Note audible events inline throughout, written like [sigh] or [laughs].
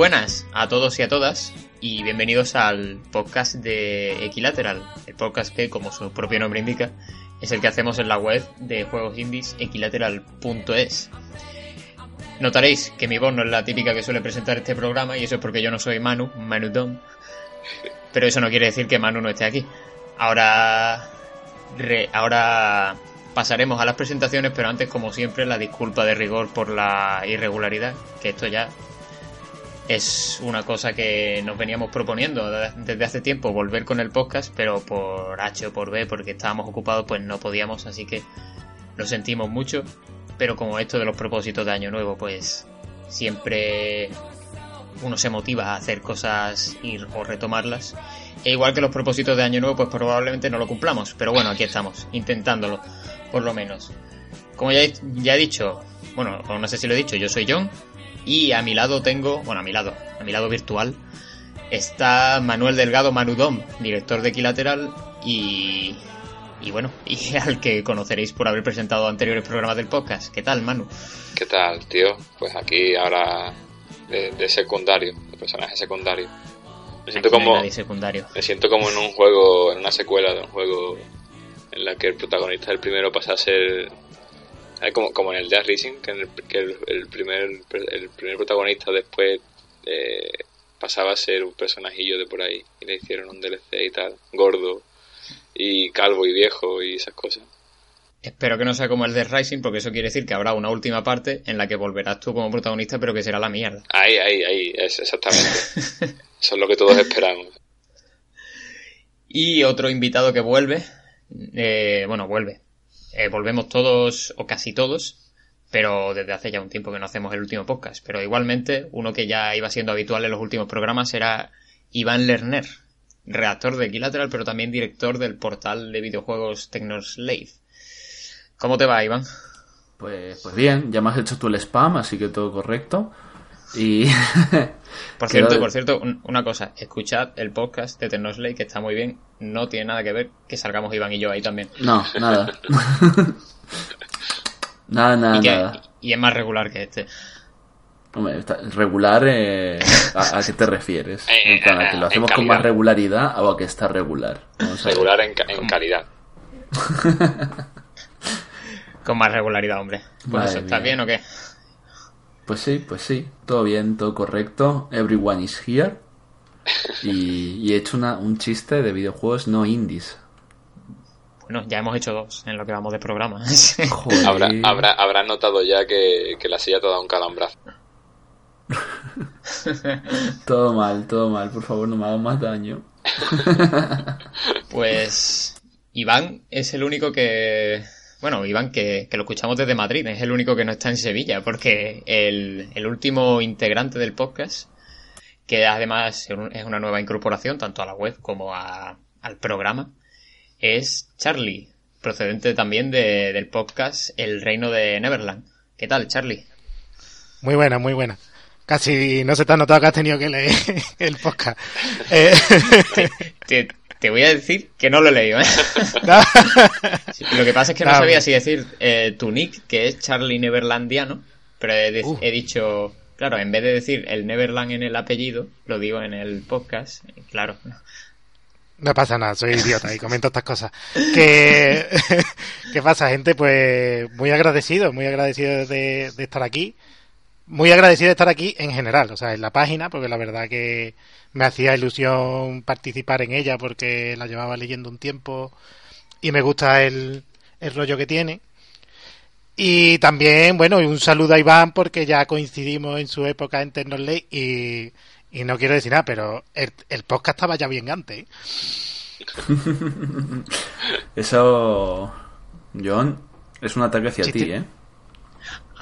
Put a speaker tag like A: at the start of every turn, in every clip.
A: Buenas a todos y a todas y bienvenidos al podcast de Equilateral, el podcast que, como su propio nombre indica, es el que hacemos en la web de juegos indies equilateral.es. Notaréis que mi voz no es la típica que suele presentar este programa y eso es porque yo no soy Manu, Manu Dom. Pero eso no quiere decir que Manu no esté aquí. Ahora, ahora pasaremos a las presentaciones, pero antes, como siempre, la disculpa de rigor por la irregularidad, que esto ya es una cosa que nos veníamos proponiendo de- desde hace tiempo, volver con el podcast, pero por H o por B, porque estábamos ocupados, pues no podíamos, así que lo sentimos mucho, pero como esto de los propósitos de Año Nuevo, pues siempre uno se motiva a hacer cosas y, o retomarlas. E igual que los propósitos de Año Nuevo, pues probablemente no lo cumplamos, pero bueno, aquí estamos, intentándolo, por lo menos. Como ya he, ya he dicho, bueno, no sé si lo he dicho, yo soy John, y a mi lado tengo, bueno, a mi lado, a mi lado virtual, está Manuel Delgado Manudom, director de Equilateral y, y bueno, [laughs] y al que conoceréis por haber presentado anteriores programas del podcast. ¿Qué tal, Manu?
B: ¿Qué tal, tío? Pues aquí ahora de, de secundario, de personaje secundario. Me siento
A: no
B: como
A: secundario.
B: me siento como en un juego, en una secuela de un juego en la que el protagonista del primero pasa a ser como, como en el Death Racing, que, en el, que el, el primer el primer protagonista después eh, pasaba a ser un personajillo de por ahí y le hicieron un DLC y tal, gordo y calvo y viejo y esas cosas.
A: Espero que no sea como el de Rising, porque eso quiere decir que habrá una última parte en la que volverás tú como protagonista, pero que será la mierda.
B: Ahí, ahí, ahí, es exactamente. [laughs] Eso es lo que todos esperamos.
A: Y otro invitado que vuelve, eh, bueno, vuelve. Eh, volvemos todos, o casi todos, pero desde hace ya un tiempo que no hacemos el último podcast. Pero igualmente, uno que ya iba siendo habitual en los últimos programas era Iván Lerner, redactor de Equilateral, pero también director del portal de videojuegos Technoslave. ¿Cómo te va, Iván?
C: Pues, pues bien, ya me has hecho tú el spam, así que todo correcto. Y. [laughs]
A: Por
C: Quiero-
A: cierto, por cierto, un- una cosa, escuchad el podcast de Technoslave, que está muy bien, no tiene nada que ver que salgamos Iván y yo ahí también.
C: No, nada. [laughs] nada, nada,
A: y, que-
C: nada.
A: y es más regular que este.
C: Hombre, está- regular, eh, ¿a, a qué te refieres? [laughs]
B: Eh,
C: En plan, ¿a que lo hacemos con más regularidad o a que está regular? Vamos.
B: Regular en, ca- en calidad.
A: Con más regularidad, hombre. Pues
C: Madre
A: eso, ¿está
C: mía.
A: bien o qué?
C: Pues sí, pues sí. Todo bien, todo correcto. Everyone is here. Y, y he hecho una- un chiste de videojuegos no indies.
A: Bueno, ya hemos hecho dos en lo que vamos de programa.
C: Joder.
B: Habrá, habrá, habrás notado ya que, que la silla te ha dado un calambrazo. [laughs]
C: Todo mal, todo mal. Por favor, no me hagas más daño.
A: pues Iván es el único que... Bueno, Iván, que, que lo escuchamos desde Madrid, es el único que no está en Sevilla, porque el, el último integrante del podcast, que además es una nueva incorporación tanto a la web como a- al programa, es Charlie, procedente también de- del podcast El Reino de Neverland. ¿Qué tal, Charlie?
D: Muy buena, muy buena. Casi no se te ha notado que has tenido que leer [laughs] el podcast. Eh, [laughs]
A: Te, te voy a decir que no lo he leído, ¿eh? Sí, [laughs] Lo que pasa es que no sabía si decir eh, tu nick, que es Charlie Neverlandiano, pero he,
D: Uh.
A: dicho, claro, en vez de decir el Neverland en el apellido, lo digo en el podcast, y claro.
D: no pasa nada, soy idiota y comento estas cosas. [laughs] ¿Qué pasa, gente? Pues muy agradecido, muy agradecido de, de estar aquí. Muy agradecido de estar aquí en general, o sea, en la página, porque la verdad que me hacía ilusión participar en ella porque la llevaba leyendo un tiempo y me gusta el, el rollo que tiene. Y también, bueno, un saludo a Iván porque ya coincidimos en su época en Ternosley y, y no quiero decir nada, pero el, el podcast estaba ya bien antes. ¿eh? [laughs]
C: Eso, John, es un ataque hacia ti. ¿eh?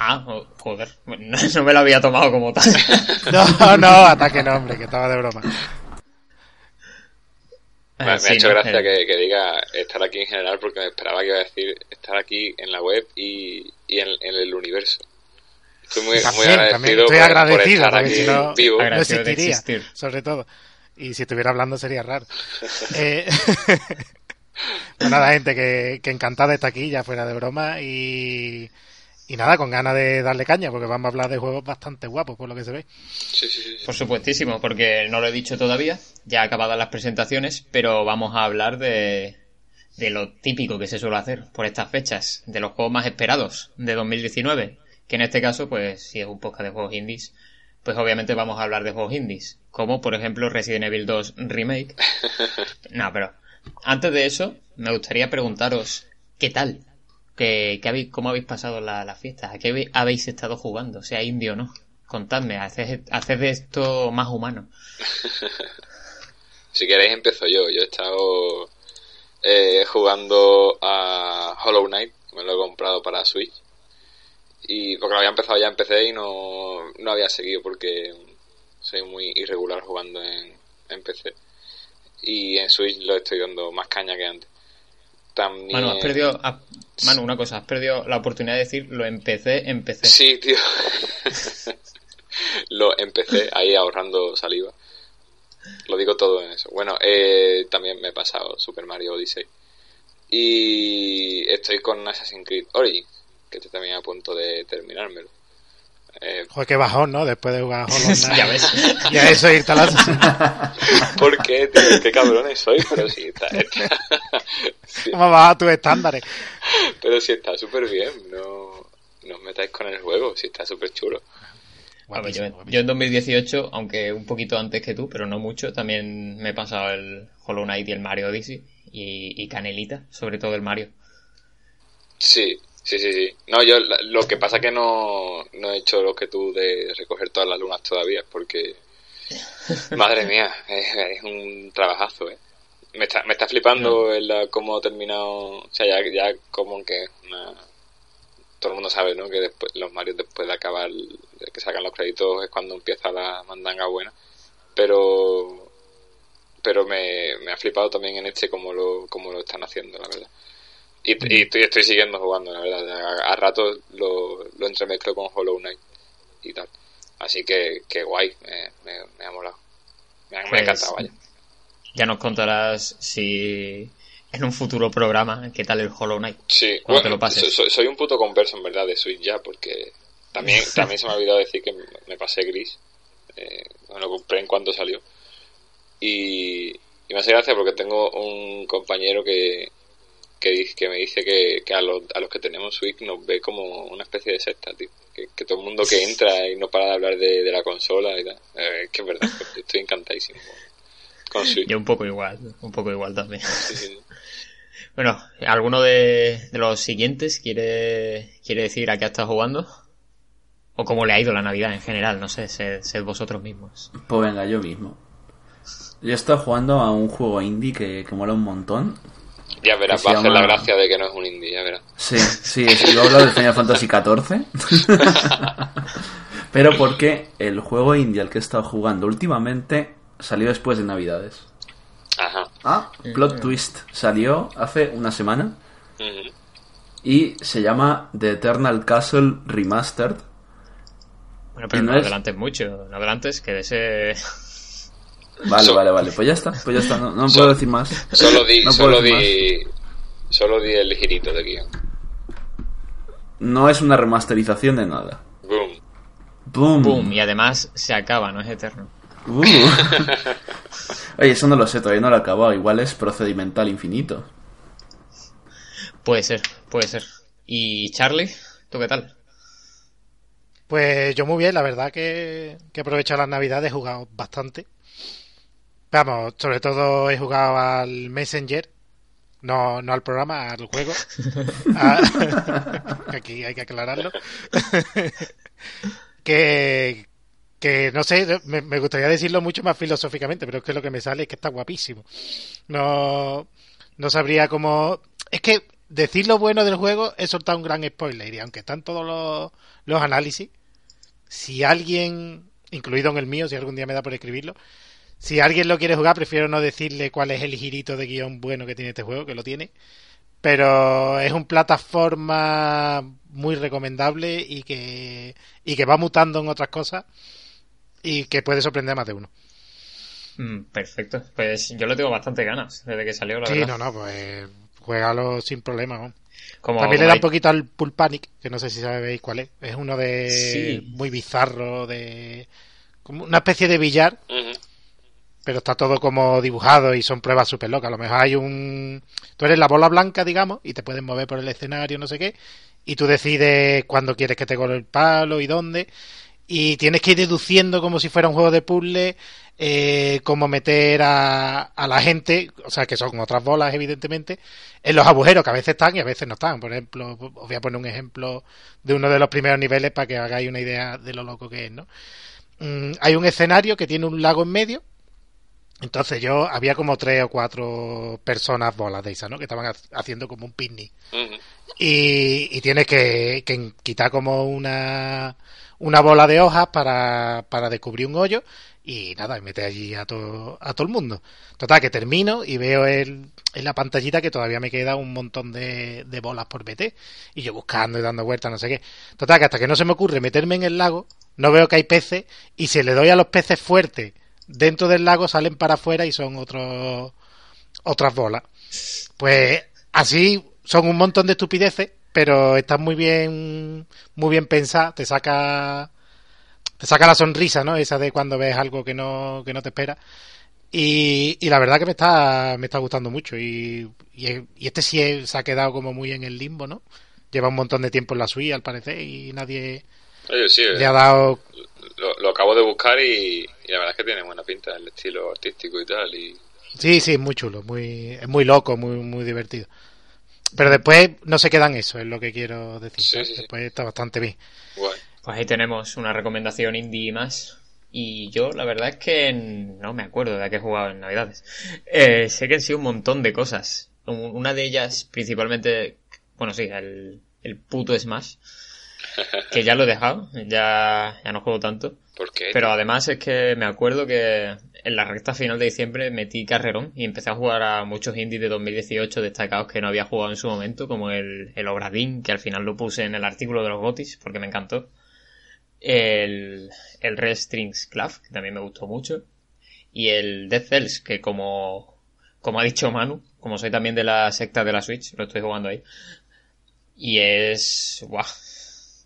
A: Ah, jo- joder, [laughs] no, me lo había tomado como tal. [laughs]
D: No, no, ataque no, hombre, que estaba de broma.
B: Me, me
A: Sí,
B: ha hecho
A: ¿no?
B: gracia
A: Eh,
B: que, que diga estar aquí en general porque me esperaba que iba a decir estar aquí en la web y, y en, en el universo. Estoy muy, muy
D: También,
B: agradecido
D: también estoy
B: por, por
D: agradecido,
B: estar
D: porque
B: aquí
D: si no-
B: vivo.
D: No
A: Agradecido
D: existiría,
A: existir.
D: sobre todo. Y si estuviera hablando sería raro. [laughs] Eh, pues nada, gente, que, que encantada de estar aquí, ya fuera de broma. Y, y nada, con ganas de darle caña, porque vamos a hablar de juegos bastante guapos, por lo que se ve.
B: Sí, sí, sí.
A: Por supuestísimo, porque no lo he dicho todavía, ya acabadas las presentaciones, pero vamos a hablar de, de lo típico que se suele hacer por estas fechas, de los juegos más esperados de 2019, que en este caso, pues si es un podcast de juegos indies, pues obviamente vamos a hablar de juegos indies, como por ejemplo Resident Evil 2 Remake. [laughs] no, pero antes de eso, me gustaría preguntaros, ¿qué tal? ¿Qué, qué habéis, ¿Cómo habéis pasado las la fiestas? ¿A qué habéis- estado jugando? Sea indio o no. Contadme, haced, esto más humano. [laughs]
B: Si queréis empiezo yo. Yo he estado eh, jugando a Hollow Knight. Me lo he comprado para Switch. Y porque lo había empezado ya en PC y no, no había seguido porque soy muy irregular jugando en PC. Y en Switch lo estoy dando más caña que antes. También...
A: Manu, has perdido, has- Manu, una cosa, has perdido la oportunidad de decir lo empecé, empecé.
B: Sí, tío. [laughs] lo empecé ahí ahorrando saliva. Lo digo todo en eso. Bueno, eh, también me he pasado Super Mario Odyssey. Y estoy con Assassin's Creed Origins, que estoy también a punto de terminármelo. Eh,
D: Joder, qué bajón, ¿no? Después de jugar a Hollow Knight. [laughs]
A: Ya ves.
D: Ya eso irte al. [laughs]
B: ¿Por qué, tío? ¿Qué cabrones soy? Pero sí, está, está- [laughs] sí,
D: ¿Cómo vas a tus estándares?
B: pero sí está súper bien. No, no os metáis con el juego, sí está súper chulo.
A: A ver, yo, yo en 2018, aunque un poquito antes que tú, pero no mucho, también me he pasado el Hollow Knight y el Mario Odyssey. Y, y Canelita, sobre todo el Mario.
B: Sí, sí, sí, sí. No, yo lo que pasa que no, no he hecho lo que tú de recoger todas las lunas todavía, porque [laughs] madre mía, es, es un trabajazo, eh. Me está, me está flipando el, cómo ha terminado, o sea, ya, ya como que una, todo el mundo sabe, ¿no? Que después los Marios después de acabar, de que sacan los créditos es cuando empieza la mandanga buena, pero pero me, me ha flipado también en este como lo, como lo están haciendo, la verdad. Y, y estoy, estoy siguiendo jugando, la verdad. A, a ratos lo, lo entremezclo con Hollow Knight y tal. Así que, que guay, me, me, me ha molado. Me ha,
A: Pues,
B: encantado, vaya.
A: Ya nos contarás si en un futuro programa qué tal el Hollow Knight.
B: Sí,
A: te
B: bueno,
A: lo pases.
B: so- soy, soy un puto converso en verdad de Switch ya, porque también, [laughs] también se me ha olvidado decir que me- pasé gris. Eh, lo compré en cuanto salió. Y, y me hace gracia porque tengo un compañero que, que, me dice que, que a, los, a los que tenemos Switch nos ve como una especie de secta, tío. Que, que todo el mundo que [laughs] entra y no para de hablar de, de la consola y tal. Eh, es que es verdad, [laughs] estoy encantadísimo con, con Switch.
A: Yo un poco igual, un poco igual también.
B: Sí, sí, sí. [laughs]
A: Bueno, ¿alguno de, de los siguientes quiere, quiere decir a qué ha estado jugando? ¿O cómo le ha ido la Navidad en general? No sé, sed, sed vosotros mismos.
C: Pues venga, yo mismo. Yo he estado jugando a un juego indie que, que mola un montón.
B: Ya verás, va a hacer la gracia de que no es un indie, ya verás.
C: Sí, sí, es- yo hablo del Final Fantasy XIV. [laughs] Pero porque el juego indie al que he estado jugando últimamente salió después de Navidades.
B: Ajá.
C: Ah, plot twist. Salió hace una semana
B: Ujú.
C: y se llama The Eternal Castle Remastered.
A: Bueno, pero
C: Y
A: no,
C: no es-
A: adelantes mucho, no adelantes que de ese...
C: Vale,
B: So-
C: vale, vale. Pues ya está, pues ya está. No, no
B: So-
C: puedo decir más.
B: Solo di,
C: No
B: solo di, solo di el girito de guion.
C: No es una remasterización de nada.
B: Boom.
C: Boom.
A: ¡Pum! Y además se acaba, no es eterno.
C: Uh. [laughs] Oye, eso no lo sé, todavía no lo he acabado. Igual es procedimental infinito.
A: Puede ser, puede ser. ¿Y Charlie? ¿Tú qué tal?
D: Pues yo muy bien, la verdad que, que he aprovechado las navidades, he jugado bastante. Vamos, sobre todo he jugado al Messenger, no, no al programa, al juego. [laughs] Ah, [laughs] Aquí hay que aclararlo. [laughs] que, que no sé, me, me gustaría decirlo mucho más filosóficamente, pero es que lo que me sale es que está guapísimo. No, no sabría cómo... Es que decir lo bueno del juego es soltar un gran spoiler, y aunque están todos los, los análisis, si alguien, incluido en el mío, si algún día me da por escribirlo, si alguien lo quiere jugar, prefiero no decirle cuál es el girito de guion bueno que tiene este juego, que lo tiene. Pero es un plataforma muy recomendable y que, y que va mutando en otras cosas y que puede sorprender a más de uno.
A: Mm, perfecto. Pues yo le tengo bastante ganas desde que salió, la
D: Sí,
A: verdad.
D: no, no, pues juégalo sin problema. ¿no?
A: Como,
D: También
A: como
D: le da un poquito al Pool Panic, que no sé si sabéis cuál es. Es uno de
A: Sí.
D: muy bizarro, de como una especie de billar. Pero está todo como dibujado y son pruebas súper locas. A lo mejor hay un... Tú eres la bola blanca, digamos, y te puedes mover por el escenario, no sé qué, y tú decides cuándo quieres que te gole el palo y dónde, y tienes que ir deduciendo como si fuera un juego de puzzle, eh, cómo meter a, a la gente, o sea, que son otras bolas, evidentemente, en los agujeros que a veces están y a veces no están. Por ejemplo, os voy a poner un ejemplo de uno de los primeros niveles para que hagáis una idea de lo loco que es, ¿no? Mm, hay un escenario que tiene un lago en medio. Entonces yo había como tres o cuatro personas bolas de esas, ¿no? Que estaban ha- haciendo como un picnic. Y, y tienes que, que quitar como una, una bola de hojas para, para descubrir un hoyo y nada, y meter allí a todo, a todo el mundo. Total, que termino y veo el, en la pantallita que todavía me queda un montón de, de bolas por meter. Y yo buscando y dando vueltas, no sé qué. Total, que hasta que no se me ocurre meterme en el lago, no veo que hay peces y si le doy a los peces fuertes dentro del lago salen para afuera y son otros otras bolas. Pues así son un montón de estupideces, pero están muy bien muy bien pensadas, te saca te saca la sonrisa, ¿no? Esa de cuando ves algo que no que no te espera. Y, y la verdad que me está me está gustando mucho y, y, y este sí se ha quedado como muy en el limbo, ¿no? Lleva un montón de tiempo en la suya al parecer y nadie
B: Oye, sí,
D: le ha dado
B: lo, lo acabo de buscar y, y la verdad es que tiene buena pinta el estilo artístico y tal. Y
D: Sí, sí, es muy chulo, muy, es muy loco, muy, muy divertido. Pero después no se queda en eso, es lo que quiero decir.
B: Sí,
D: ¿sabes?
B: sí, sí.
D: Después está bastante bien.
B: guay.
A: Pues ahí tenemos una recomendación indie más. Y yo, la verdad es que no me acuerdo de a qué he jugado en Navidades. Eh, sé que han sido un montón de cosas. Un- Una de ellas, principalmente, bueno, sí, el, el puto Smash. [laughs] Que ya lo he dejado, ya, ya no juego tanto.
B: ¿Por qué?
A: Pero además es que me acuerdo que en la recta final de diciembre metí carrerón y empecé a jugar a muchos indies de 2018 destacados que no había jugado en su momento, como el, el Obradín, que al final lo puse en el artículo de los Gotis porque me encantó. El, el Red Strings Club, que también me gustó mucho. Y el Death Cells, que como, como ha dicho Manu, como soy también de la secta de la Switch, lo estoy jugando ahí. Y es... ¡Guau!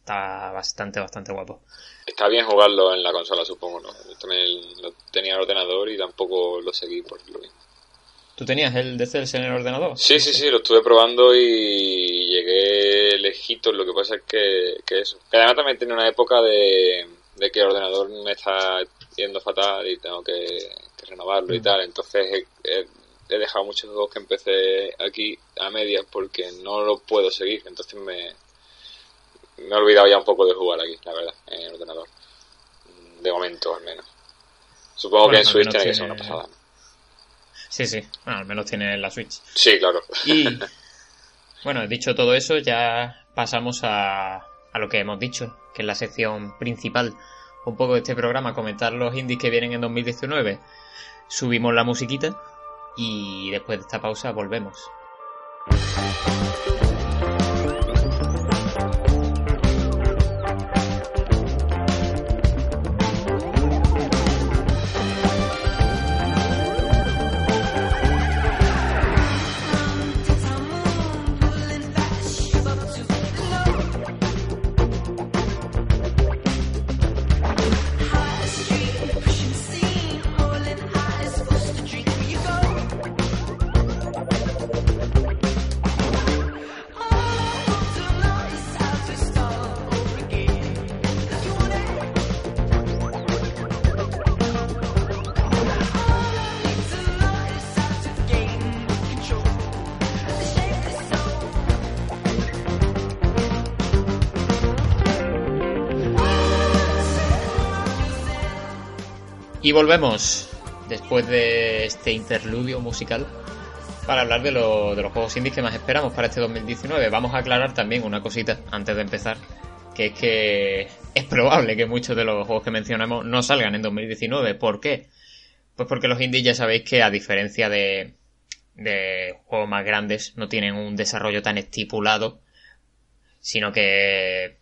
A: Está bastante, bastante guapo.
B: Está bien jugarlo en la consola, supongo, ¿no? Yo también lo tenía en el ordenador y tampoco lo seguí por lo mismo.
A: ¿Tú tenías el Cells en el ordenador?
B: Sí, sí, sí, lo estuve probando y llegué lejitos. Lo que pasa es que, que eso. Que además también tiene una época de, de que el ordenador me está yendo fatal y tengo que, que renovarlo y tal. Entonces he, he- he dejado muchos juegos que empecé aquí a medias porque no lo puedo seguir. Entonces me, me he olvidado ya un poco de jugar aquí, la verdad, en el ordenador. De momento, al menos. Supongo
A: Bueno,
B: que en Switch tiene que ser una pasada.
A: Sí, sí. Bueno, al menos tiene la Switch.
B: Sí, claro.
A: Y [laughs] bueno, dicho todo eso, ya pasamos a, a lo que hemos dicho, que es la sección principal un poco de este programa, comentar los indies que vienen en 2019. Subimos la musiquita y después de esta pausa volvemos. Volvemos después de este interludio musical para hablar de, lo- de los juegos indies que más esperamos para este 2019. Vamos a aclarar también una cosita antes de empezar, que es que es probable que muchos de los juegos que mencionamos no salgan en 2019. ¿Por qué? Pues porque los indies ya sabéis que a diferencia de, de juegos más grandes no tienen un desarrollo tan estipulado, sino que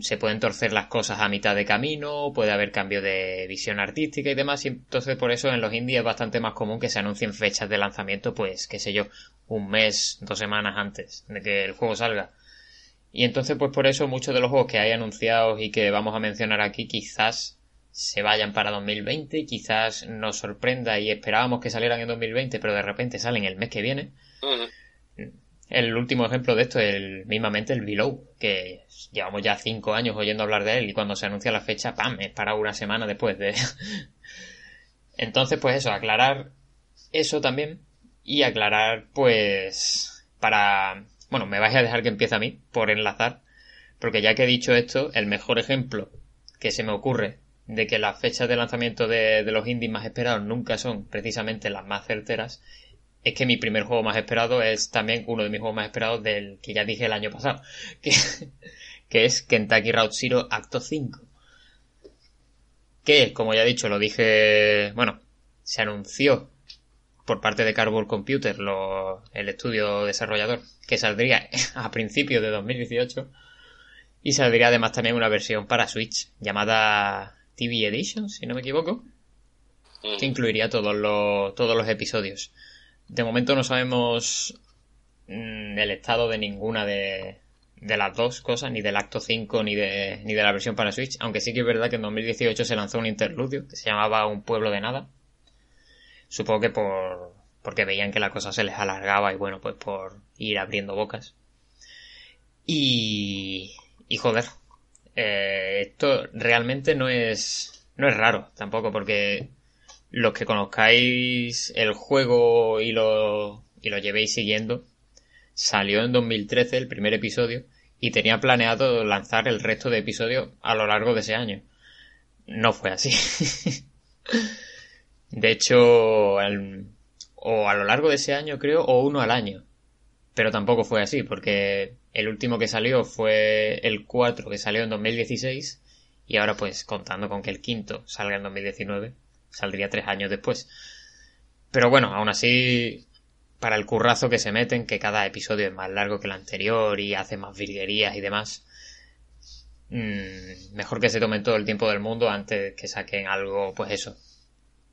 A: se pueden torcer las cosas a mitad de camino, puede haber cambio de visión artística y demás, y entonces por eso en los indies es bastante más común que se anuncien fechas de lanzamiento, pues, qué sé yo, un mes, dos semanas antes de que el juego salga. Y entonces, pues por eso muchos de los juegos que hay anunciados y que vamos a mencionar aquí quizás se vayan para 2020, quizás nos sorprenda y esperábamos que salieran en 2020, pero de repente salen el mes que viene. El último ejemplo de esto es el, mismamente el Below, que llevamos ya cinco años oyendo hablar de él y cuando se anuncia la fecha, ¡pam! es para una semana después de... [laughs] Entonces, pues eso, aclarar eso también y aclarar, pues, para... Bueno, me vais a dejar que empiece a mí, por enlazar, porque ya que he dicho esto, el mejor ejemplo que se me ocurre de que las fechas de lanzamiento de, los indies más esperados nunca son precisamente las más certeras, es que mi primer juego más esperado es también uno de mis juegos más esperados del que ya dije el año pasado, [laughs] que, que es Kentucky Route Zero Acto 5. Que, como ya he dicho, lo dije, bueno, se anunció por parte de Cardboard Computer, el estudio desarrollador, que saldría [laughs] a principios de 2018 y saldría además también una versión para Switch llamada TV Edition, si no me equivoco, que incluiría todos los, todos los episodios. De momento no sabemos mm, el estado de ninguna de, de las dos cosas, ni del acto 5 ni de, ni de la versión para Switch, aunque sí que es verdad que en 2018 se lanzó un interludio que se llamaba Un pueblo de nada. Supongo que por porque veían que la cosa se les alargaba y bueno, pues por ir abriendo bocas. Y, y joder, eh, esto realmente no es, no es raro tampoco, porque los que conozcáis el juego y lo, y lo llevéis siguiendo, salió en 2013 el primer episodio y tenía planeado lanzar el resto de episodios a lo largo de ese año. No fue así. [laughs] de hecho, o a lo largo de ese año creo, o uno al año. Pero tampoco fue así, porque el último que salió fue el 4 que salió en 2016 y ahora pues contando con que el quinto salga en 2019 saldría tres años después. Pero bueno, aún así para el currazo que se meten, que cada episodio es más largo que el anterior y hace más virguerías y demás, mmm, mejor que se tomen todo el tiempo del mundo antes que saquen algo, pues eso,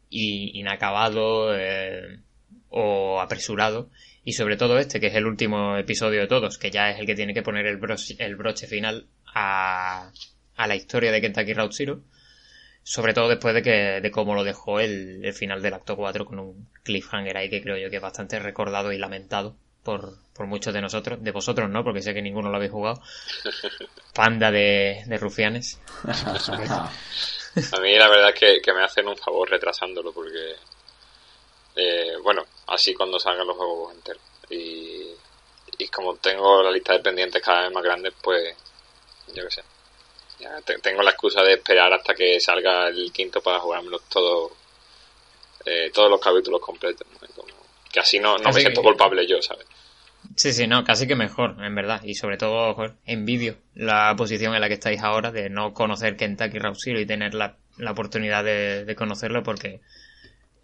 A: y, inacabado eh, o apresurado y sobre todo este, que es el último episodio de todos, que ya es el que tiene que poner el broche, el broche final a, la historia de Kentucky Route. Sobre todo después de que de cómo lo dejó el, el final del acto 4 con un cliffhanger ahí que creo yo que es bastante recordado y lamentado por, por muchos de nosotros. De vosotros no, porque sé que ninguno lo habéis jugado. [laughs] Panda de, de rufianes.
B: A mí la verdad es que, que me hacen un favor retrasándolo porque eh, bueno, así cuando salgan los juegos enteros. Y, y como tengo la lista de pendientes cada vez más grande, pues yo qué sé. Ya tengo la excusa de esperar hasta que salga el quinto para jugármelos todos eh, todos los capítulos completos. que así no, no me siento culpable yo, ¿sabes?
A: Sí, sí, no, casi que mejor, en verdad. Y sobre todo, envidio la posición en la que estáis ahora de no conocer Kentucky Route Zero y tener la, la oportunidad de, de conocerlo porque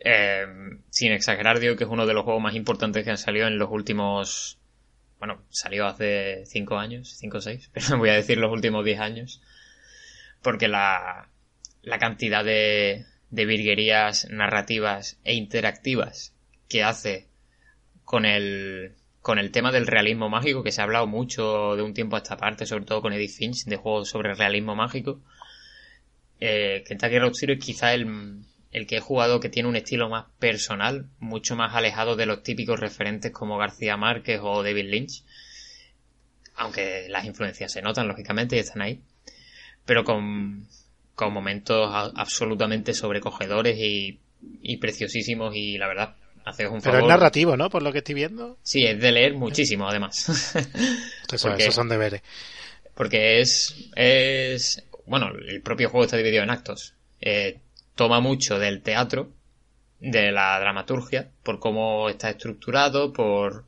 A: eh, sin exagerar, digo que es uno de los juegos más importantes que han salido en los últimos. Bueno, salió hace 5 años, 5 o 6, [laughs] pero voy a decir los últimos 10 años. Porque la, la cantidad de, de virguerías narrativas e interactivas que hace con el, con el tema del realismo mágico, que se ha hablado mucho de un tiempo a esta parte, sobre todo con Edith Finch, de juegos sobre realismo mágico. Eh, Kentucky Road Zero es quizá el, el que he jugado que tiene un estilo más personal, mucho más alejado de los típicos referentes como García Márquez o David Lynch, aunque las influencias se notan, lógicamente, y están ahí, pero con, con momentos absolutamente sobrecogedores y, y preciosísimos y la verdad, haces un
D: favor. Pero es narrativo, ¿no? Por lo que estoy viendo.
A: Sí, es de leer muchísimo, además. [laughs]
D: Eso, porque, esos son deberes.
A: Porque es, es, bueno, el propio juego está dividido en actos. Eh, toma mucho del teatro, de la dramaturgia, por cómo está estructurado, por,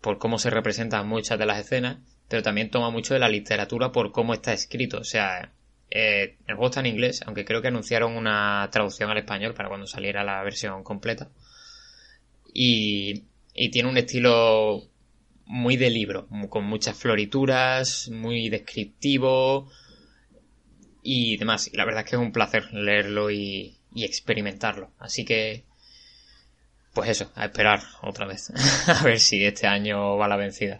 A: por cómo se representan muchas de las escenas, pero también toma mucho de la literatura por cómo está escrito. O sea, eh, el juego está en inglés, aunque creo que anunciaron una traducción al español para cuando saliera la versión completa. Y, y tiene un estilo muy de libro, con muchas florituras, muy descriptivo y demás. Y la verdad es que es un placer leerlo y, y experimentarlo. Así que, pues eso, a esperar otra vez. [laughs] a ver si este año va la vencida.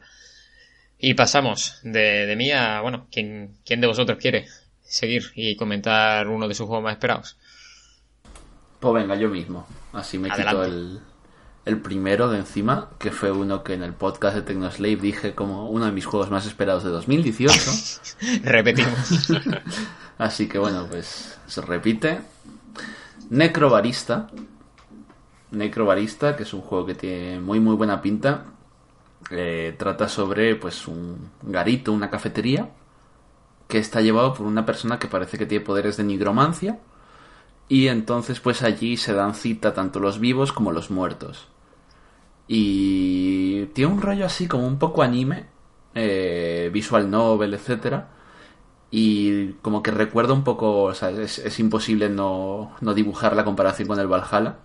A: Y pasamos de, de mí a, bueno, ¿quién, ¿quién de vosotros quiere seguir y comentar uno de sus juegos más esperados?
C: Pues venga, yo mismo. Así me quito el, el primero de encima, que fue uno que en el podcast de Technoslave dije como uno de mis juegos más esperados de 2018. [laughs]
A: Repetimos. [laughs]
C: Así que bueno, pues se repite. Necrobarista. Necrobarista, que es un juego que tiene muy muy buena pinta. Eh, trata sobre pues un garito, una cafetería, que está llevado por una persona que parece que tiene poderes de nigromancia. Y entonces pues allí se dan cita tanto los vivos como los muertos. Y tiene un rollo así como un poco anime, eh, visual novel, etcétera y como que recuerda un poco, o sea, es, es imposible no, no, dibujar la comparación con el Valhalla.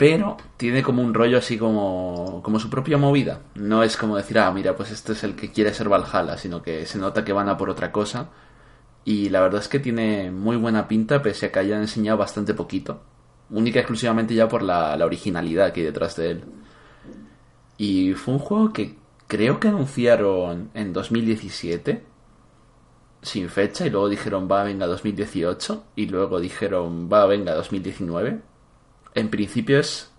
C: Pero tiene como un rollo así como, como su propia movida. No es como decir, ah, mira, pues este es el que quiere ser Valhalla, sino que se nota que van a por otra cosa. Y la verdad es que tiene muy buena pinta, pese a que hayan enseñado bastante poquito. Única y exclusivamente ya por la, la originalidad que hay detrás de él. Y fue un juego que creo que anunciaron en 2017 sin fecha y luego dijeron va venga 2018 y luego dijeron va venga 2019 en principio es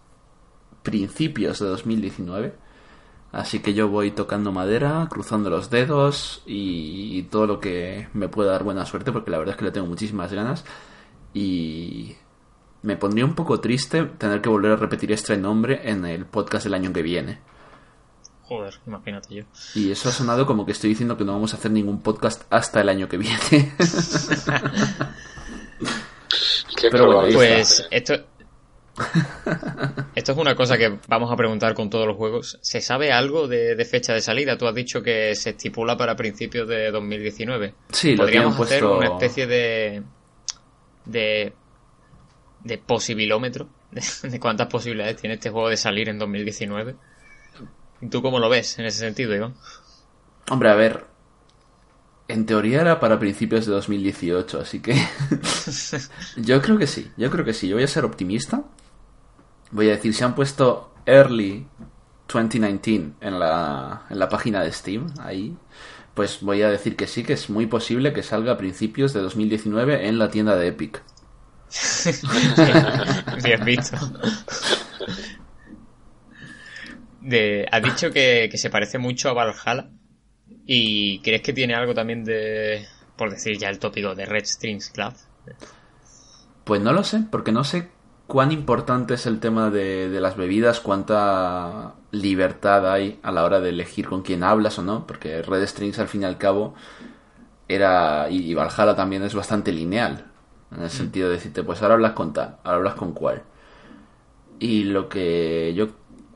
C: principios de 2019 así que yo voy tocando madera cruzando los dedos y, y todo lo que me pueda dar buena suerte porque la verdad es que le tengo muchísimas ganas y me pondría un poco triste tener que volver a repetir este nombre en el podcast del año que viene
A: Joder, imagínate yo.
C: Y eso ha sonado como que estoy diciendo que no vamos a hacer ningún podcast hasta el año que viene. [laughs]
B: Pero bueno,
A: pues esto, [laughs] esto es una cosa que vamos a preguntar con todos los juegos. ¿Se sabe algo de, de, fecha de salida? Tú has dicho que se estipula para principios de 2019.
C: Sí,
A: Podríamos
C: lo
A: hacer
C: puesto...
A: una especie de. de. de posibilómetro. De, de cuántas posibilidades tiene este juego de salir en 2019. ¿Tú cómo lo ves en ese sentido, Iván?
C: Hombre, a ver. En teoría era para principios de 2018, así que. [laughs] [laughs] yo creo que sí, yo creo que sí. Yo voy a ser optimista. Voy a decir, si han puesto Early 2019 en la, en la página de Steam, ahí, pues voy a decir que sí, que es muy posible que salga a principios de 2019 en la tienda de Epic. [laughs]
A: Bien visto. De, has dicho que, que, se parece mucho a Valhalla. ¿Y crees que tiene algo también de, por decir ya el tópico, de Red Strings Club?
C: Pues no lo sé, porque no sé cuán importante es el tema de, de, las bebidas, cuánta libertad hay a la hora de elegir con quién hablas o no, porque Red Strings al fin y al cabo era, y Valhalla también es bastante lineal, en el sentido de decirte, pues ahora hablas con tal, ahora hablas con cuál. Y lo que yo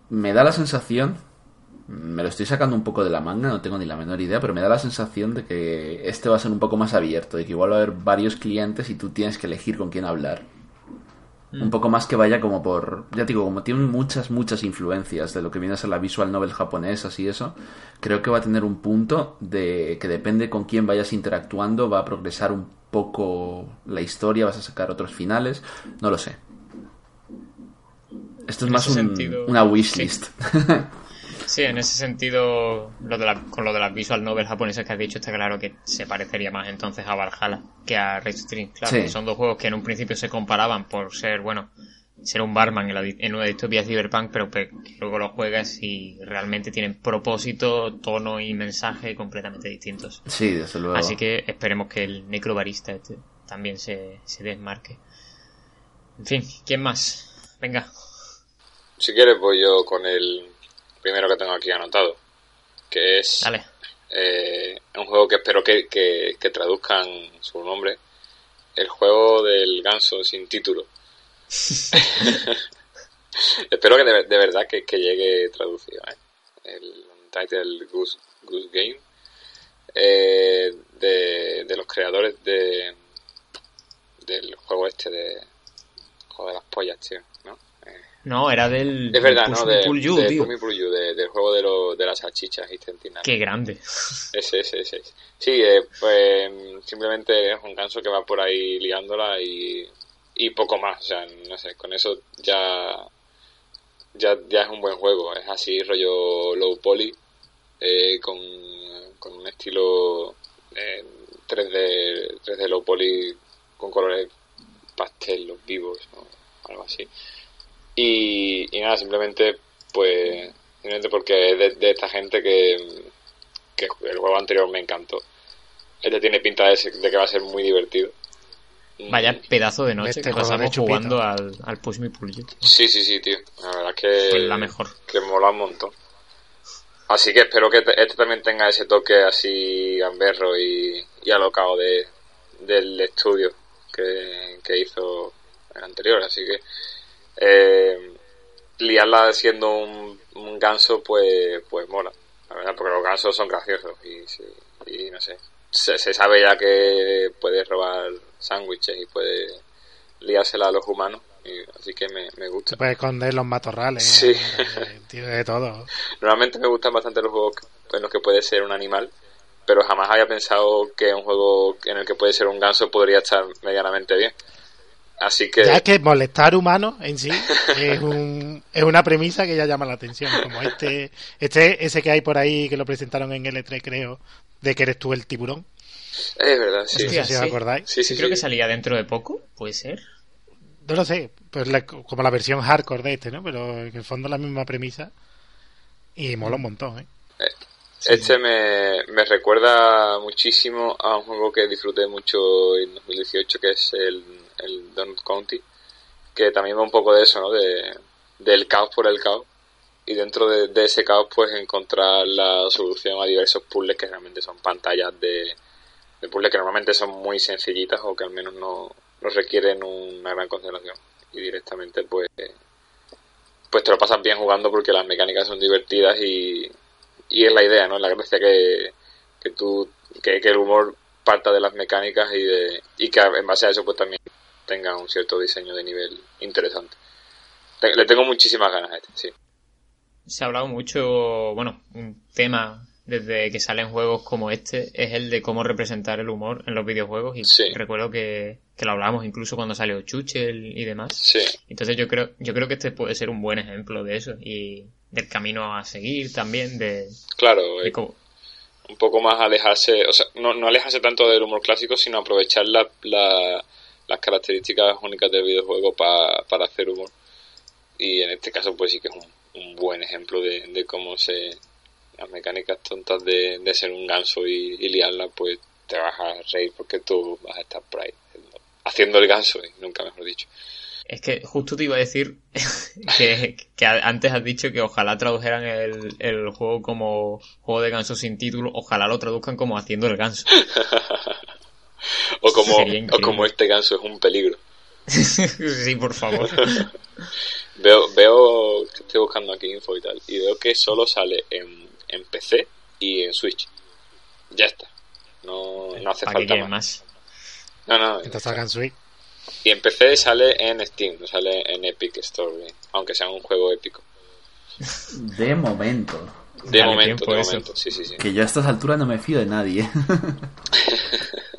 C: me da la sensación, me lo estoy sacando un poco de la manga, no tengo ni la menor idea, pero me da la sensación de que este va a ser un poco más abierto, de que igual va a haber varios clientes y tú tienes que elegir con quién hablar. Mm. Un poco más que vaya como por, ya digo, como tiene muchas, muchas influencias de lo que viene a ser la visual novel japonesa y eso, creo que va a tener un punto de que depende con quién vayas interactuando, va a progresar un poco la historia, vas a sacar otros finales, no lo sé. Esto es
A: en
C: más un,
A: sentido,
C: una wishlist.
A: Sí. [laughs] sí. en ese sentido, lo de la, con lo de las visual novels japonesas que has dicho, está claro que se parecería más entonces a Valhalla que a Red String. Claro, sí. son dos juegos que en un principio se comparaban por ser, bueno, ser un barman en, la, en una distopía cyberpunk, pero que luego lo juegas y realmente tienen propósito, tono y mensaje completamente distintos.
C: Sí, desde luego.
A: Así que esperemos que el necrobarista este también se, se desmarque. En fin, ¿quién más? Venga.
B: Si quieres voy yo con el primero que tengo aquí anotado, que es. Eh, un juego que espero que, que, que, traduzcan su nombre, el juego del ganso sin título. [laughs] [laughs] espero que de, de verdad que, que, llegue traducido, ¿eh? el Title Goose, Goose Game, eh, de, de los creadores de del juego este de juego de las pollas, tío, ¿no?
A: Era del.
B: Es verdad,
A: Push
B: ¿no?
A: Me
B: De,
A: Pull You,
B: de
A: tío.
B: Push Me Pull You, de- del juego de, lo- de las salchichas intestinales.
A: Qué grande.
B: Ese, ese, ese. Sí, eh, pues simplemente es un ganso que va por ahí liándola y, y poco más. O sea, no sé, con eso ya, ya, ya es un buen juego. Es así, rollo low poly, eh, con, con un estilo eh, 3D, 3D low poly con colores pastel, los vivos o algo así. Y, y nada, simplemente, pues, simplemente porque es de, de esta gente que, que el juego anterior me encantó. Este tiene pinta de, ser- de que va a ser muy divertido. Mm,
A: Vaya pedazo de noche
D: Este
A: que pasamos jugando al, al Push Me Pull You.
B: Sí, sí, sí, tío. La verdad es que,
A: Fue la mejor.
B: que mola un montón. Así que espero que te- este también tenga ese toque así gamberro y, y alocado de, del estudio que, que hizo el anterior. Así que eh, liarla siendo un, un ganso, pues, pues mola. La verdad, porque los gansos son graciosos y, y no sé. Se, se sabe ya que puede robar sándwiches y puede liársela a los humanos. y- así que me, me gusta.
D: Se puede esconder los matorrales.
B: Sí.
D: eh, Tiene de todo. [laughs]
B: Normalmente me gustan bastante los juegos en los que puede ser un animal, pero jamás había pensado que un juego en el que puede ser un ganso podría estar medianamente bien. Así que,
D: Ya es que molestar humanos en sí [laughs] es, un, es una premisa que ya llama la atención. Como este, este, ese que hay por ahí que lo presentaron en L3, creo, de que eres tú el tiburón.
B: es verdad, sí.
D: No sé si os acordáis.
B: Sí, sí,
A: creo
B: sí.
A: que salía dentro de poco, puede ser.
D: No lo sé, pues la- como la versión hardcore de este, ¿no? Pero en el fondo la misma premisa. Y mola un montón, ¿eh?
B: Este me, me recuerda muchísimo a un juego que disfruté mucho en 2018, que es el, el Donut County, que también va un poco de eso, ¿no? De, del caos por el caos. Y dentro de, ese caos, pues encontrar la solución a diversos puzzles que realmente son pantallas de, de puzzles que normalmente son muy sencillitas o que al menos no, no requieren una gran concentración. Y directamente, pues, pues te lo pasas bien jugando porque las mecánicas son divertidas y, y es la idea, ¿no? La gracia que, que tú, que, que el humor parta de las mecánicas y de, y que en base a eso pues también tenga un cierto diseño de nivel interesante. Te- le tengo muchísimas ganas a este, sí.
A: Se ha hablado mucho, bueno, un tema desde que salen juegos como este es el de cómo representar el humor en los videojuegos y
B: Sí.
A: recuerdo que, que lo hablábamos incluso cuando salió Chuchel y demás.
B: Sí,
A: Entonces yo creo, yo creo que este puede ser un buen ejemplo de eso y del camino a seguir también, de,
B: claro,
A: de
B: eh,
A: cómo-
B: un poco más alejarse, o sea, no, no alejarse tanto del humor clásico, sino aprovechar la, la- las características únicas del videojuego pa- para hacer humor. Y en este caso, pues sí que es un, un buen ejemplo de, de cómo se. las mecánicas tontas de, de ser un ganso y, y liarla, pues te vas a reír porque tú vas a estar por ahí haciendo, haciendo el ganso, y nunca mejor dicho.
A: Es que justo te iba a decir [laughs] que, que antes has dicho que ojalá tradujeran el, el juego como juego de ganso sin título, ojalá lo traduzcan como haciendo el ganso. [laughs]
B: O como, o como este ganso es un peligro. [laughs]
A: sí, por favor. [laughs]
B: Veo, veo, estoy buscando aquí info y tal, y veo que solo sale en, en PC y en Switch. Ya está. No, no hace
A: ¿Para qué
B: falta más.
A: más?
B: No, no.
D: Entonces hagan Switch.
B: Y en PC sale en Steam, no sale en Epic Store, aunque sea un juego épico.
C: De momento.
B: De
A: Dale
B: momento, de momento, sí, sí, sí.
C: Que yo a estas alturas no me fío de nadie. [laughs]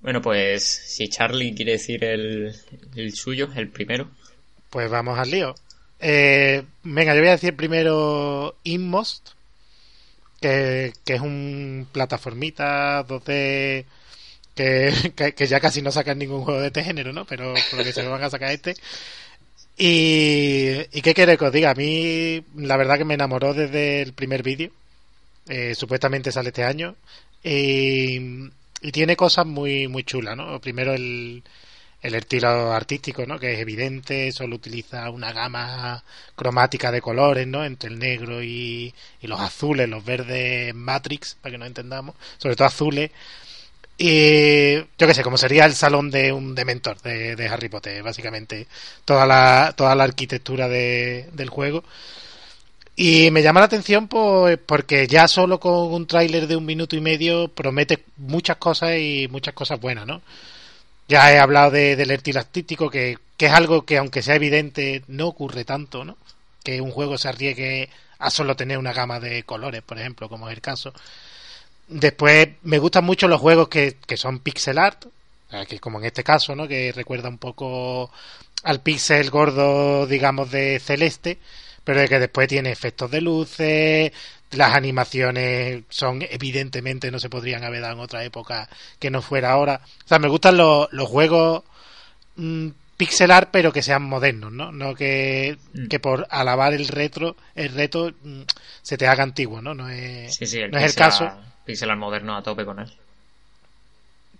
A: Bueno, pues si Charlie quiere decir el, el suyo, el primero.
D: Pues vamos al lío. Eh, venga, yo voy a decir primero Inmost, que, que es un plataformita 2D que, que, ya casi no sacan ningún juego de este género, ¿no? Pero por que se lo van a sacar este. Y, y qué quiere que os diga, a mí la verdad que me enamoró desde el primer vídeo. Eh, supuestamente sale este año. Y, y tiene cosas muy, muy chulas, ¿no? Primero el, el estilo artístico, ¿no? Que es evidente, solo utiliza una gama cromática de colores, ¿no? Entre el negro y, y los azules, los verdes Matrix, para que nos entendamos, sobre todo azules. Y yo qué sé, como sería el salón de un dementor de, de Harry Potter, básicamente toda la, toda la arquitectura de, del juego. Y me llama la atención pues, porque ya solo con un tráiler de un minuto y medio promete muchas cosas y muchas cosas buenas, ¿no? Ya he hablado de, del estilo artístico que, que es algo que aunque sea evidente no ocurre tanto, ¿no? Que un juego se arriesgue a solo tener una gama de colores, por ejemplo, como es el caso. Después me gustan mucho los juegos que, que son pixel art, que como en este caso, ¿no? Que recuerda un poco al pixel gordo, digamos, de celeste, pero que después tiene efectos de luces, las animaciones son evidentemente no se podrían haber dado en otra época que no fuera ahora. O sea, me gustan los, los juegos mm, pixelar pero que sean modernos, ¿no? No que, mm. que por alabar el retro, el reto mm, se te haga antiguo, ¿no? No es,
A: sí, sí, el
D: no es el caso.
A: Pixelar moderno a tope con él.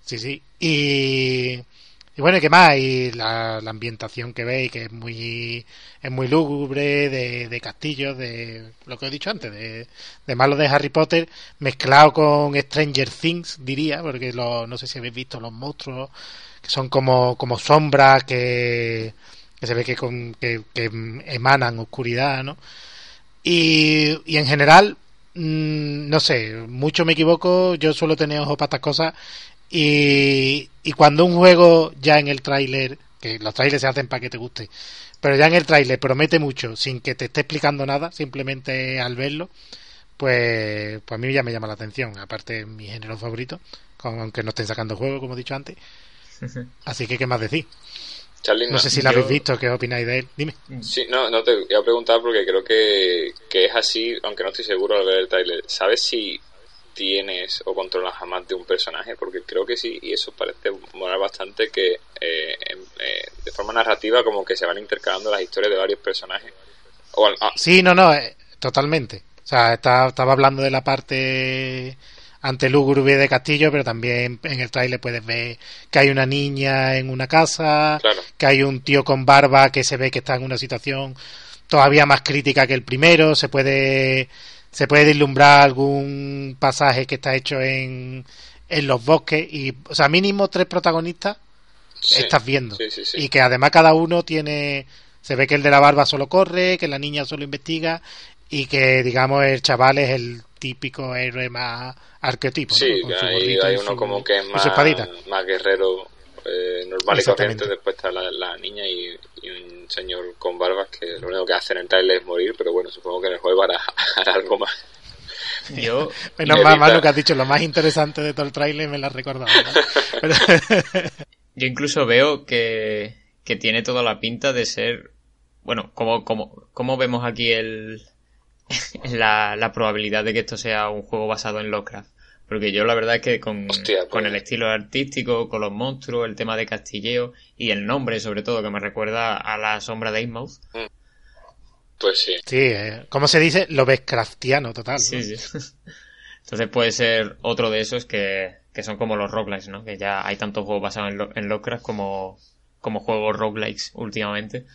D: Sí, sí. Y, y bueno, ¿qué más? Y la, ambientación que veis, que es muy es muy lúgubre, de, de castillos, de lo que he dicho antes, de, de malo de Harry Potter, mezclado con Stranger Things, diría, porque lo, no sé si habéis visto los monstruos, que son como, como sombras que, se ve que, con, que, que emanan oscuridad, ¿no? Y, y en general, mmm, no sé, mucho me equivoco, yo suelo tener ojos para estas cosas y, y cuando un juego ya en el tráiler, que los trailers se hacen para que te guste, pero ya en el tráiler promete mucho sin que te esté explicando nada, simplemente al verlo, pues, pues a mí ya me llama la atención. Aparte, mi género favorito, aunque no estén sacando juego, como he dicho antes. Así que, ¿qué más decir?
B: Charlie,
D: no, sé si lo habéis visto, ¿qué opináis de él? Dime.
B: Sí, no, no te voy a preguntar porque creo que, que es así, aunque no estoy seguro al ver el tráiler. ¿Sabes si tienes o controlas a más de un personaje, porque creo que sí, y eso parece molar bastante que eh, eh, de forma narrativa como que se van intercalando las historias de varios personajes. O, ah.
D: Sí, no, no, eh, totalmente. O sea, está, estaba hablando de la parte ante lúgubre de Castillo, pero también en el trailer puedes ver que hay una niña en una casa,
B: claro.
D: que hay un tío con barba que se ve que está en una situación todavía más crítica que el primero, se puede se puede vislumbrar algún pasaje que está hecho en, en los bosques y, o sea, mínimo tres protagonistas
B: Sí,
D: estás viendo.
B: sí, sí, sí.
D: Y que además cada uno tiene, se ve que el de la barba solo corre, que la niña solo investiga y que, digamos, el chaval es el típico héroe más arquetipo.
B: Sí,
D: ¿no? Con su
B: hay,
D: gorrito
B: hay
D: y
B: uno
D: su-
B: como que es más,
D: su
B: más guerrero eh, normal y corriente, después está la, la niña y, y un señor con barbas que lo único que hace en el trailer es morir, pero bueno, supongo que en el juego hará, hará algo más.
A: Yo, [laughs]
D: Menos mal, lo que has dicho, lo más interesante de todo el trailer me lo has recordado. ¿no? [laughs] Pero- [laughs]
A: yo incluso veo que, que tiene toda la pinta de ser, bueno, como, como, como vemos aquí el, la, la probabilidad de que esto sea un juego basado en Lovecraft. Porque yo la verdad es que con,
B: Hostia, pues.
A: con el estilo artístico, con los monstruos, el tema de castilleo y el nombre sobre todo que me recuerda a la sombra de Inmouth.
B: Pues sí.
D: sí, eh, ¿cómo se dice? Lo craftiano total. ¿no?
A: Sí, sí. [laughs] Entonces puede ser otro de esos que, que son como los roguelikes, ¿no? Que ya hay tantos juegos basados en, Lo- en Lovecraft como, como juegos roguelikes últimamente.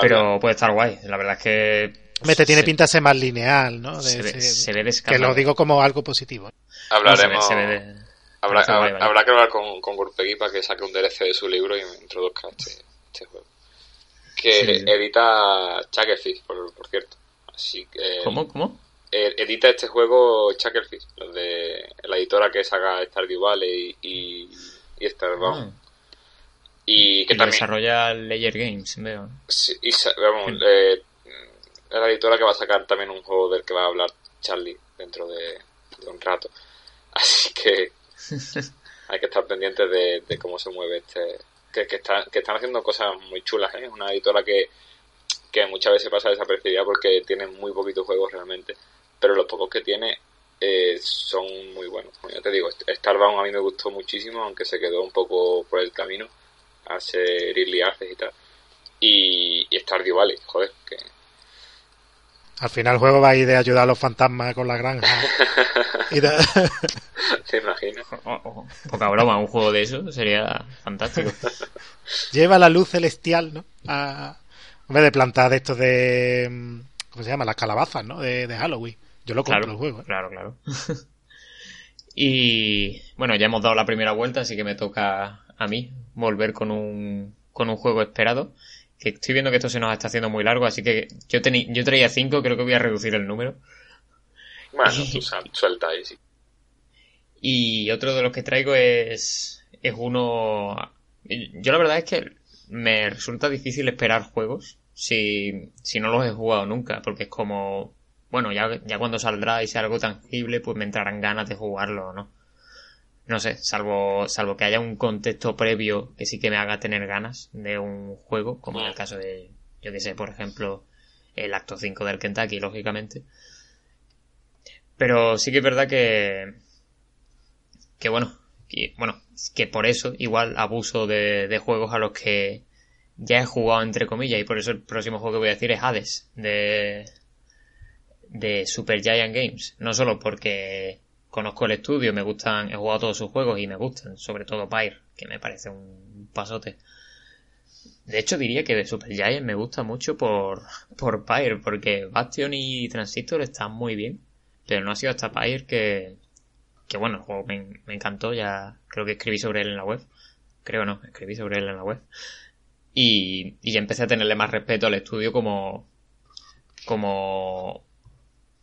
A: Pero puede estar guay. La verdad es que...
D: Te tiene
A: se-
D: pinta de ser más lineal, ¿no? De
A: Se ve,
D: ser-
A: se ve
D: que lo digo como algo positivo.
B: Hablaremos.
A: Se ve- se ve de-
B: habrá, que hablar con, con Gurpegui para que saque un DLC de su libro y me introduzca este, este juego. Que
A: Sí, sí.
B: edita Chucklefish, por, por cierto. Así que.
A: ¿Cómo? ¿Cómo?
B: edita este juego Chucklefish, los de la editora que saca Stardew Valley y, y Starbound.
A: Ah.
B: Y que
A: Y
B: también.
A: desarrolla Layer Games, veo.
B: Sí, y vamos,
A: Sí.
B: eh, es la editora que va a sacar también un juego del que va a hablar Charlie dentro de, de un rato. Así que [laughs] hay que estar pendientes de, de cómo se mueve este. Que, que, está- que están haciendo cosas muy chulas, ¿eh? Es una editora que, que muchas veces pasa desapercibida porque tiene muy poquitos juegos realmente. Pero los pocos que tiene eh, son muy buenos. Como ya te digo, Starbound a mí me gustó muchísimo, aunque se quedó un poco por el camino. Hace Early Access y tal. Y, y Stardew Valley, joder, que
D: Al final el juego va a ir de ayudar a los fantasmas con la granja. [laughs] y de- [laughs]
B: te imaginas.
A: Oh, oh, poca broma, un juego de eso sería fantástico. [laughs]
D: lleva la luz celestial, ¿no? A... Hombre, de plantar de estos de... mm, ¿Cómo se llama? Las calabazas, ¿no? De, de Halloween. Yo lo compro
A: Claro,
D: el juego, ¿eh?
A: claro, claro. y bueno, ya hemos dado la primera vuelta, así que me toca a mí volver con un, con un juego esperado. Que estoy viendo que esto se nos está haciendo muy largo, así que yo, tení, yo traía 5, creo que voy a reducir el número.
B: Bueno, tú suelta ahí, sí.
A: Y otro de los que traigo es, es uno... Yo la verdad es que me resulta difícil esperar juegos si, si no los he jugado nunca, porque es como, bueno, ya, ya cuando saldrá y sea algo tangible, pues me entrarán ganas de jugarlo, ¿no? No sé, salvo, salvo que haya un contexto previo que sí que me haga tener ganas de un juego, como en el caso de, yo que sé, por ejemplo, el acto 5 del Kentucky, lógicamente. Pero sí que es verdad que, que bueno, que, bueno, que por eso igual abuso de, de juegos a los que ya he jugado entre comillas y por eso el próximo juego que voy a decir es Hades de de Super Giant Games no solo porque conozco el estudio me gustan he jugado todos sus juegos y me gustan sobre todo Pyre que me parece un pasote. De hecho diría que de Super Giant me gusta mucho por por Pyre porque Bastion y Transistor están muy bien pero no ha sido hasta Pyre que que bueno, me, me, encantó, ya creo que escribí sobre él en la web, creo no, escribí sobre él en la web, y, y empecé a tenerle más respeto al estudio como, como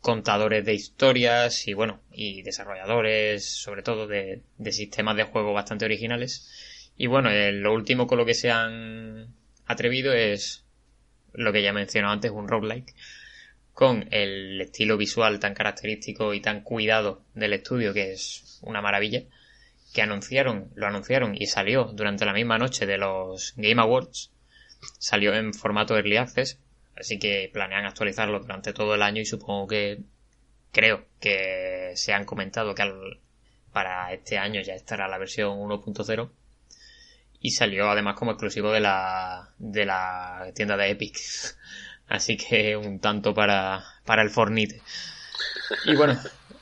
A: contadores de historias y bueno, y desarrolladores, sobre todo de, sistemas de juego bastante originales. Y bueno, lo último con lo que se han atrevido es lo que ya mencioné antes, un roguelike con el estilo visual tan característico y tan cuidado del estudio que es una maravilla que anunciaron, lo anunciaron y salió durante la misma noche de los Game Awards salió en formato Early Access así que planean actualizarlo durante todo el año y supongo que creo que se han comentado que para este año ya estará la versión 1.0 y salió además como exclusivo de la de la tienda de Epic [laughs] Así que un tanto para, para el Fornite. Y bueno,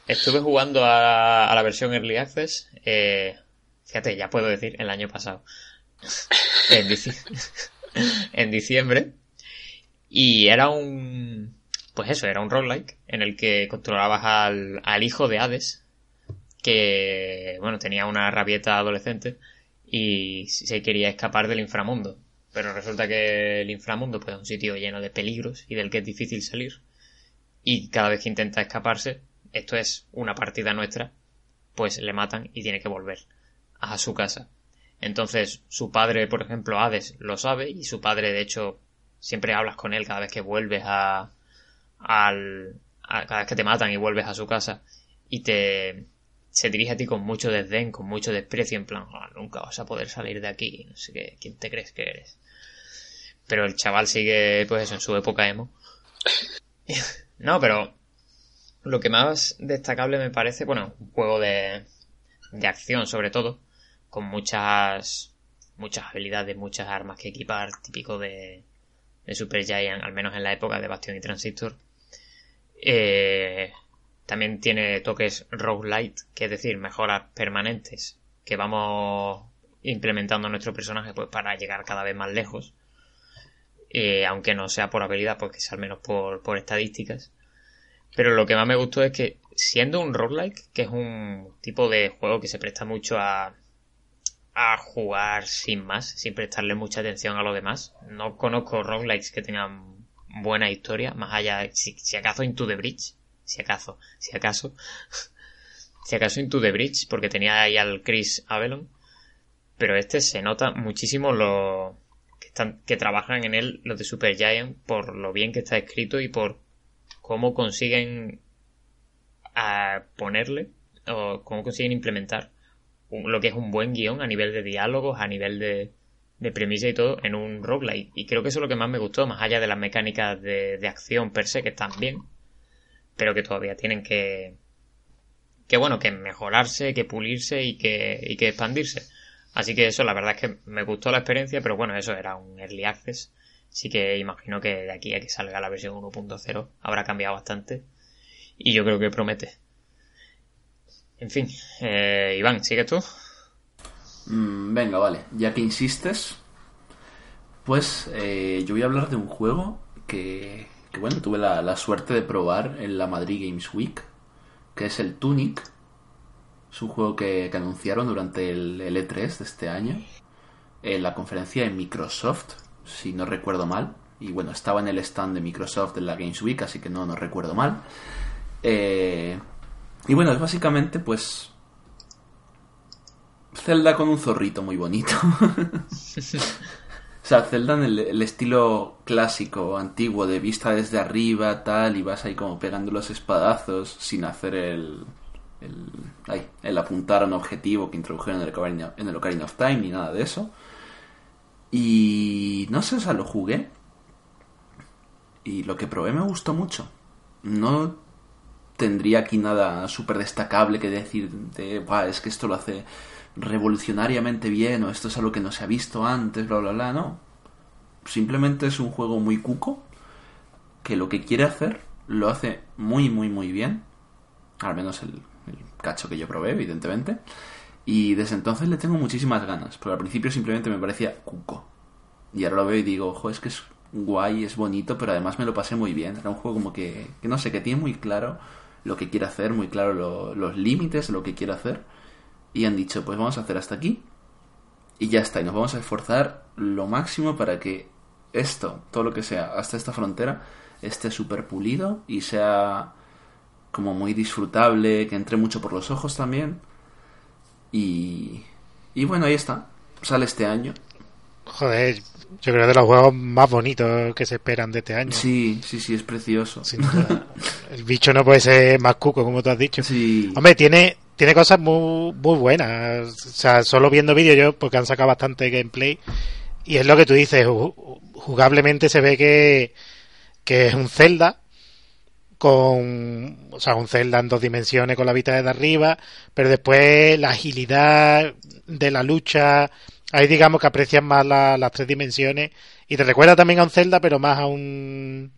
A: estuve jugando a, la versión Early Access. Eh, fíjate, ya puedo decir, el año pasado. [laughs] [laughs] en diciembre. Y era un. Pues eso, era un roguelike en el que controlabas al, al hijo de Hades. Que, bueno, tenía una rabieta adolescente y se quería escapar del inframundo. Pero resulta que el inframundo pues, es un sitio lleno de peligros y del que es difícil salir. Y cada vez que intenta escaparse, esto es una partida nuestra, pues le matan y tiene que volver a su casa. Entonces, su padre, por ejemplo, Hades, lo sabe y su padre, de hecho, siempre hablas con él cada vez que vuelves a, al, cada vez que te matan y vuelves a su casa y te, se dirige a ti con mucho desdén, con mucho desprecio, en plan, ah, nunca vas a poder salir de aquí, no sé qué, ¿quién te crees que eres? Pero el chaval sigue, pues eso, en su época emo. [laughs] no, pero lo que más destacable me parece, bueno, un juego de, de acción sobre todo, con muchas, muchas habilidades, muchas armas que equipar, típico de, de Super Giant, al menos en la época de Bastion y Transistor. Eh, también tiene toques roguelite, que es decir, mejoras permanentes que vamos implementando en nuestro personaje pues para llegar cada vez más lejos. Eh, aunque no sea por habilidad, porque sea al menos por, por estadísticas. Pero lo que más me gustó es que siendo un roguelike, que es un tipo de juego que se presta mucho a, a jugar sin más, sin prestarle mucha atención a lo demás. No conozco roguelikes que tengan buena historia, más allá, si, si acaso Into the Bridge, si acaso, si acaso, [laughs] si acaso Into the Bridge, porque tenía ahí al Chris Avalon, pero este se nota muchísimo lo que trabajan en él los de Super Giant por lo bien que está escrito y por cómo consiguen a ponerle o cómo consiguen implementar lo que es un buen guion a nivel de diálogos, a nivel de, de premisa y todo en un roguelike. Y creo que eso es lo que más me gustó, más allá de las mecánicas de, de acción per se, que están bien, pero que todavía tienen que, que bueno, que mejorarse, que pulirse y que, y que expandirse. Así que eso, la verdad es que me gustó la experiencia, pero bueno, eso era un early access. Así que imagino que de aquí a que salga la versión 1.0 habrá cambiado bastante. Y yo creo que promete. En fin, eh, Iván, ¿sigue tú?
C: Mm, venga, vale. Ya que insistes, pues eh, yo voy a hablar de un juego que, que bueno, tuve la, suerte de probar en la Madrid Games Week, que es el Tunic. Es un juego que, anunciaron durante el, el, E3 de este año, en la conferencia de Microsoft, si no recuerdo mal. Y bueno, estaba en el stand de Microsoft en la Games Week, así que no, no recuerdo mal. Eh, y bueno, es básicamente pues... Zelda con un zorrito muy bonito. [laughs] O sea, Zelda en el, estilo clásico, antiguo, de vista desde arriba, tal, y vas ahí como pegando los espadazos sin hacer el, el, ay, el apuntar a un objetivo que introdujeron en el, Ocarina, en el Ocarina of Time ni nada de eso. Y no sé, o sea, lo jugué. Y lo que probé me gustó mucho. No tendría aquí nada súper destacable que decir de, "Buah, es que esto lo hace revolucionariamente bien o esto es algo que no se ha visto antes, bla, bla, bla. No. Simplemente es un juego muy cuco que lo que quiere hacer lo hace muy, muy, muy bien. Al menos el, cacho que yo probé, evidentemente. Y desde entonces le tengo muchísimas ganas, porque al principio simplemente me parecía cuco. Y ahora lo veo y digo, ojo, es que es guay, es bonito, pero además me lo pasé muy bien. Era un juego como que, que no sé, que tiene muy claro lo que quiere hacer, muy claro lo- los límites lo que quiere hacer. Y han dicho, pues vamos a hacer hasta aquí. Y ya está, y nos vamos a esforzar lo máximo para que esto, todo lo que sea, hasta esta frontera, esté súper pulido y sea como muy disfrutable, que entre mucho por los ojos también. Y, y bueno, ahí está. Sale este año.
D: Joder, yo creo que de los juegos más bonitos que se esperan de este año.
C: Sí, sí, sí, es precioso.
D: Sin duda. El bicho no puede ser más cuco, como tú has dicho.
C: Sí.
D: Hombre, tiene, tiene cosas muy, muy buenas. O sea, solo viendo vídeos yo, porque han sacado bastante gameplay. Y es lo que tú dices, ju- jugablemente se ve que, que es un Zelda con, o sea, un Zelda en dos dimensiones con la vista desde arriba, pero después la agilidad de la lucha, ahí digamos que aprecias más la- las tres dimensiones. Y te recuerda también a un Zelda, pero más a un,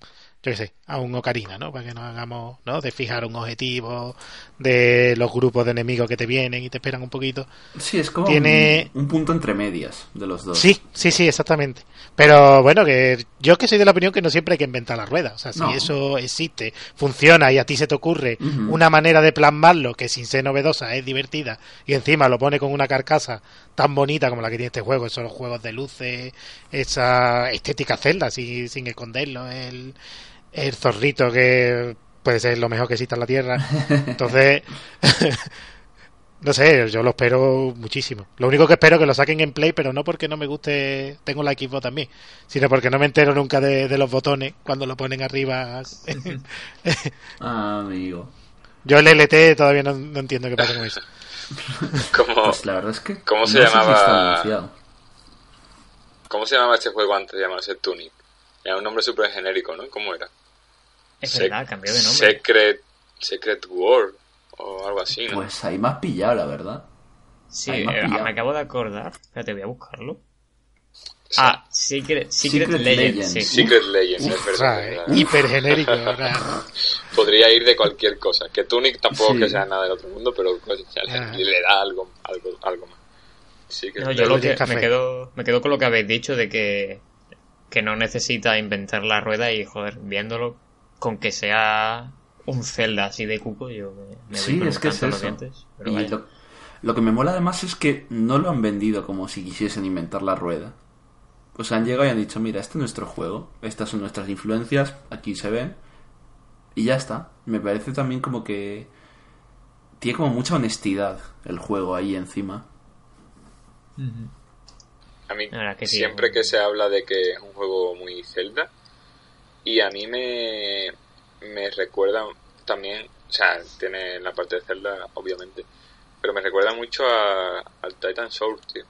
D: yo qué sé, a un Ocarina, ¿no? Para que nos hagamos, ¿no? De fijar un objetivo, de los grupos de enemigos que te vienen y te esperan un poquito.
C: Sí, es como
D: Tiene-
C: un, un punto entre medias de los dos.
D: Sí, sí, sí, exactamente. Pero bueno, que yo que soy de la opinión que no siempre hay que inventar la rueda. O sea, si
C: No.
D: eso existe, funciona y a ti se te ocurre una manera de plasmarlo que sin ser novedosa es divertida y encima lo pone con una carcasa tan bonita como la que tiene este juego, esos juegos de luces, esa estética celda sin, sin esconderlo, el, el zorrito que puede ser lo mejor que exista en la Tierra. Entonces, [laughs] no sé, yo lo espero muchísimo. Lo único que espero es que lo saquen en Play, pero no porque no me guste, tengo la Xbox también, sino porque no me entero nunca de, de los botones cuando lo ponen arriba.
C: Ah, [laughs] amigo.
D: yo el LT todavía no, no entiendo qué pasa con eso. [laughs]
B: Como,
C: Pues la verdad es que.
B: ¿Cómo se
C: no
B: llamaba? ¿Cómo se llamaba este juego antes de llamarse Tunic? Era un nombre súper genérico, ¿no? ¿Cómo era?
A: Es
B: Sec-
A: verdad, cambió de nombre.
B: Secret, Secret World o algo así, ¿no?
C: Pues ahí me has pillado, la verdad.
A: Sí, eh, me acabo de acordar. Espérate, voy a buscarlo. Ah, Secret, Secret,
C: Secret
A: Legend,
C: Legend.
A: sí.
B: Secret Legends, verdad.
D: sea,
B: es
D: eh,
B: verdad.
D: hiper genérico. ¿verdad? [laughs]
B: Podría ir de cualquier cosa. Que Tunic tampoco
C: Sí.
B: que sea nada del otro mundo, pero pues, ya le,
D: Ah.
B: le da algo, algo, algo más. Secret
A: No, yo lo
B: Legends.
A: que me quedo, me quedo con lo que habéis dicho de que, que no necesita inventar la rueda y, joder, viéndolo con que sea un Zelda así de cuco, yo me, me
C: Sí, es que es eso.
A: dientes. Pero
C: Y
A: vaya.
C: lo, lo que me mola además es que no lo han vendido como si quisiesen inventar la rueda. Pues han llegado y han dicho, mira, este es nuestro juego, estas son nuestras influencias, aquí se ven, y ya está. Me parece también como que tiene como mucha honestidad el juego ahí encima.
B: A mí
A: La verdad que sí.
B: siempre que se habla de que es un juego muy Zelda y a mí me, me recuerda también, o sea, tiene la parte de Zelda obviamente, pero me recuerda mucho a, al Titan Soul, tío.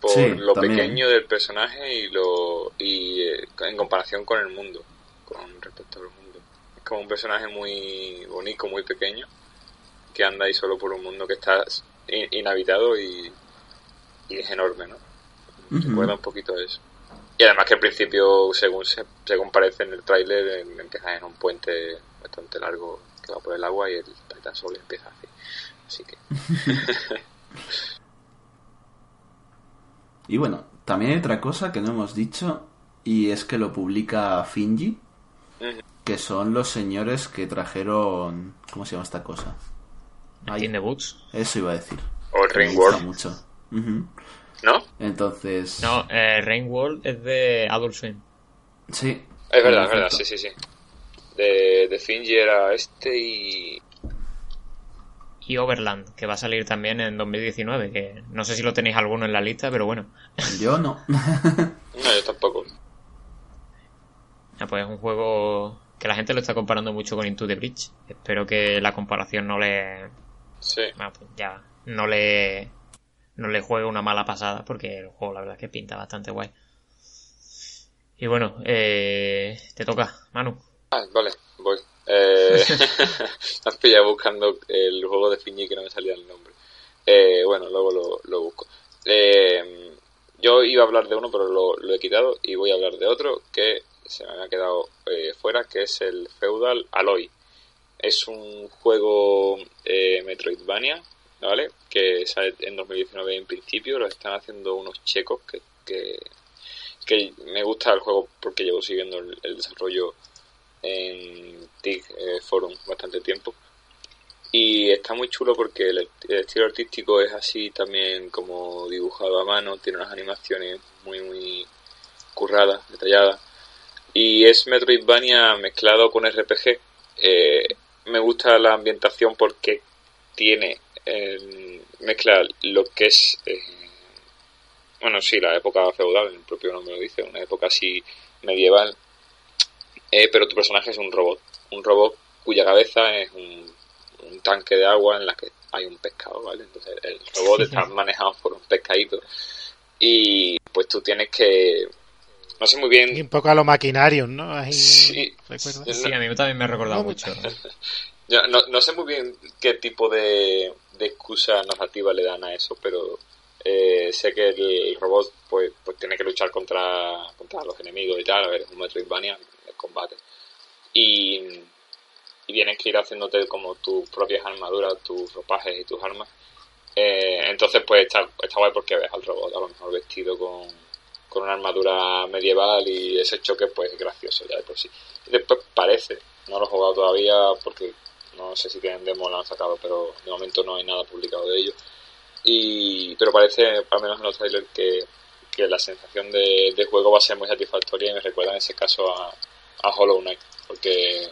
B: Por
C: Sí,
B: lo
C: también.
B: pequeño del personaje y lo y eh, en comparación con el mundo, con respecto al mundo. Es como un personaje muy bonito, muy pequeño, que anda ahí solo por un mundo que está in- inhabitado y, y es enorme, ¿no? Recuerda un poquito a eso. Y además que al principio, según se, según parece en el tráiler, em- empieza en un puente bastante largo que va por el agua y el Titan Soul empieza así. Así que [laughs]
C: Y bueno, también hay otra cosa que no hemos dicho, y es que lo publica Finji, que son los señores que trajeron... ¿Cómo se llama esta cosa?
A: De Boots.
C: eso iba a decir.
B: O
C: Que me
B: Ring
C: gusta
B: World,
C: mucho. Ujú.
B: ¿No?
C: Entonces...
A: No, eh, Rain World es de Adult Swim.
C: Sí.
B: Es verdad, es verdad, sí, sí, sí. De, de Finji era este y...
A: Y Overland, que va a salir también en 2019, que no sé si lo tenéis alguno en la lista, pero bueno. [laughs]
C: Yo no. [laughs]
B: No, yo tampoco.
A: Ya, pues es un juego que la gente lo está comparando mucho con Into the Bridge. Espero que la comparación no le.
B: Sí.
A: Bueno, pues ya. No le. No le juegue una mala pasada, porque el juego la verdad es que pinta bastante guay. Y bueno, eh, te toca, Manu.
B: Ah, vale, voy. Eh, [laughs] pillado buscando el juego de Fiñi que no me salía el nombre. Eh, bueno, luego lo, lo busco. Eh, yo iba a hablar de uno, pero lo, lo, he quitado y voy a hablar de otro que se me ha quedado eh, fuera, que es el Feudal Alloy. Es un juego eh, Metroidvania, ¿vale? Que sale en 2019 en principio, lo están haciendo unos checos que, que, que me gusta el juego porque llevo siguiendo el, desarrollo en TIG eh, Forum bastante tiempo. Y está muy chulo porque el, el, estilo artístico es así también como dibujado a mano, tiene unas animaciones muy muy curradas, detalladas. Y es Metroidvania mezclado con RPG. Eh, me gusta la ambientación porque tiene eh, mezcla lo que es eh, bueno sí la época feudal el propio nombre lo dice una época así medieval eh, pero tu personaje es un robot un robot cuya cabeza es un, un, tanque de agua en la que hay un pescado vale entonces el robot [laughs] está manejado por un pescadito y pues tú tienes que no sé muy bien.
D: Y un poco a lo maquinario, ¿no? Ahí,
B: sí,
A: sí, a mí también me ha recordado no, mucho.
B: Yo no, no, sé muy bien qué tipo de, de, excusa narrativa le dan a eso, pero eh, sé que el, robot pues, pues tiene que luchar contra, contra los enemigos y tal, a ver, es un Metroidvania, el combate. Y, y tienes que ir haciéndote como tus propias armaduras, tus ropajes y tus armas. Eh, entonces pues está, está guay porque ves al robot a lo mejor vestido con con una armadura medieval y ese choque pues es gracioso ya de por sí. Después parece, no lo he jugado todavía porque no sé si tienen demo lo han sacado, pero de momento no hay nada publicado de ello. Y, pero parece, al menos en los trailers, que, que la sensación de, de, juego va a ser muy satisfactoria y me recuerda en ese caso a, a Hollow Knight, porque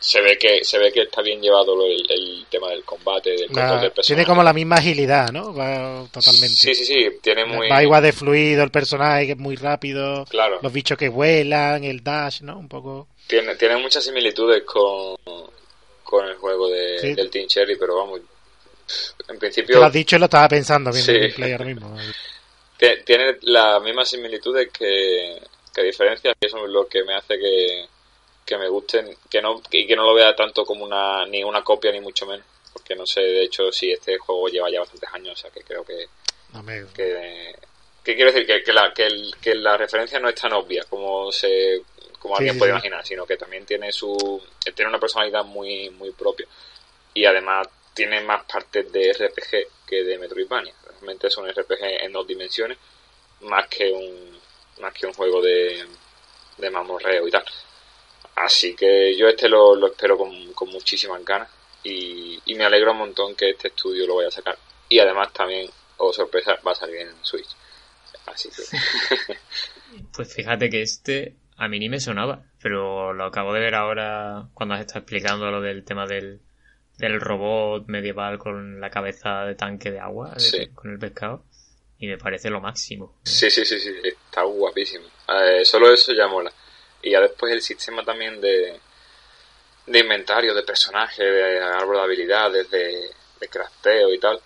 B: se ve que se ve que está bien llevado el, el tema del combate, del control
D: la,
B: del personaje.
D: Tiene como la misma agilidad, ¿no? Va totalmente.
B: Sí, sí, sí, tiene muy...
D: Va igual de fluido el personaje, que es muy rápido.
B: Claro.
D: Los bichos que vuelan, el dash, ¿no? Un poco...
B: Tiene, tiene muchas similitudes con, con el juego de, sí. del Team Cherry, pero vamos... En principio...
D: Te lo has dicho y lo estaba pensando viendo sí. el play ahora mismo. [laughs]
B: tiene las mismas similitudes que, que diferencias, y eso es lo que me hace que que me gusten, que no, y que no lo vea tanto como una, ni una copia ni mucho menos, porque no sé, de hecho, si este juego lleva ya bastantes años, o sea que creo que,
D: Amigo.
B: que, que quiero decir que, que, la, que, el, que la referencia no es tan obvia como se como alguien sí, puede sí. imaginar, sino que también tiene su tiene una personalidad muy muy propia y además tiene más partes de RPG que de Metroidvania. Realmente es un RPG en dos dimensiones más que un más que un juego de de mamorreo y tal. Así que yo este lo, lo espero con, con, muchísimas ganas y, y, me alegro un montón que este estudio lo vaya a sacar. Y además también, o oh, sorpresa, va a salir en Switch. Así que... [laughs]
A: pues fíjate que este a mí ni me sonaba, pero lo acabo de ver ahora cuando has estado explicando lo del tema del, del robot medieval con la cabeza de tanque de agua, de,
B: sí.
A: con el pescado. Y me parece lo máximo.
B: Sí, sí, sí, sí, está guapísimo. Eh, solo eso ya mola y ya después el sistema también de, de inventario, de personajes, de árbol de habilidades, de, de crafteo y tal,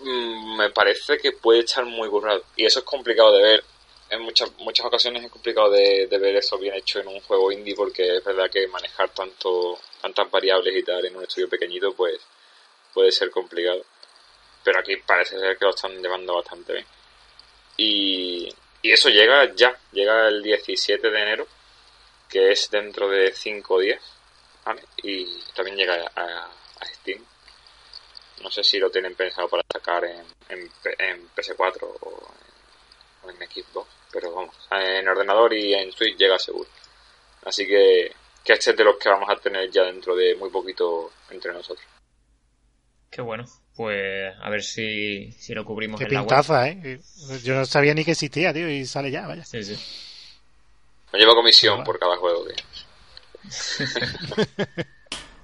B: mmm, me parece que puede estar muy currado. Y eso es complicado de ver. En muchas, muchas ocasiones es complicado de, ver eso bien hecho en un juego indie porque es verdad que manejar tanto tantas variables y tal en un estudio pequeñito pues puede ser complicado. Pero aquí parece ser que lo están llevando bastante bien. Y, y eso llega ya, llega el 17 de enero que es dentro de 5 días, ¿vale? Y también llega a, a, Steam. No sé si lo tienen pensado para sacar en, en, en PS4 o en, Xbox, pero vamos, en ordenador y en Switch llega seguro. Así que, que este es de los que vamos a tener ya dentro de muy poquito entre nosotros.
A: Qué bueno. Pues a ver si, si lo cubrimos
D: Qué
A: en
D: pintaza,
A: la web.
D: ¿eh? Yo no sabía ni que existía, tío, y sale ya, vaya.
A: Sí, sí.
B: Me lleva comisión por cada juego que. [laughs]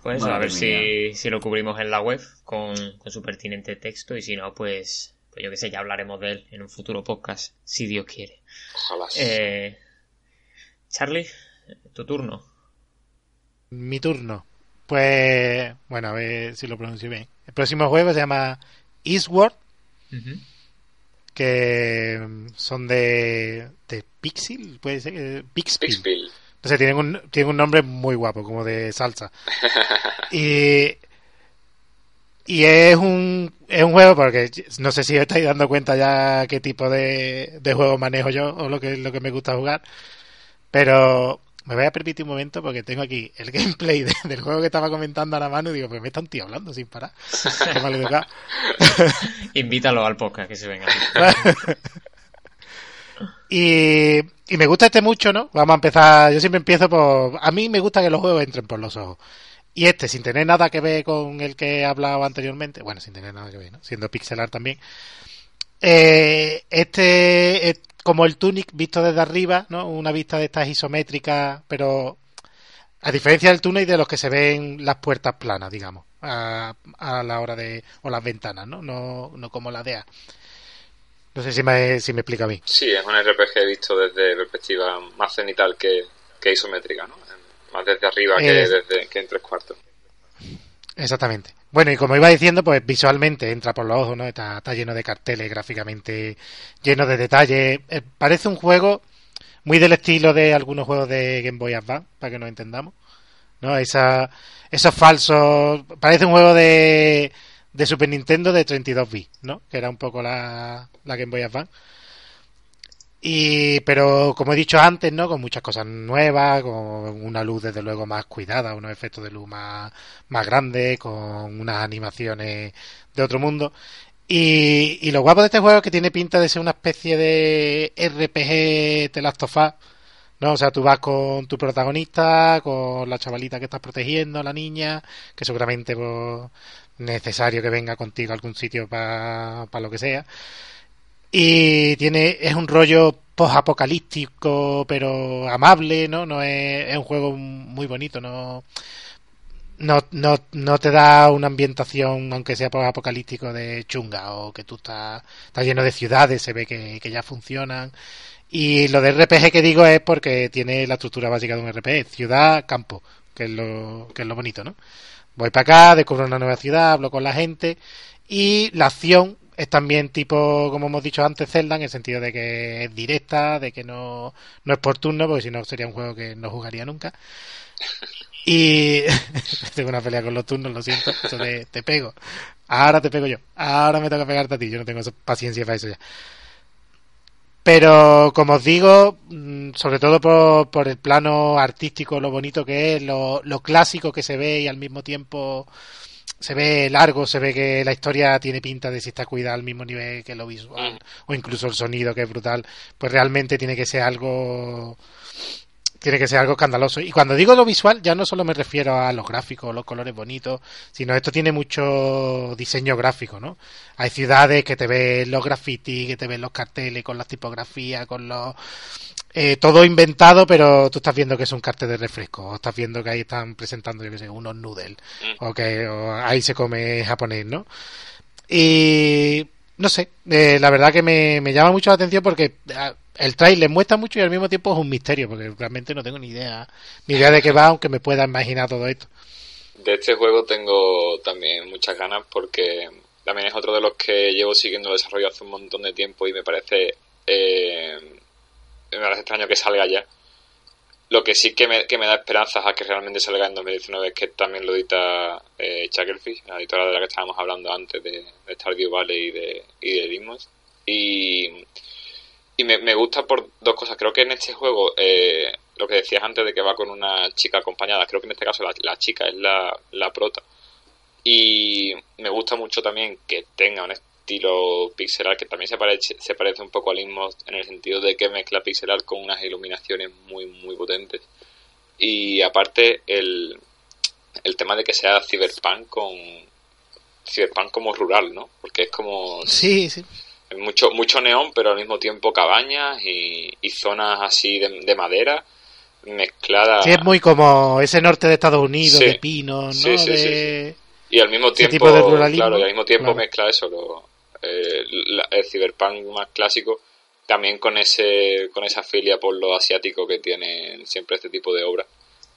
A: pues Madre a ver si, si, lo cubrimos en la web con, con, su pertinente texto y si no, pues, pues yo que sé, ya hablaremos de él en un futuro podcast, si Dios quiere.
B: Ojalá.
A: Eh, Charlie, tu turno.
D: Mi turno. Pues, bueno, a ver si lo pronuncio bien. El próximo juego se llama Eastward, que son de, de Pixel, puede ser, eh, Pixpil.
B: Pixpil.
D: No sé, tienen un, tienen un nombre muy guapo, como de salsa. [laughs] y, y es un, es un juego, porque no sé si os estáis dando cuenta ya qué tipo de, de juego manejo yo o lo que, lo que me gusta jugar. Pero me voy a permitir un momento porque tengo aquí el [laughs] gameplay de- del juego que estaba comentando a la mano y digo, pues me está un tío hablando sin parar. Qué mal educado. [laughs]
A: Invítalo al podcast que se venga. [laughs]
D: Y, y me gusta este mucho, ¿no? Vamos a empezar. Yo siempre empiezo por. A mí me gusta que los juegos entren por los ojos. Y este, sin tener nada que ver con el que he hablado anteriormente, bueno, sin tener nada que ver, ¿no? Siendo pixelar también. eh, este es como el Tunic visto desde arriba, ¿no? Una vista de estas isométricas, pero a diferencia del Tunic de los que se ven las puertas planas, digamos, a, a la hora de. o las ventanas, ¿no? No, no como la DEA. No sé si me, si me explica bien.
B: Sí, es un RPG visto desde perspectiva más cenital que, que isométrica, ¿no? Más desde arriba que,
D: Es-
B: desde, que en tres cuartos.
D: Exactamente. Bueno, y como iba diciendo, pues visualmente entra por los ojos, ¿no? Está, está lleno de carteles, gráficamente lleno de detalles. Eh, parece un juego muy del estilo de algunos juegos de Game Boy Advance, para que nos entendamos. ¿No? Esa, esos falsos. Parece un juego de, de Super Nintendo de 32 bits, ¿no? Que era un poco la, la Game Boy Advance. Y, pero como he dicho antes, ¿no? Con muchas cosas nuevas, con una luz desde luego más cuidada, unos efectos de luz más, más grandes, con unas animaciones de otro mundo. Y, y lo guapo de este juego es que tiene pinta de ser una especie de RPG The Last of Us, ¿no? O sea, tú vas con tu protagonista, con la chavalita que estás protegiendo, la niña, que seguramente pues, necesario que venga contigo a algún sitio para lo que sea. Y tiene, es un rollo post-apocalíptico, pero amable, ¿no? No es, es un juego muy bonito, no, no, no, no te da una ambientación, aunque sea post-apocalíptico, de chunga, o que tú estás, estás lleno de ciudades, se ve que, que ya funcionan. Y lo de RPG que digo es porque tiene la estructura básica de un RPG, ciudad, campo, que es lo, que es lo bonito, ¿no? Voy para acá, descubro una nueva ciudad, hablo con la gente, y la acción es también tipo, como hemos dicho antes, Zelda, en el sentido de que es directa, de que no, no es por turno, porque si no sería un juego que no jugaría nunca. Y [laughs] tengo una pelea con los turnos, lo siento, eso de te pego. Ahora te pego yo, ahora me toca pegarte a ti, yo no tengo paciencia para eso ya. Pero como os digo, mm, sobre todo por, por el plano artístico, lo bonito que es, lo, lo clásico que se ve y al mismo tiempo se ve largo, se ve que la historia tiene pinta de si está cuidada al mismo nivel que lo visual, o incluso el sonido que es brutal, pues realmente tiene que ser algo tiene que ser algo escandaloso. Y cuando digo lo visual, ya no solo me refiero a los gráficos, los colores bonitos, sino esto tiene mucho diseño gráfico, ¿no? Hay ciudades que te ven los grafitis, que te ven los carteles con las tipografías, con los... Eh, todo inventado, pero tú estás viendo que es un cartel de refresco, o estás viendo que ahí están presentando, yo que sé, unos noodles, o que o ahí se come japonés, ¿no? Y no sé, eh, la verdad que me, me llama mucho la atención porque ah, el trailer muestra mucho y al mismo tiempo es un misterio, porque realmente no tengo ni idea, ni idea de qué va, aunque me pueda imaginar todo esto.
B: De este juego tengo también muchas ganas porque también es otro de los que llevo siguiendo el desarrollo hace un montón de tiempo y me parece eh, me parece extraño que salga ya. Lo que sí que me, que me da esperanzas a que realmente salga en 2019 es que también lo edita eh, la editora de la que estábamos hablando antes de, de Stardew Valley y de, y de Limos. Y, y me, me gusta por dos cosas. Creo que en este juego, eh, lo que decías antes de que va con una chica acompañada, creo que en este caso la, la chica es la, la prota. Y me gusta mucho también que tenga un estilo pixelar que también se parece, se parece un poco al Inmos en el sentido de que mezcla pixelar con unas iluminaciones muy, muy potentes. Y aparte, el, el tema de que sea cyberpunk con cyberpunk como rural, ¿no? Porque es como
D: Sí, sí.
B: mucho mucho neón, pero al mismo tiempo cabañas y, y zonas así de, de madera mezcladas.
D: Sí, es muy como ese norte de Estados Unidos,
B: Sí.
D: de pinos, ¿no?
B: Sí, sí, sí,
D: de...
B: Y al mismo tiempo,
D: tipo de ruralismo,
B: claro, y al mismo tiempo
D: claro.
B: mezcla eso, lo- eh, el cyberpunk más clásico también con ese con esa filia por lo asiático que tienen siempre este tipo de obras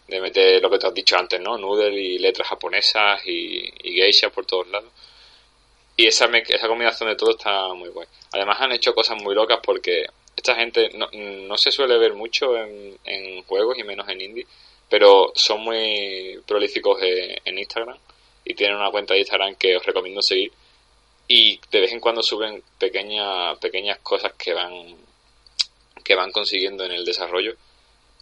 B: de meter lo que te has dicho antes no noodle y letras japonesas y, y geisha por todos lados. Y esa esa combinación de todo está muy guay. Además han hecho cosas muy locas porque esta gente no, no se suele ver mucho en, en juegos y menos en indie pero son muy prolíficos en Instagram y tienen una cuenta de Instagram que os recomiendo seguir y de vez en cuando suben pequeñas pequeñas cosas que van que van consiguiendo en el desarrollo.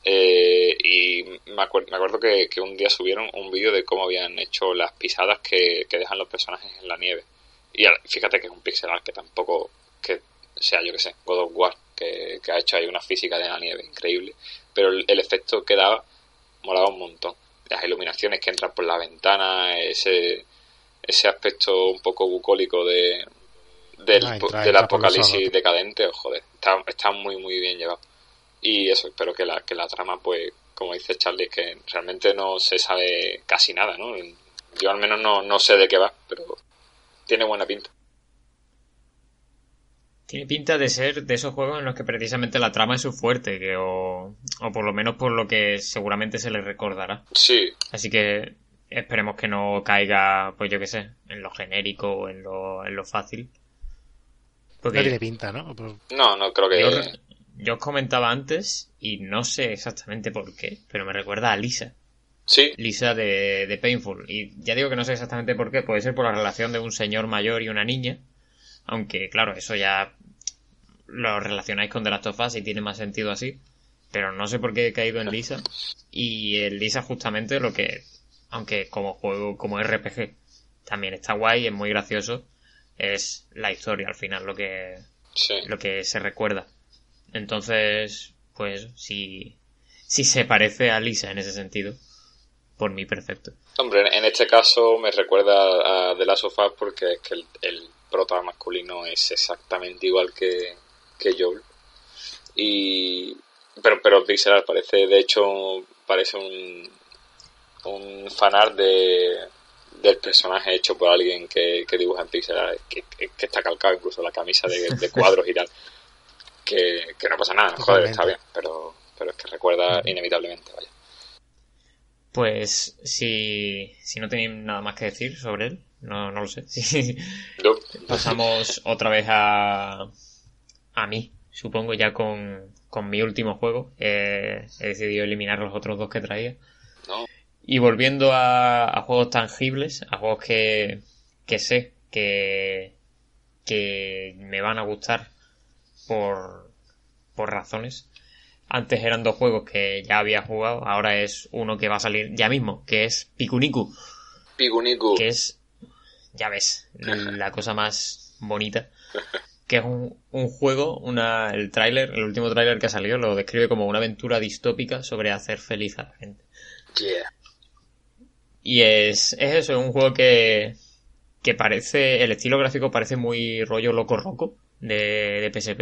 B: Eh, y me, acuerdo, me acuerdo que, un día subieron un vídeo de cómo habían hecho las pisadas que, dejan los personajes en la nieve. Y fíjate que es un pixel art que tampoco que sea yo que sé God of War que, ha hecho ahí una física de la nieve increíble. Pero el efecto que daba molaba un montón. Las iluminaciones que entran por la ventana ese ese aspecto un poco bucólico de del, apocalipsis decadente, joder, está, está muy muy bien llevado. Y eso, espero que la, que la trama, pues, como dice Charlie, que realmente no se sabe casi nada, ¿no? Yo al menos no, no sé de qué va, pero tiene buena pinta.
A: Tiene pinta de ser de esos juegos en los que precisamente la trama es su fuerte, que o, o por lo menos por lo que seguramente se le recordará.
B: Sí.
A: Así que Esperemos que no caiga, pues yo qué sé, en lo genérico o en lo, en lo fácil.
D: Porque no tiene pinta, ¿no?
B: No, no creo que...
A: Yo, os comentaba antes, y no sé exactamente por qué, pero me recuerda a Lisa.
B: Sí.
A: Lisa de, de Painful. Y ya digo que no sé exactamente por qué, puede ser por la relación de un señor mayor y una niña. Aunque, claro, eso ya lo relacionáis con The Last of Us y tiene más sentido así. Pero no sé por qué he caído en [laughs] Lisa. Y en Lisa justamente lo que aunque como juego, como RPG, también está guay, es muy gracioso, es la historia al final lo que, lo que se recuerda. Entonces, pues, si, si se parece a Lisa en ese sentido, por mí perfecto.
B: Hombre, en este caso me recuerda a The Last of Us porque es que el, el prota masculino es exactamente igual que, que Joel. Y, pero, pero Pixel parece, de hecho, parece un, un fanart de, del personaje hecho por alguien que, dibuja en pixel que, que, está calcado incluso la camisa de, [laughs] cuadros y tal. Que, no pasa nada, joder, está bien, pero, pero es que recuerda inevitablemente, vaya.
A: Pues si, si no tenéis nada más que decir sobre él, no, no lo sé. [laughs] Pasamos otra vez a, a mí, supongo, ya con, con mi último juego. he decidido eliminar los otros dos que traía.
B: No.
A: Y volviendo a, juegos tangibles, a juegos que, que sé que, que me van a gustar por, por razones. Antes eran dos juegos que ya había jugado, ahora es uno que va a salir ya mismo, que es Pikuniku.
B: Pikuniku.
A: Que es, ya ves, [laughs] la cosa más bonita. Que es un, un juego, una, el tráiler, el último tráiler que ha salido lo describe como una aventura distópica sobre hacer feliz a la gente.
B: Yeah.
A: Y es, es eso, es un juego que, que parece, el estilo gráfico parece muy rollo loco roco de, de PSP.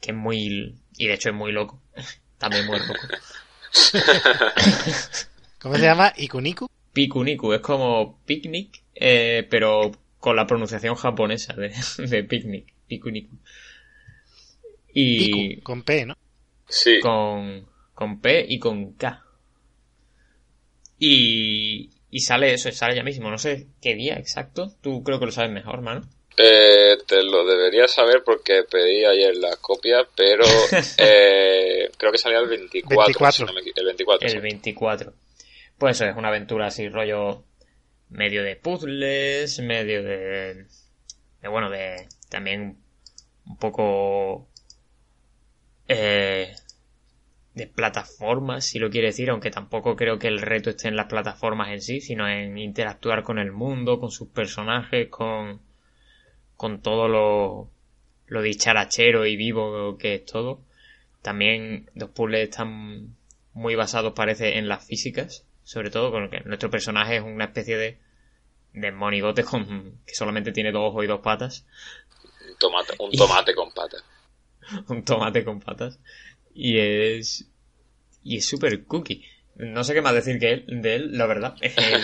A: Que es muy, y de hecho es muy loco. [laughs] También muy loco. [laughs]
D: ¿Cómo se llama? ¿Ikuniku?
A: Pikuniku, es como picnic, eh, pero con la pronunciación japonesa de, [laughs] de picnic. Pikuniku.
D: Y. con P, ¿no?
B: Sí.
A: Con, con P y con K. Y, y sale eso, sale ya mismo. No sé qué día exacto. Tú creo que lo sabes mejor, mano.
B: Eh, te lo debería saber porque pedí ayer la copia, pero [laughs] eh, creo que salía el 24. el 24.
A: El 24. Pues eso es una aventura así, rollo medio de puzzles, medio de, de bueno, de también un poco eh, de plataformas, si lo quiere decir, aunque tampoco creo que el reto esté en las plataformas en sí, sino en interactuar con el mundo, con sus personajes, con, con todo lo, lo dicharachero y vivo que es todo. También los puzzles están muy basados, parece, en las físicas, sobre todo con que nuestro personaje es una especie de, de monigote con, que solamente tiene dos ojos y dos patas.
B: Un tomate, un tomate con patas. [laughs]
A: un tomate con patas. Y es. Y es súper cookie. No sé qué más decir que él, de él, la verdad.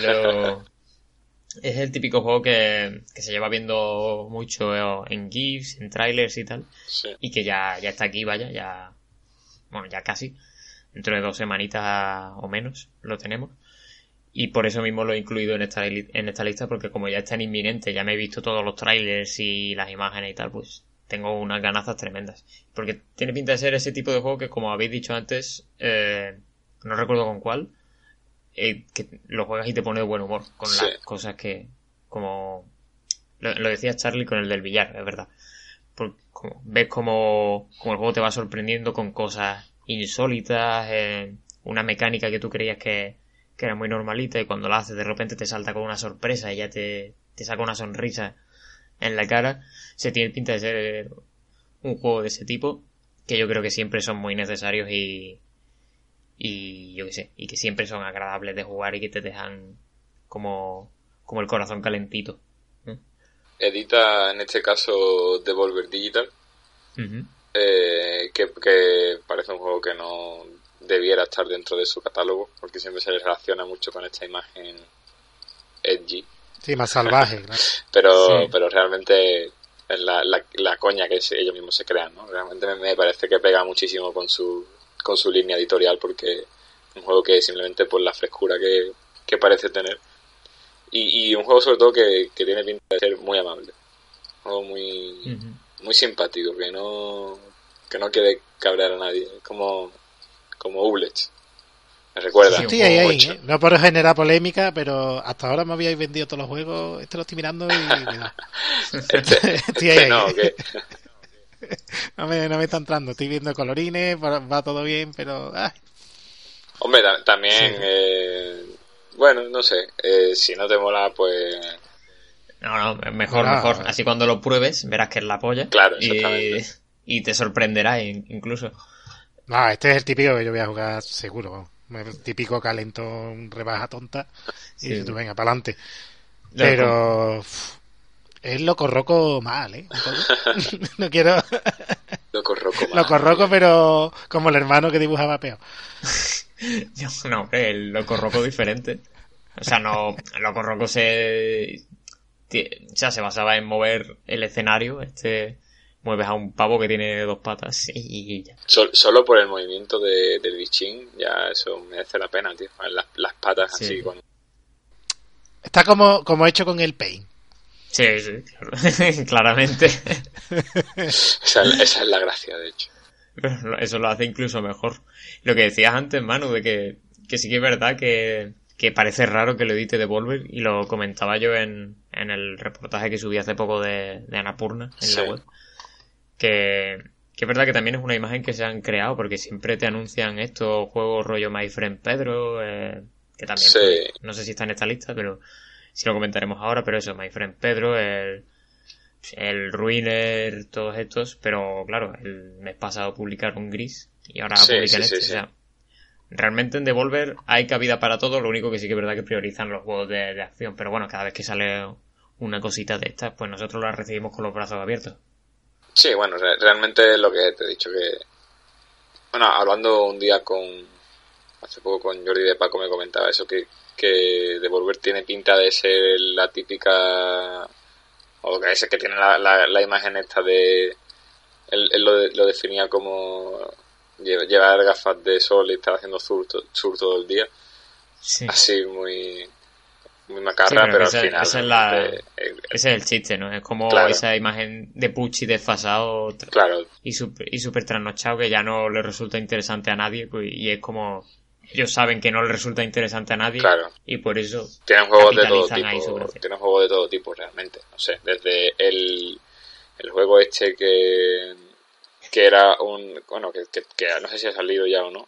A: lo, [laughs] es el típico juego que, que se lleva viendo mucho en GIFs, en trailers y tal.
B: Sí.
A: Y que ya, ya está aquí, vaya, ya. Bueno, ya casi. Dentro de dos semanitas o menos lo tenemos. Y por eso mismo lo he incluido en esta, en esta lista, porque como ya está en inminente, ya me he visto todos los trailers y las imágenes y tal, pues tengo unas ganazas tremendas. Porque tiene pinta de ser ese tipo de juego que, como habéis dicho antes, eh, no recuerdo con cuál, eh, que lo juegas y te pone de buen humor con
B: Sí.
A: las cosas que, como lo, lo decía Charlie con el del billar, es verdad. Por- como- ves como, como el juego te va sorprendiendo con cosas insólitas, eh, una mecánica que tú creías que, que era muy normalita y cuando la haces de repente te salta con una sorpresa y ya te, te saca una sonrisa en la cara. Se tiene pinta de ser un juego de ese tipo que yo creo que siempre son muy necesarios y, y yo qué sé, y que siempre son agradables de jugar y que te dejan como, como el corazón calentito.
B: Edita en este caso Devolver Digital, eh, que, que parece un juego que no debiera estar dentro de su catálogo, porque siempre se le relaciona mucho con esta imagen edgy,
D: Sí, más salvaje. claro. [laughs]
B: pero,
A: Sí.
B: pero realmente es la, la, la coña que se- ellos mismos se crean, ¿no? Realmente me, me parece que pega muchísimo con su, con su línea editorial, porque es un juego que simplemente por la frescura que, que parece tener, y, y un juego sobre todo que, que tiene pinta de ser muy amable, un juego muy, muy simpático, que no, que no quiere cabrear a nadie, es como, como Ublex. Me recuerda.
A: Sí,
D: Estoy ahí, ahí. ¿eh? No por generar polémica, pero hasta ahora me habíais vendido todos los juegos. Este lo estoy mirando y.
B: Este- [laughs] [laughs]
D: Estoy ahí,
B: este
D: ahí,
B: no, que- [laughs]
D: No me, no me está entrando. Estoy viendo colorines, va, todo bien, pero... ay,
B: Hombre, ta- también,
D: Sí.
B: eh, bueno, no sé, eh, si no te mola, pues
A: No, no, mejor,
D: Ah.
A: mejor. Así cuando lo pruebes, verás que es la polla.
B: Claro,
A: y,
B: exactamente.
A: y te sorprenderá in- incluso.
D: No, este es el típico que yo voy a jugar seguro. El típico calentón rebaja tonta. Y dices tú, venga, para adelante. Pero... es loco roco mal, ¿eh? [laughs] [laughs] No quiero...
B: loco roco. [laughs]
D: Loco roco, pero como el hermano que dibujaba peor.
A: No, hombre, el Loco Roco diferente. O sea, no, el Loco Roco se, o sea, se basaba en mover el escenario. Este, mueves a un pavo que tiene dos patas y ya.
B: Sol- solo por el movimiento de, del bichín, ya eso merece la pena, tío. Las, las patas
A: Sí.
B: así, con...
D: Está como, como hecho con el paint.
A: Sí, sí, [laughs] claramente. [laughs]
B: esa, esa es la gracia, de hecho.
A: Eso lo hace incluso mejor. Lo que decías antes, Manu, de que, que sí que es verdad que, que parece raro que lo edite Devolver, y lo comentaba yo en, en el reportaje que subí hace poco de, de Anapurna en
B: Sí.
A: la web. Que, que es verdad que también es una imagen que se han creado, porque siempre te anuncian estos juegos rollo My Friend Pedro, eh, que también
B: Sí.
A: pues, no sé si está en esta lista, pero si lo comentaremos ahora, pero eso, My Friend Pedro, el, el Ruiner, todos estos, pero claro, el mes pasado publicaron Gris y ahora
B: Sí,
A: publican
B: sí,
A: este. o sea, realmente en Devolver hay cabida para todo, lo único que sí que es verdad que priorizan los juegos de, de acción, pero bueno, cada vez que sale una cosita de estas, pues nosotros la recibimos con los brazos abiertos.
B: Sí, bueno, re- realmente es lo que te he dicho que... Bueno, hablando un día con... Hace poco con Jordi de Paco me comentaba eso, que, que Devolver tiene pinta de ser la típica... O que es que tiene la, la, la imagen esta de... Él, él lo, de- lo definía como lle- llevar gafas de sol y estar haciendo sur, sur todo el día.
A: Sí.
B: Así muy... Muy
A: Sí,
B: macarra,
A: pero
B: al final...
A: es la-
B: eh,
A: Ese es el chiste, ¿no? Es como
B: Claro.
A: esa imagen de Pucci desfasado
B: claro,
A: y súper y super trasnochado que ya no le resulta interesante a nadie pues, y es como ellos saben que no le resulta interesante a nadie
B: Claro.
A: y por eso
B: Tienen juegos de todo tipo. Tienen juegos de todo tipo realmente. No sé, desde el, el juego este que, que era un. Bueno, que, que, que no sé si ha salido ya o no.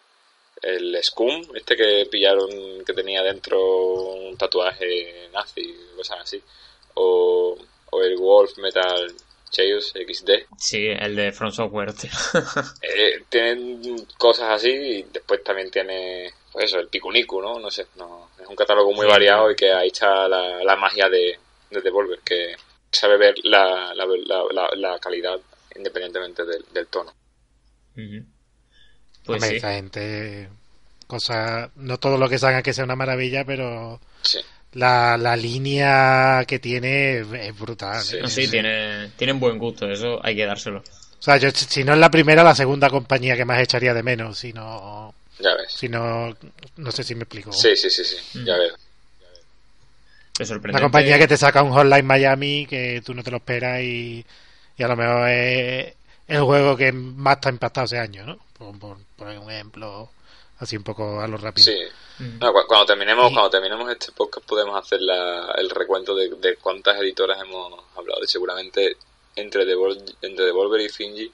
B: El Scum, este que pillaron que tenía dentro un tatuaje nazi, cosas así. O, o el Wolf Metal Chaos XD.
A: sí el de From Software. [laughs]
B: Eh, tienen cosas así y después también tiene pues eso, el Picunicu, ¿no? No sé, no, es un catálogo muy
A: Sí.
B: variado y que ahí está la, la magia de, de Devolver, que sabe ver la, la, la, calidad independientemente del, del tono.
A: Pues
D: Hombre,
A: sí
D: esa gente... Cosa, no todo lo que salga que sea una maravilla, pero
B: Sí,
D: la, la línea que tiene es, brutal.
B: Sí.
D: ¿eh?
A: Sí, tiene, tienen buen gusto, eso hay que dárselo.
D: O sea, yo si no es la primera, la segunda compañía que más echaría de menos, si no,
B: Ya ves.
D: si no, no sé si me explico.
B: Sí, sí, sí, sí. Ya veo.
A: Lo
D: Una compañía que te saca un Hotline Miami que tú no te lo esperas y, y a lo mejor es el juego que más te ha impactado ese año, ¿no? Por, por poner un ejemplo así un poco a lo rápido.
B: Sí.
A: Mm.
B: No, cu- cuando terminemos,
D: Y-
B: cuando terminemos este podcast podemos hacer la, el recuento de, de cuántas editoras hemos hablado. Y seguramente entre Devol- entre Devolver y Finji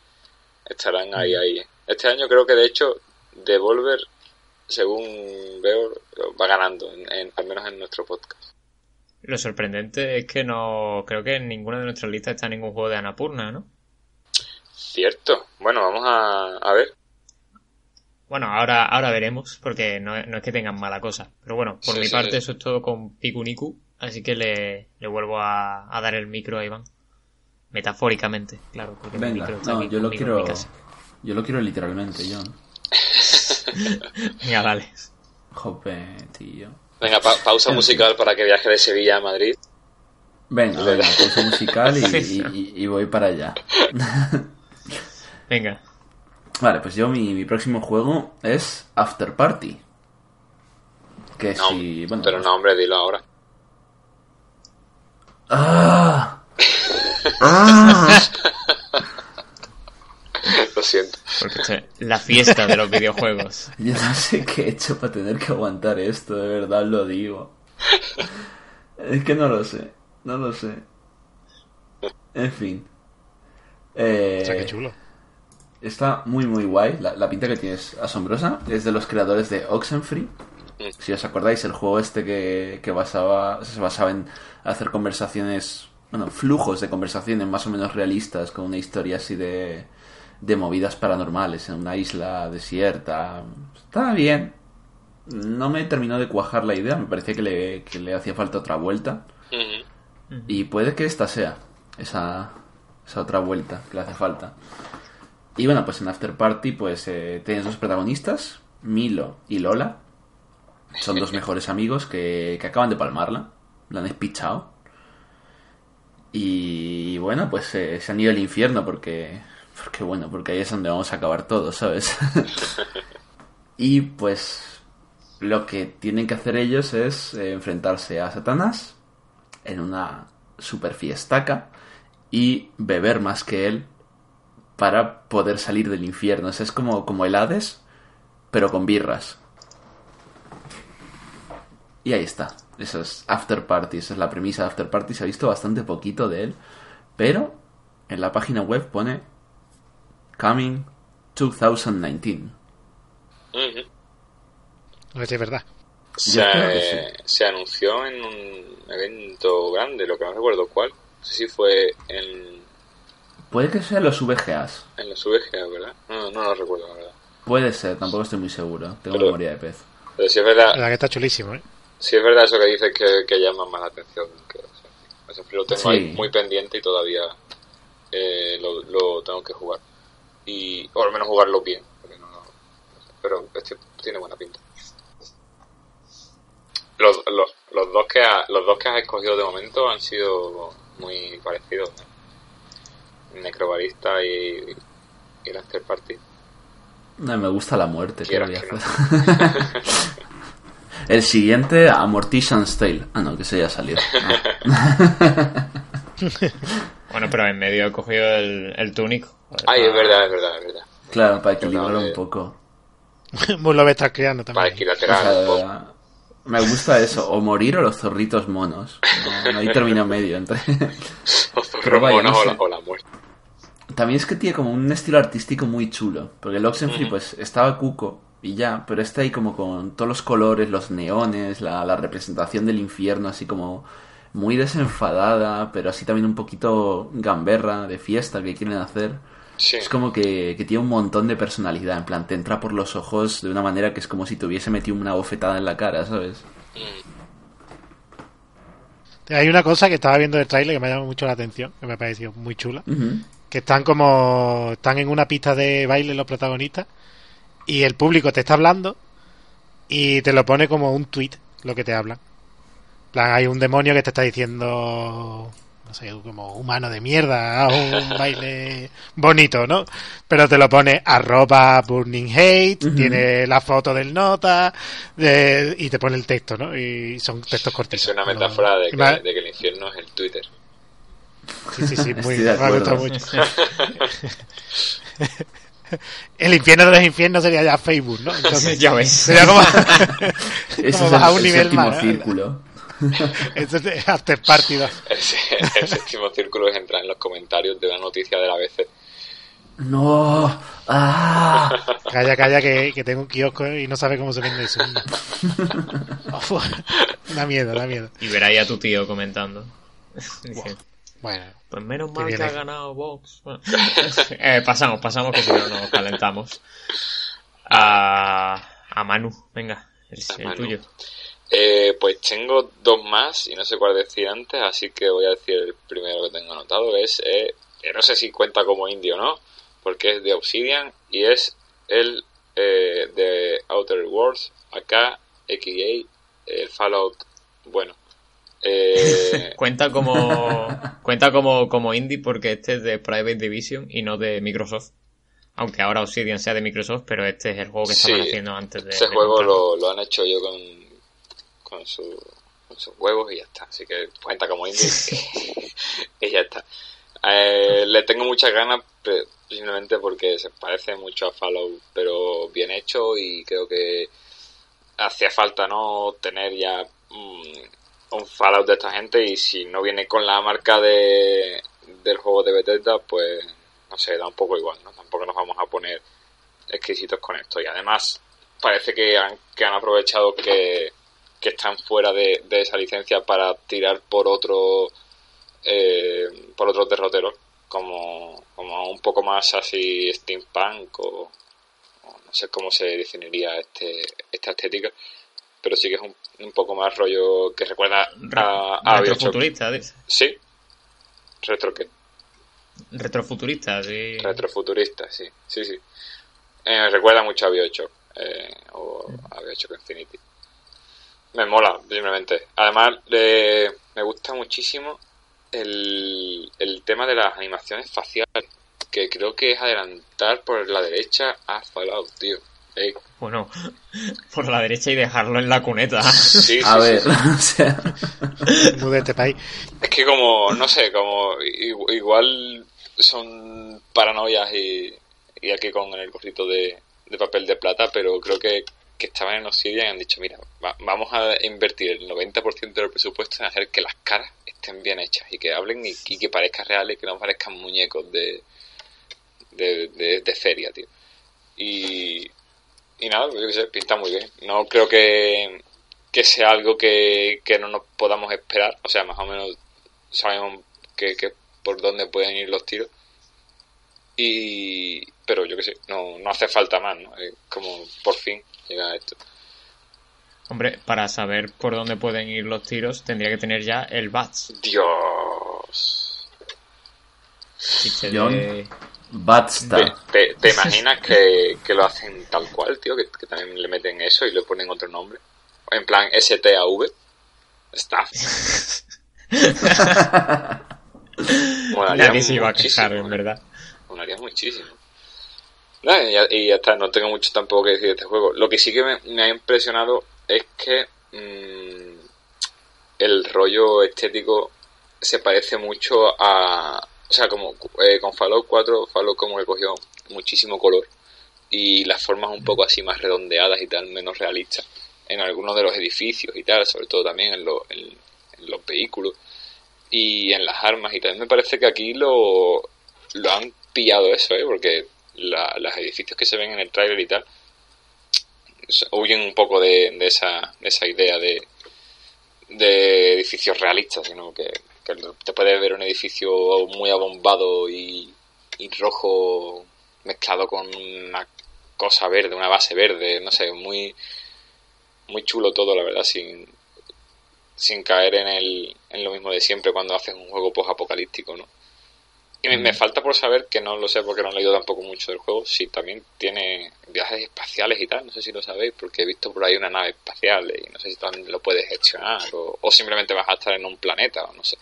B: estarán ahí, ahí. Este año creo que de hecho Devolver, según veo, va ganando, en- en- al menos en nuestro podcast.
A: Lo sorprendente es que no creo que en ninguna de nuestras listas está ningún juego de Anapurna, ¿no?
B: Cierto. Bueno, vamos a, a ver.
A: Bueno, ahora, ahora veremos, porque no, no es que tengan mala cosa. Pero bueno, por
B: Sí,
A: mi
B: sí.
A: parte eso es todo con Pikuniku, así que le, le vuelvo a, a dar el micro a Iván. Metafóricamente, claro, porque
C: Venga,
A: micro está
C: no,
A: aquí
C: yo lo quiero. Yo lo quiero literalmente, John. [laughs]
A: Venga, dale.
C: Jope, tío.
B: Venga, pa- pausa musical para que viaje de Sevilla a Madrid.
C: Venga, venga, pausa musical y- y voy para allá. [laughs]
A: Venga.
C: Vale, pues yo mi, mi próximo juego es After Party. Que
B: No,
C: si. Bueno,
B: pero
C: pues-
B: no, hombre, dilo ahora.
C: ¡Ah! [laughs] ¡Ah!
B: Lo siento.
A: Porque la fiesta de los videojuegos. [laughs]
C: Yo no sé qué he hecho para tener que aguantar esto, de verdad lo digo. Es que no lo sé, no lo sé. En fin. Eh,
D: O sea, qué chulo.
C: Está muy muy guay, la, la pinta que tiene es asombrosa. Es de los creadores de Oxenfree. Si os acordáis, el juego este que, que basaba, se basaba en hacer conversaciones, bueno, flujos de conversaciones más o menos realistas con una historia así de, de movidas paranormales en una isla desierta. Está bien. No me terminó de cuajar la idea, me parecía que le, que le hacía falta otra vuelta. Y puede que esta sea esa, esa otra vuelta que le hace falta. Y bueno, pues en After Party pues eh, tienes dos protagonistas, Milo y Lola. Son dos [laughs] mejores amigos que, que acaban de palmarla. La han espichado. Y bueno, pues eh, se han ido al infierno porque... Porque bueno, porque ahí es donde vamos a acabar todos, ¿sabes? [laughs] y pues lo que tienen que hacer ellos es eh, enfrentarse a Satanás en una super fiestaca y beber más que él para poder salir del infierno. O sea, es como, como el Hades, pero con birras. Y ahí está. Eso es After Party, esa es la premisa de After Party. Se ha visto bastante poquito de él, pero en la página web pone Coming 2019.
B: Ujú.
D: No sé si es verdad.
B: Se,
C: creo que
B: se anunció en un evento grande, lo que no recuerdo cuál. No sé si fue en,
C: Puede que sea los VGAs.
B: en los VGA, ¿verdad? No, no lo recuerdo, la verdad.
C: Puede ser, tampoco estoy muy seguro. Tengo
B: Pero-
C: memoria de pez.
B: Pero si es
D: La
B: verdad,
D: verdad que está chulísimo, ¿eh?
B: si es verdad eso que dices que, que llama más la atención. Que, o sea, lo tengo
C: Sí.
B: ahí muy pendiente y todavía eh, lo, lo tengo que jugar. Y, o al menos jugarlo bien. porque no- no sé, pero este tiene buena pinta. Los, los, los, dos que ha- los dos que has escogido de momento han sido muy parecidos. ¿eh? Necrobarista y, y el After Party.
C: No, me gusta la muerte. ¿qué
B: Quiero
C: voy a
B: que no. [laughs]
C: El siguiente, a Mortician's Tale. Ah, no, que se ya salió. Ah. [laughs]
A: Bueno, pero en medio he cogido el, el túnico. Joder,
B: Ay, es
A: para-
B: verdad, es verdad, es verdad.
C: Claro, para equilibrar un poco. [laughs]
D: Muy lo ves estar creando
B: Para
D: también.
C: O
B: equilateral un poco.
C: sea, me gusta eso, o morir o los zorritos monos. No, no hay término medio entre. pero vaya,
B: monos
C: no
B: o,
C: sé.
B: la, o la muerte.
C: También es que tiene como un estilo artístico muy chulo. Porque el Oxenfree, pues, estaba cuco y ya, pero está ahí como con todos los colores, los neones, la, la representación del infierno, así como muy desenfadada, pero así también un poquito gamberra, de fiesta que quieren hacer.
B: Sí.
C: Es como que, que tiene un montón de personalidad, en plan, te entra por los ojos de una manera que es como si te hubiese metido una bofetada en la cara, ¿sabes?
D: Hay una cosa que estaba viendo del trailer que me ha llamado mucho la atención, que me ha parecido muy chula.
C: Ujú.
D: Que están como están en una pista de baile los protagonistas y el público te está hablando y te lo pone como un tweet lo que te hablan En plan, hay un demonio que te está diciendo, no sé, como humano de mierda, [laughs] haz un baile bonito, ¿no? Pero te lo pone arroba burning hate, tiene la foto del nota de- y te pone el texto, ¿no? Y son textos cortitos.
B: Es una metáfora que, de que el infierno es el Twitter.
D: Sí, sí, sí, muy,
C: Estoy de
D: me ha mucho. [laughs] El infierno de los infiernos sería ya Facebook, ¿no? Entonces,
A: ya ves.
D: sería como, [laughs]
C: es el,
D: un
C: el
D: nivel
C: séptimo
D: más. ¿no?
C: círculo. [laughs]
D: Esto es after party. ¿no?
B: El, el séptimo círculo es entrar en los comentarios de una noticia de la ABC.
C: No. Ah.
D: Calla, calla, que, que tengo un kiosco y no sabe cómo se vende eso. Da miedo, da miedo.
A: Y ver ahí a tu tío comentando. Dice,
D: Bueno,
A: Pues menos mal que ha
D: eh.
A: ganado Vox. [laughs] Bueno. Eh, pasamos, pasamos que si no nos calentamos. A, a Manu, venga, el
B: Manu.
A: tuyo.
B: Eh, pues tengo dos más y no sé cuál decir antes, así que voy a decir el primero que tengo anotado. Es, eh, eh, no sé si cuenta como indio o no, porque es de Obsidian y es el eh, de Outer Worlds, acá, XA, el Fallout, bueno. Eh, [laughs]
A: Cuenta como cuenta como, como indie porque este es de Private Division y no de Microsoft. Aunque ahora Obsidian sea de Microsoft, pero este es el juego que estaban
B: Sí,
A: haciendo antes de.
B: Ese
A: de
B: juego lo, lo han hecho yo con, con, su- con sus huevos y ya está. Así que cuenta como indie [laughs] y ya está. Eh, le tengo muchas ganas simplemente porque se parece mucho a Fallout, pero bien hecho y creo que hacía falta no tener ya mm, un Fallout de esta gente y si no viene con la marca de, del juego de Bethesda, pues no sé, da un poco igual, ¿no? Tampoco nos vamos a poner exquisitos con esto y además parece que han, que han aprovechado que, que están fuera de, de esa licencia para tirar por otro eh, por otros derroteros como, como un poco más así steampunk o, o no sé cómo se definiría este esta estética pero sí que es un, un poco más rollo que recuerda a, a.
A: Retrofuturista, dice.
B: sí retro qué
A: Retrofuturista, sí.
B: Retrofuturista, sí, sí, sí. Eh, recuerda mucho a Bioshock eh, o a Bioshock Infinity. Me mola, simplemente. Además, eh, me gusta muchísimo el, el tema de las animaciones faciales, que creo que es adelantar por la derecha a Fallout, tío.
A: Bueno, [laughs] por la derecha y dejarlo en la cuneta.
B: sí, sí,
C: A
B: sí,
C: ver,
B: sí. [laughs]
C: o sea,
D: muy de este país.
B: Es que como, no sé, como igual son paranoias y, y aquí con el gorrito de, de papel de plata, pero creo que, que estaban en Obsidian y han dicho, mira, va- vamos a invertir el 90% del presupuesto en hacer que las caras estén bien hechas y que hablen y, y que parezcan reales y que no parezcan muñecos de, de, de, de feria, tío. Y, y nada, sé, pinta muy bien. No creo que, que sea algo que, que no nos podamos esperar. O sea, más o menos sabemos que, que por dónde pueden ir los tiros. Y, pero yo que sé, no, no hace falta más, ¿no? Es como por fin llega a esto.
A: Hombre, para saber por dónde pueden ir los tiros, tendría que tener ya el BATS.
B: Dios.
A: chiste
C: John.
A: de-
C: Batsta.
B: ¿Te, te, te [laughs] imaginas que, que lo hacen tal cual, tío? Que, que también le meten eso y le ponen otro nombre. En plan STAV. [laughs] Staff. Molaría
A: Nadie se iba a
B: muchísimo,
A: quejar, en
B: ¿eh?
A: verdad.
B: Molaría muchísimo. Nada, y, ya, y ya está, no tengo mucho tampoco que decir de este juego. Lo que sí que me, me ha impresionado es que mm, el rollo estético se parece mucho a... O sea, como eh, con Fallout 4, Fallout como que cogió muchísimo color y las formas un poco así más redondeadas y tal, menos realistas en algunos de los edificios y tal, sobre todo también en, lo- en- en los vehículos y en las armas y tal. Me parece que aquí lo, lo han pillado eso, ¿eh? porque la- los edificios que se ven en el tráiler y tal huyen un poco de, de esa, de esa idea de, de edificios realistas, sino que, que te puedes ver un edificio muy abombado y, y rojo mezclado con una cosa verde, una base verde, no sé, muy muy chulo todo, la verdad, sin, sin caer en, el, en lo mismo de siempre cuando haces un juego post-apocalíptico, ¿no? Y me, me falta por saber, que no lo sé porque no he leído tampoco mucho del juego, si también tiene viajes espaciales y tal, no sé si lo sabéis, porque he visto por ahí una nave espacial y no sé si también lo puedes gestionar o, o simplemente vas a estar en un planeta o no sé.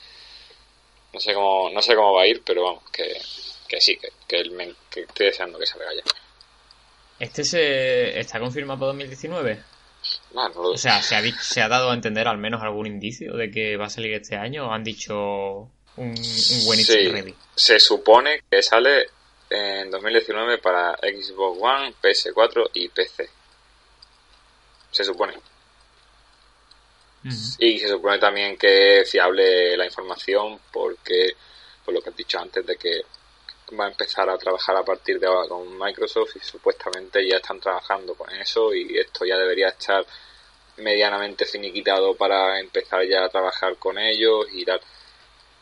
B: No sé cómo, no sé cómo va a ir, pero vamos, que, que sí, que, que, el que estoy deseando que salga ya.
A: ¿Este se está confirmado para 2019?
B: Ah, no lo-
A: O sea, ¿se ha, ¿se ha dado a entender al menos algún indicio de que va a salir este año? ¿O han dicho un, un buen
B: Sí. se supone que sale en 2019 para Xbox One, PS4 y PC. Se supone. Y se supone también que es fiable la información porque, por lo que has dicho antes, de que va a empezar a trabajar a partir de ahora con Microsoft y supuestamente ya están trabajando con eso y esto ya debería estar medianamente finiquitado para empezar ya a trabajar con ellos y tal.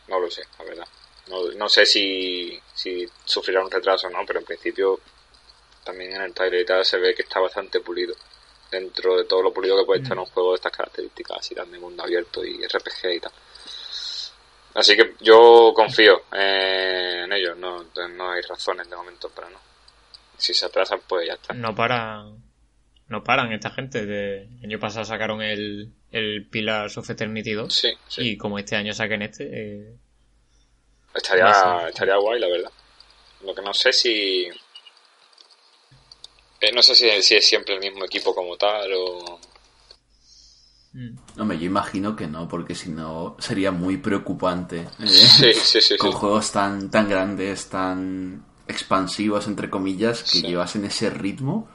B: No lo sé, la verdad. No, no sé si, si sufrirá un retraso o no, pero en principio también en el trailer y tal se ve que está bastante pulido. Dentro de todo lo pulido que puede estar un juego de estas características, así de mundo abierto y RPG y tal. Así que yo confío eh, en ellos, no, no hay razones de momento para no. Si se atrasan, pues ya está.
A: No paran. No paran esta gente. De, el año pasado sacaron el, el Pillars of Eternity 2.
B: Sí, sí.
A: Y como este año saquen este. eh,
B: Estaría, estaría guay, la verdad. Lo que no sé si... eh, no sé si, si es siempre el mismo equipo como tal o...
A: mm.
C: Hombre, yo imagino que no, porque si no sería muy preocupante. ¿eh?
B: Sí, sí, sí. [laughs]
C: Con
B: sí.
C: juegos tan, tan grandes, tan expansivos, entre comillas, que
B: Sí.
C: llevasen ese ritmo.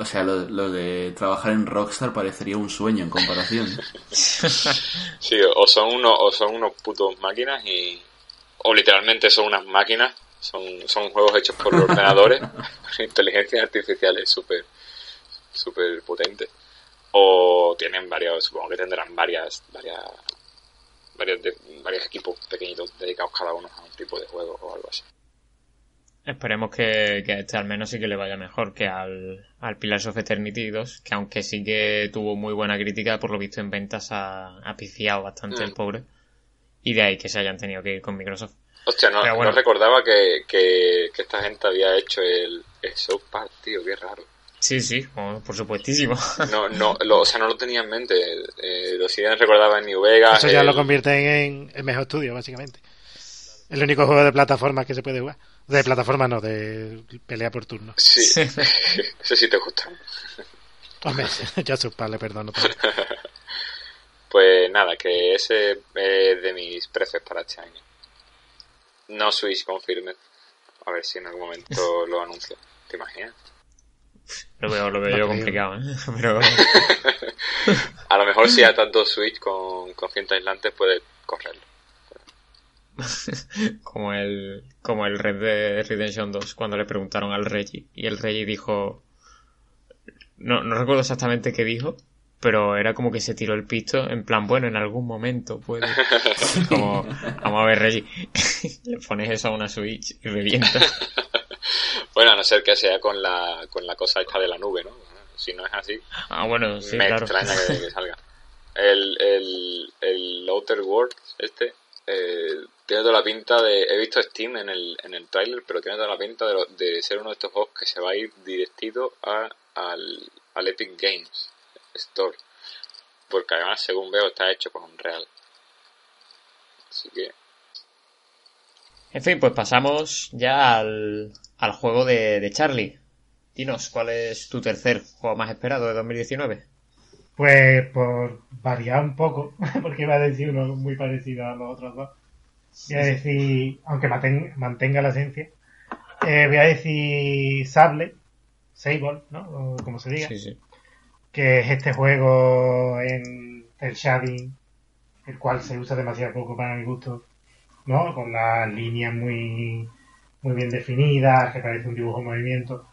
C: O sea, lo, lo de trabajar en Rockstar parecería un sueño en comparación. [laughs]
B: Sí, o son unos, o son unos putos máquinas y... O literalmente son unas máquinas. Son, son juegos hechos por los ordenadores. [laughs] Inteligencias artificiales súper, súper potentes. O tienen varios, supongo que tendrán varias, varias, varios, de- varios equipos pequeñitos dedicados cada uno a un tipo de juego o algo así.
A: Esperemos que, que a este al menos sí que le vaya mejor que al, al Pillars of Eternity 2, que aunque sí que tuvo muy buena crítica, por lo visto en ventas ha, ha pifiado bastante
B: Mm.
A: el pobre. Y de ahí que se hayan tenido que ir con Microsoft.
B: Hostia, no,
A: bueno.
B: no recordaba que, que, que esta gente había hecho el, el South Park, tío, qué raro.
A: Sí, sí, oh, por supuestísimo.
B: No, no, lo, o sea, no lo tenía en mente. Eh, lo sí recordaba en New Vegas.
D: Eso ya
B: el-
D: lo convierte en el mejor estudio, básicamente. El único juego de plataforma que se puede jugar. De plataforma no, de pelea por turno.
B: Sí, [laughs] ese sí te gusta.
D: Hombre, [laughs] ya sus le perdono.
B: Pues nada, que ese es de mis precios para este año. No Switch Confirmed. A ver si en algún momento lo anuncio. ¿Te imaginas?
A: Lo veo, lo veo
D: No
A: yo complicado, ¿eh? [laughs] Pero
B: A lo mejor si atas dos Switch con, con cinta aislante puedes correrlo. [laughs]
A: como el, como el Red Dead Redemption 2, cuando le preguntaron al Reggie. Y el Reggie dijo... No, no recuerdo exactamente qué dijo, pero era como que se tiró el pisto en plan, bueno, en algún momento puede. [laughs] Como, vamos a ver, Reggie, [laughs] le pones eso a una Switch y revienta.
B: Bueno, a no ser que sea con la, con la cosa esta de la nube, ¿no? Si no es así,
A: Ah, bueno, sí,
B: me
A: claro.
B: extraña que, que salga. El, el, el Outer Worlds, este, eh, tiene toda la pinta de... He visto Steam en el, en el trailer, pero tiene toda la pinta de, lo- de ser uno de estos juegos que se va a ir directito a, al, al Epic Games Store. Porque además, según veo, está hecho con un real. Así que...
A: En fin, pues pasamos ya al, al juego de, de Charlie. Dinos, ¿cuál es tu tercer juego más esperado de 2019?
D: Pues por variar un poco, [laughs] porque iba a decir uno muy parecido a los otros dos. Voy a decir, aunque manten- mantenga la esencia, eh, voy a decir Sable, Sable, ¿no? O como se diga.
A: Sí, sí.
D: que es este juego en el shading, el cual se usa demasiado poco para mi gusto, ¿no? Con las líneas muy, muy bien definidas, que parece un dibujo en movimiento.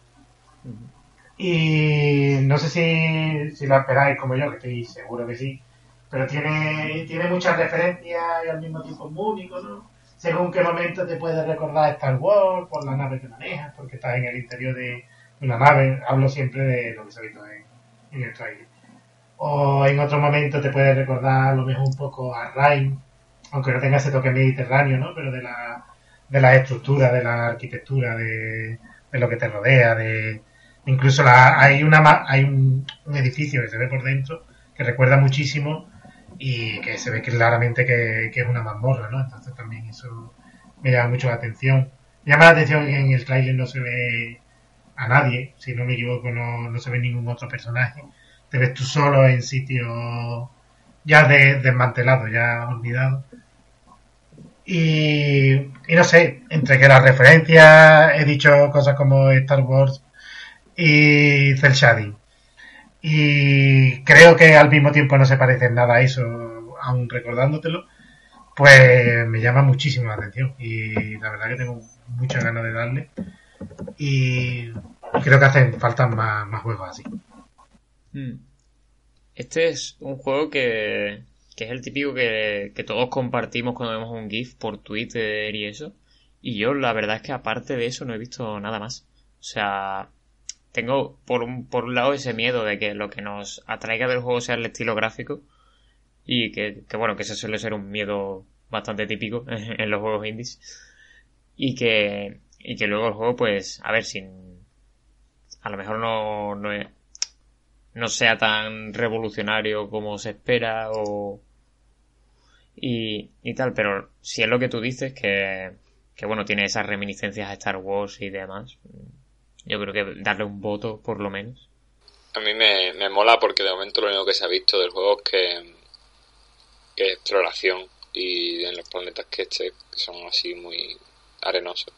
D: Y no sé si, si lo esperáis como yo, que estoy seguro que sí, pero tiene, tiene muchas referencias y al mismo tiempo es muy único, ¿no? Según qué momento te puede recordar Star Wars por la nave que manejas, porque estás en el interior de una nave. Hablo siempre de lo que se ha visto en, en el trailer. O en otro momento te puede recordar a lo mejor un poco a Rhyme, aunque no tenga ese toque mediterráneo, ¿no? Pero de la, de la estructura, de la arquitectura, de, de lo que te rodea, de incluso la, hay una hay un, un edificio que se ve por dentro que recuerda muchísimo y que se ve claramente que, que es una mazmorra, ¿no? Entonces también eso me llama mucho la atención. Llama la atención que en el tráiler no se ve a nadie, si no me equivoco, no, no se ve ningún otro personaje. Te ves tú solo en sitios ya de, desmantelados, ya olvidados. Y, y no sé, entre que las referencias he dicho cosas como Star Wars y Cell Shading. Y creo que al mismo tiempo no se parece nada a eso, aún recordándotelo, pues me llama muchísimo la atención. Y la verdad que tengo muchas ganas de darle. Y creo que hacen falta más, más juegos así.
A: Hmm. Este es un juego que, que es el típico que, que todos compartimos cuando vemos un GIF por Twitter y eso. Y yo la verdad es que aparte de eso no he visto nada más. O sea, tengo por un, por un lado ese miedo de que lo que nos atraiga del juego sea el estilo gráfico. Y que, que bueno, que ese suele ser un miedo bastante típico [laughs] en, los juegos indies. Y que, y que luego el juego, pues, a ver, sin. A lo mejor no, no, es- no sea tan revolucionario como se espera o. Y, y tal, pero si es lo que tú dices, que, que bueno, tiene esas reminiscencias a Star Wars y demás, yo creo que darle un voto por lo menos.
B: A mí me, me mola porque de momento lo único que se ha visto del juego es que, que es exploración y en los planetas que esté, que son así muy arenosos,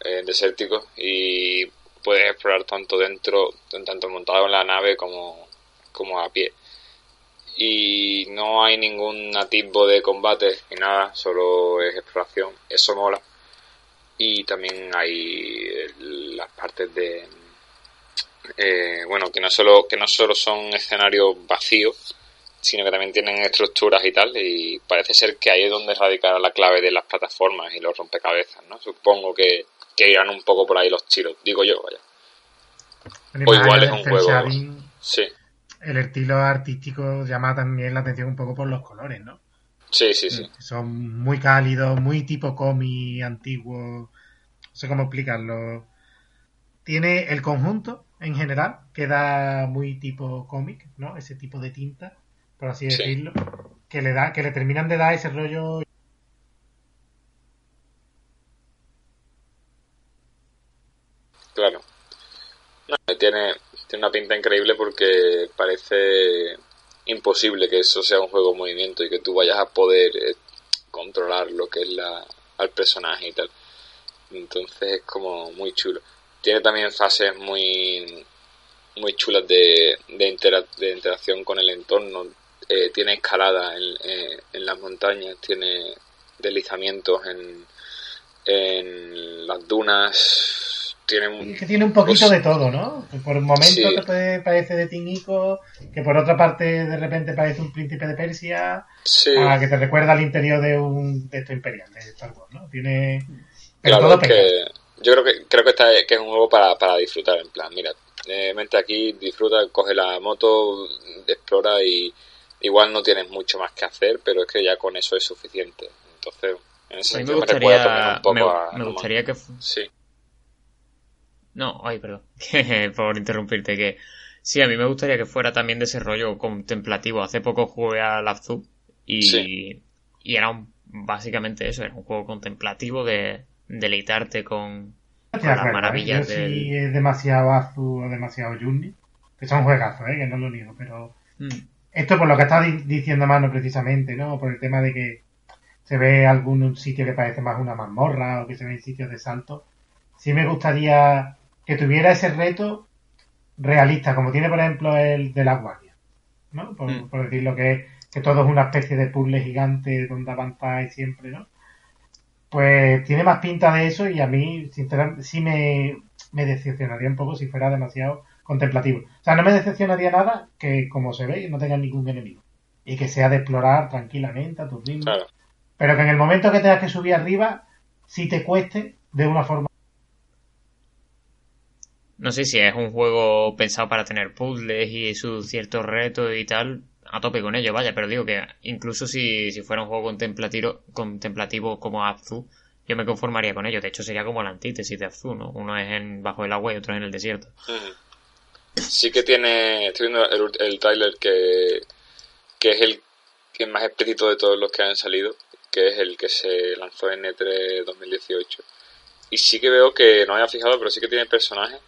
B: eh, desérticos, y puedes explorar tanto dentro, tanto montado en la nave como, como a pie. Y no hay ningún atisbo de combate ni nada, solo es exploración, eso mola. Y también hay eh, las partes de, eh, bueno, que no solo que no solo son escenarios vacíos, sino que también tienen estructuras y tal, y parece ser que ahí es donde radicará la clave de las plataformas y los rompecabezas, ¿no? Supongo que, que irán un poco por ahí los tiros, digo yo, vaya. O igual es un juego- Sí,
D: el estilo artístico llama también la atención un poco por los colores, ¿no?
B: Sí, sí, sí.
D: Son muy cálidos, muy tipo cómic antiguo. No sé cómo explicarlo. Tiene el conjunto en general, queda muy tipo cómic, ¿no? Ese tipo de tinta, por así
B: Sí.
D: decirlo, que le da, que le terminan de dar ese rollo
B: Claro. No, tiene, tiene una pinta increíble porque parece imposible que eso sea un juego en movimiento y que tú vayas a poder eh, controlar lo que es la, al personaje y tal. Entonces es como muy chulo. Tiene también fases muy muy chulas de, de, de interacción con el entorno. Eh, tiene escalada en, eh, en las montañas, tiene deslizamientos en, en las dunas, tiene un,
D: que tiene un poquito
B: Pues-
D: de todo, ¿no? Que por un momento
B: Sí.
D: te puede- parece de Tinico, que por otra parte de repente parece un príncipe de Persia,
B: sí,
D: a que te recuerda al interior de un de esto imperial de Star Wars, ¿no? Tiene pero
B: Claro,
D: todo
B: es que yo creo que creo que, está, que es un juego para, para disfrutar, en plan, mira, eh, vente aquí, disfruta, coge la moto, explora y igual no tienes mucho más que hacer, pero es que ya con eso es suficiente. Entonces, en ese
A: A mí me
B: sentido me, recuerda también
A: gustaría,
B: un poco
A: me,
B: a
A: me
B: No
A: gustaría que...
B: Sí,
A: No, ay, perdón, [laughs] por interrumpirte, que sí, a mí me gustaría que fuera también de ese rollo contemplativo. Hace poco jugué a Lapzu y,
B: Sí.
A: y era un- básicamente eso, era un juego contemplativo de deleitarte con, con
D: de
A: las
D: ¿eh?
A: maravillas
D: Yo
A: del...
D: sí es demasiado Azu o demasiado Journey, que son juegazos, ¿eh? que no lo niego, pero
A: Mm.
D: esto por lo que está di- diciendo Mano precisamente, ¿no? Por el tema de que se ve algún sitio que parece más una mazmorra o que se ven sitios de salto. Sí me gustaría que tuviera ese reto realista, como tiene por ejemplo el de la guardia, ¿no? Por,
A: Mm.
D: por decirlo que, que todo es una especie de puzzle gigante donde avanzáis siempre, ¿no? Pues tiene más pinta de eso y a mí, sinceramente, sí me, me decepcionaría un poco si fuera demasiado contemplativo. O sea, no me decepcionaría nada que, como se ve, no tenga ningún enemigo. Y que sea de explorar tranquilamente a tu ritmo.
B: claro.
D: Pero que en el momento que tengas que subir arriba, sí te cueste de una forma.
A: No sé si es un juego pensado para tener puzzles y sus ciertos retos y tal, a tope con ello, vaya, pero digo que incluso si, si fuera un juego contemplativo, contemplativo como Abzu, yo me conformaría con ello. De hecho, sería como la antítesis de Azul, ¿no? Uno es en bajo el agua y otro es en el desierto.
B: Sí que tiene, estoy viendo el, el trailer que, que es el que más explícito de todos los que han salido, que es el que se lanzó en E3 2018. Y sí que veo que, no me había fijado, pero sí que tiene personajes.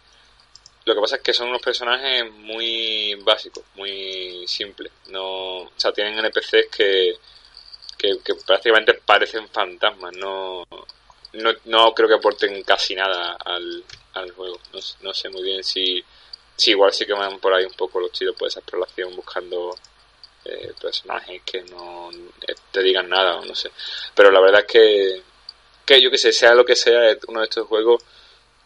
B: Lo que pasa es que son unos personajes muy básicos, muy simples. No, o sea, tienen NPCs que, que, prácticamente parecen fantasmas. No, no, creo que aporten casi nada al, juego. No, no sé muy bien si, si igual sí que van por ahí un poco los tiros por esa exploración buscando eh, personajes que no eh, te digan nada o no sé. Pero la verdad es que, que yo que sé, sea lo que sea, es uno de estos juegos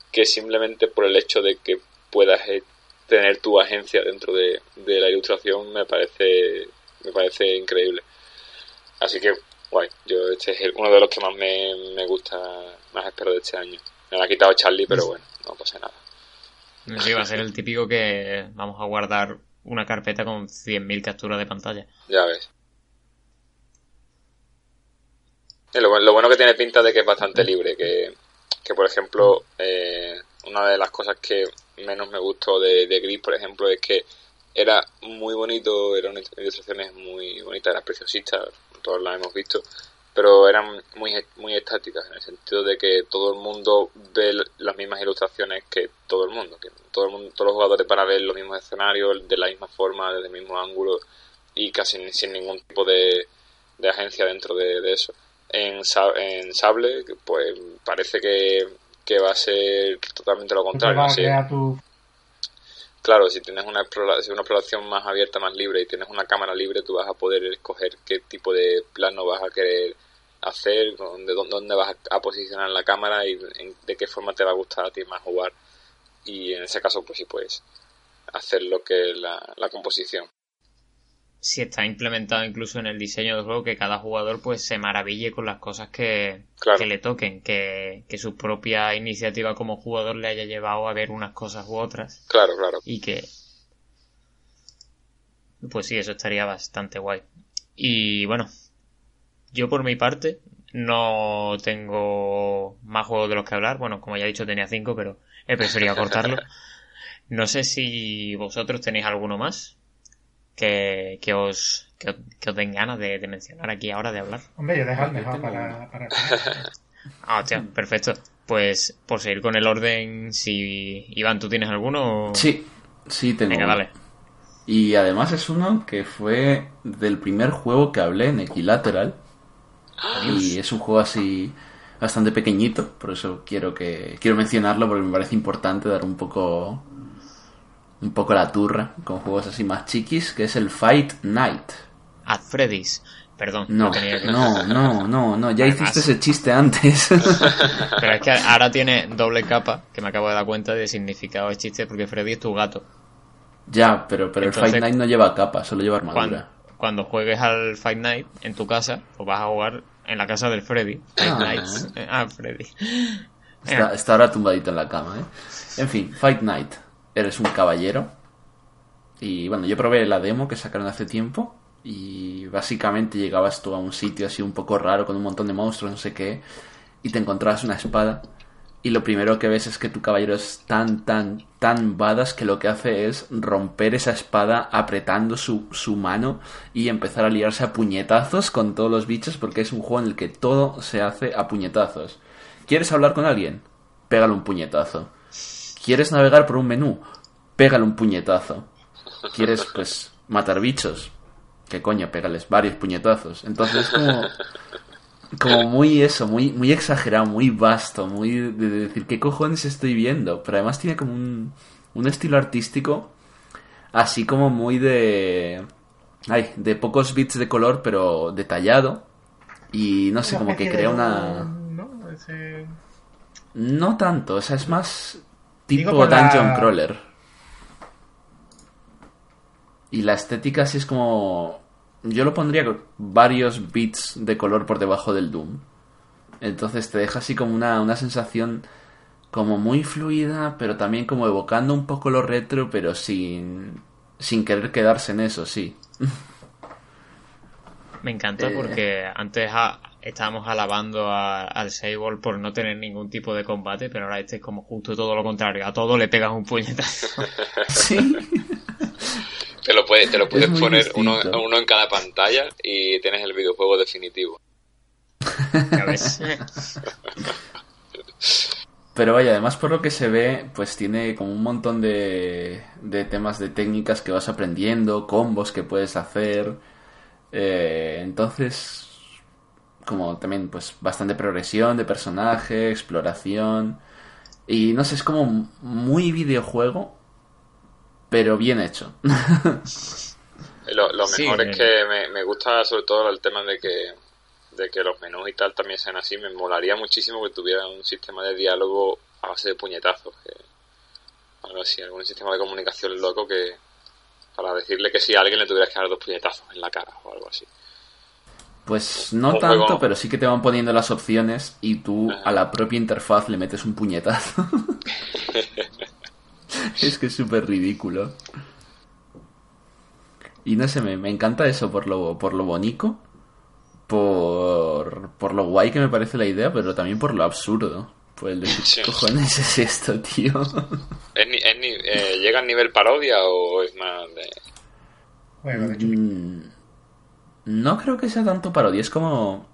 B: que simplemente por el hecho de que puedas eh, tener tu agencia dentro de, de la ilustración me parece me parece increíble. Así que, guay, yo este es el- uno de los que más me, me gusta, más espero de este año. Me lo ha quitado Charlie, pero bueno, no pasa nada.
A: Sí, va a ser el típico que vamos a guardar una carpeta con 100.000 capturas de pantalla.
B: Ya ves. Lo, lo bueno que tiene pinta de que es bastante libre, que, que por ejemplo, eh, una de las cosas que menos me gustó de, de Gris, por ejemplo, es que era muy bonito, eran ilustraciones muy bonitas, eran preciosistas, todos las hemos visto, pero eran muy, muy estáticas, en el sentido de que todo el mundo ve las mismas ilustraciones que todo el mundo, que todo el mundo, todos los jugadores van a ver los mismos escenarios, de la misma forma, desde el mismo ángulo, y casi sin ningún tipo de, de agencia dentro de, de eso. En, en Sable, pues parece que, que va a ser totalmente lo contrario.
E: vas a
B: ¿sí?
E: crear tu...
B: Claro, si tienes una, explora- si una exploración más abierta, más libre y tienes una cámara libre, tú vas a poder escoger qué tipo de plano vas a querer hacer, dónde, dónde vas a, posicionar la cámara y en- de qué forma te va a gustar a ti más jugar. Y en ese caso, pues sí puedes hacer lo que es la, la composición.
A: Si está implementado incluso en el diseño del juego, que cada jugador pues se maraville con las cosas que,
B: Claro.
A: que le toquen, que, que su propia iniciativa como jugador le haya llevado a ver unas cosas u otras.
B: Claro, claro.
A: y que pues sí eso estaría bastante guay y bueno yo por mi parte no tengo más juegos de los que hablar bueno como ya he dicho tenía cinco pero he preferido [laughs] cortarlo no sé si vosotros tenéis alguno más que, que os que, os- que os den ganas de, de mencionar aquí ahora de hablar.
E: Hombre, yo
C: tengo
E: para, para [laughs]
A: ah hostia, perfecto. Pues por seguir con el orden si Iván tú tienes alguno o-
C: Sí, sí tengo.
A: venga dale.
C: Y además es uno que fue del primer juego que hablé en Equilateral. Y es un juego así bastante pequeñito, por eso quiero que quiero mencionarlo porque me parece importante dar un poco un poco la turra con juegos así más chiquis, que es el Fight Night.
A: At Freddy's perdón
C: No, no, no, no, no, ya hiciste ese chiste antes. [laughs]
A: Pero es que ahora tiene doble capa, que me acabo de dar cuenta de significado de chiste, porque Freddy es tu gato.
C: ya, pero pero el Fight Night no lleva capa, solo lleva armadura.
A: cuando juegues al Fight Night en tu casa, pues vas a jugar en la casa del Freddy. Fight
C: Ah.
A: Ah, Freddy.
C: Está, está ahora tumbadito en la cama, ¿eh? En fin, Fight Night. Eres un caballero. Y bueno, yo probé la demo que sacaron hace tiempo. Y básicamente llegabas tú a un sitio así un poco raro con un montón de monstruos, no sé qué. Y te encontrabas una espada. Y lo primero que ves es que tu caballero es tan, tan, tan badass que lo que hace es romper esa espada apretando su, su mano y empezar a liarse a puñetazos con todos los bichos porque es un juego en el que todo se hace a puñetazos. ¿Quieres hablar con alguien? Pégale un puñetazo. ¿Quieres navegar por un menú? Pégale un puñetazo. ¿Quieres, pues, matar bichos? ¿Qué coño? Pégales varios puñetazos. Entonces, como, como muy eso, muy, muy exagerado, muy vasto, muy de, de decir, ¿qué cojones estoy viendo? Pero además tiene como un, un estilo artístico así como muy de... Ay, de pocos bits de color, pero detallado. Y no sé, como que crea una...
E: ¿no?
C: No tanto, o sea, es más tipo
E: Digo por la-
C: Dungeon Crawler. Y la estética sí es como... Yo lo pondría con varios bits de color por debajo del Doom. Entonces te deja así como una, una sensación como muy fluida, pero también como evocando un poco lo retro, pero sin, sin querer quedarse en eso, sí.
A: Me encanta
C: Eh.
A: porque antes ha- estábamos alabando a- al Sable por no tener ningún tipo de combate, pero ahora este es como justo todo lo contrario. A todo le pegas un puñetazo. [laughs]
C: Sí.
B: Te lo puedes, te lo puedes poner uno, uno en cada pantalla y tienes el videojuego definitivo.
A: Ya ves.
C: Pero vaya, además por lo que se ve, pues tiene como un montón de, de temas de técnicas que vas aprendiendo, combos que puedes hacer. Eh, entonces, como también pues bastante progresión de personaje, exploración. Y no sé, es como muy videojuego, pero bien hecho. [laughs]
B: Lo, mejor
A: eh.
B: es que me, me gusta sobre todo el tema de que, de que los menús y tal también sean así. Me molaría muchísimo que tuviera un sistema de diálogo a base de puñetazos. Que, algo así, algún sistema de comunicación loco que para decirle que si a alguien le tuvieras que dar dos puñetazos en la cara o algo así.
C: Pues no
B: Un
C: tanto,
B: juego-
C: pero sí que te van poniendo las opciones y tú a la propia interfaz le metes un puñetazo. [laughs] es que es súper ridículo. Y no sé, me, me encanta eso por lo, por lo bonito, por, por lo guay que me parece la idea, pero también por lo absurdo. Por el de [laughs]
B: Sí.
C: ¿qué cojones es esto, tío?
B: ¿Es ni- es ni- eh, ¿Llega al nivel parodia o es más de...?
E: Juego de.
C: Mm, No creo que sea tanto parodia, es como...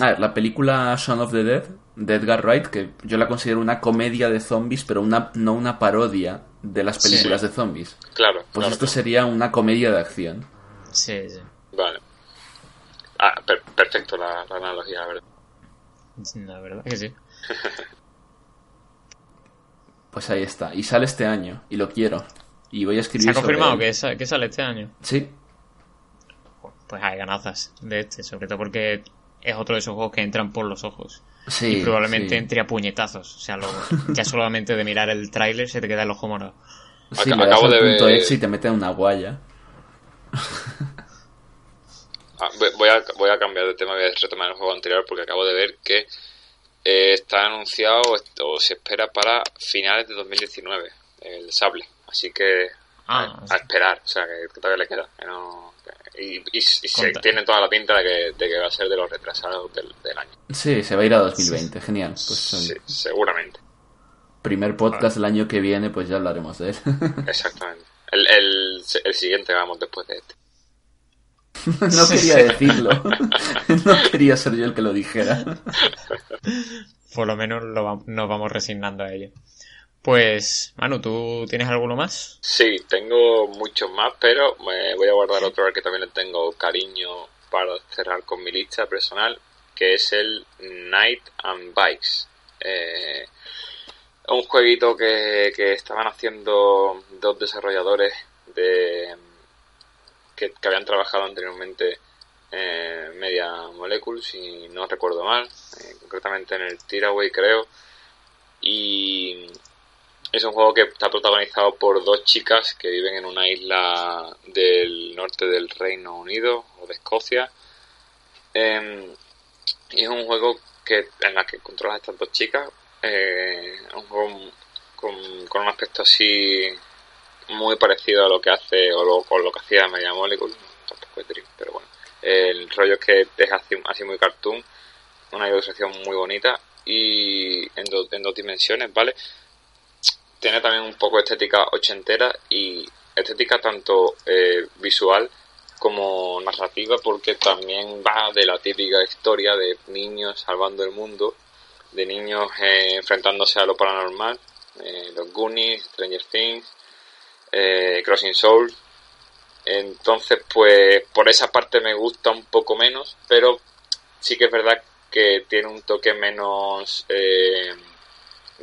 C: A ver, la película Shaun of the Dead, de Edgar Wright, que yo la considero una comedia de zombies, pero una, no una parodia de las películas de zombies.
B: Claro,
C: Pues
B: claro,
C: esto
B: claro.
C: sería una comedia de acción.
A: Sí, sí.
B: Vale. Ah, per- perfecto la, la analogía, la verdad.
A: La verdad que sí. [laughs]
C: Pues ahí está. Y sale este año, y lo quiero. Y voy a escribir
A: ¿Se ha
C: sobre
A: confirmado
C: él.
A: que, sa- que sale este año?
C: Sí,
A: Pues hay ganazas de este, sobre todo porque es otro de esos juegos que entran por los ojos.
C: sí.
A: y probablemente
C: sí.
A: entre a puñetazos. O sea, lo- [laughs] ya solamente de mirar el tráiler se te queda el ojo morado.
C: Sí,
B: Ac- acabo de
C: punto
B: ver-
C: y te meten una guaya.
B: Ah, voy- voy, a, voy a cambiar de tema, voy a retomar el juego anterior porque acabo de ver que eh, está anunciado o se espera para finales de 2019 el sable. Así que
A: Ah,
B: a, a esperar, o sea que todavía le queda. que no- que- y y- y se tiene toda la pinta de que, de que va a ser de los retrasados del, del año.
C: Sí, se va a ir a 2020, genial. Pues
B: Sí,
C: el
B: seguramente,
C: primer podcast del año que viene, pues ya hablaremos de él. [laughs]
B: exactamente. El, el, el siguiente vamos después de este. [laughs]
C: no quería decirlo. [laughs] no quería ser yo el que lo dijera.
A: Por lo menos lo va- nos vamos resignando a ello. Pues, Manu, ¿tú tienes alguno más?
B: Sí, tengo muchos más, pero me voy a guardar otro al que también le tengo cariño para cerrar con mi lista personal, que es el Night and Bikes. Eh, un jueguito que, que estaban haciendo dos desarrolladores de que, que habían trabajado anteriormente en Media Molecules, si no recuerdo mal, eh, concretamente en el Tiraway creo, y es un juego que está protagonizado por dos chicas que viven en una isla del norte del Reino Unido o de Escocia. Em, y es un juego que en la que controlas a estas dos chicas. Eh, un juego con, un aspecto así muy parecido a lo que hace o lo, con lo que hacía Media Molecule. Tampoco es Dream, pero bueno. El rollo es que es así, así muy cartoon, una ilustración muy bonita y en, do- en dos dimensiones, ¿vale? Tiene también un poco estética ochentera y estética tanto eh, visual como narrativa porque también va de la típica historia de niños salvando el mundo, de niños eh, enfrentándose a lo paranormal, eh, los Goonies, Stranger Things, eh, Crossing Souls. Entonces, pues por esa parte me gusta un poco menos, pero sí que es verdad que tiene un toque menos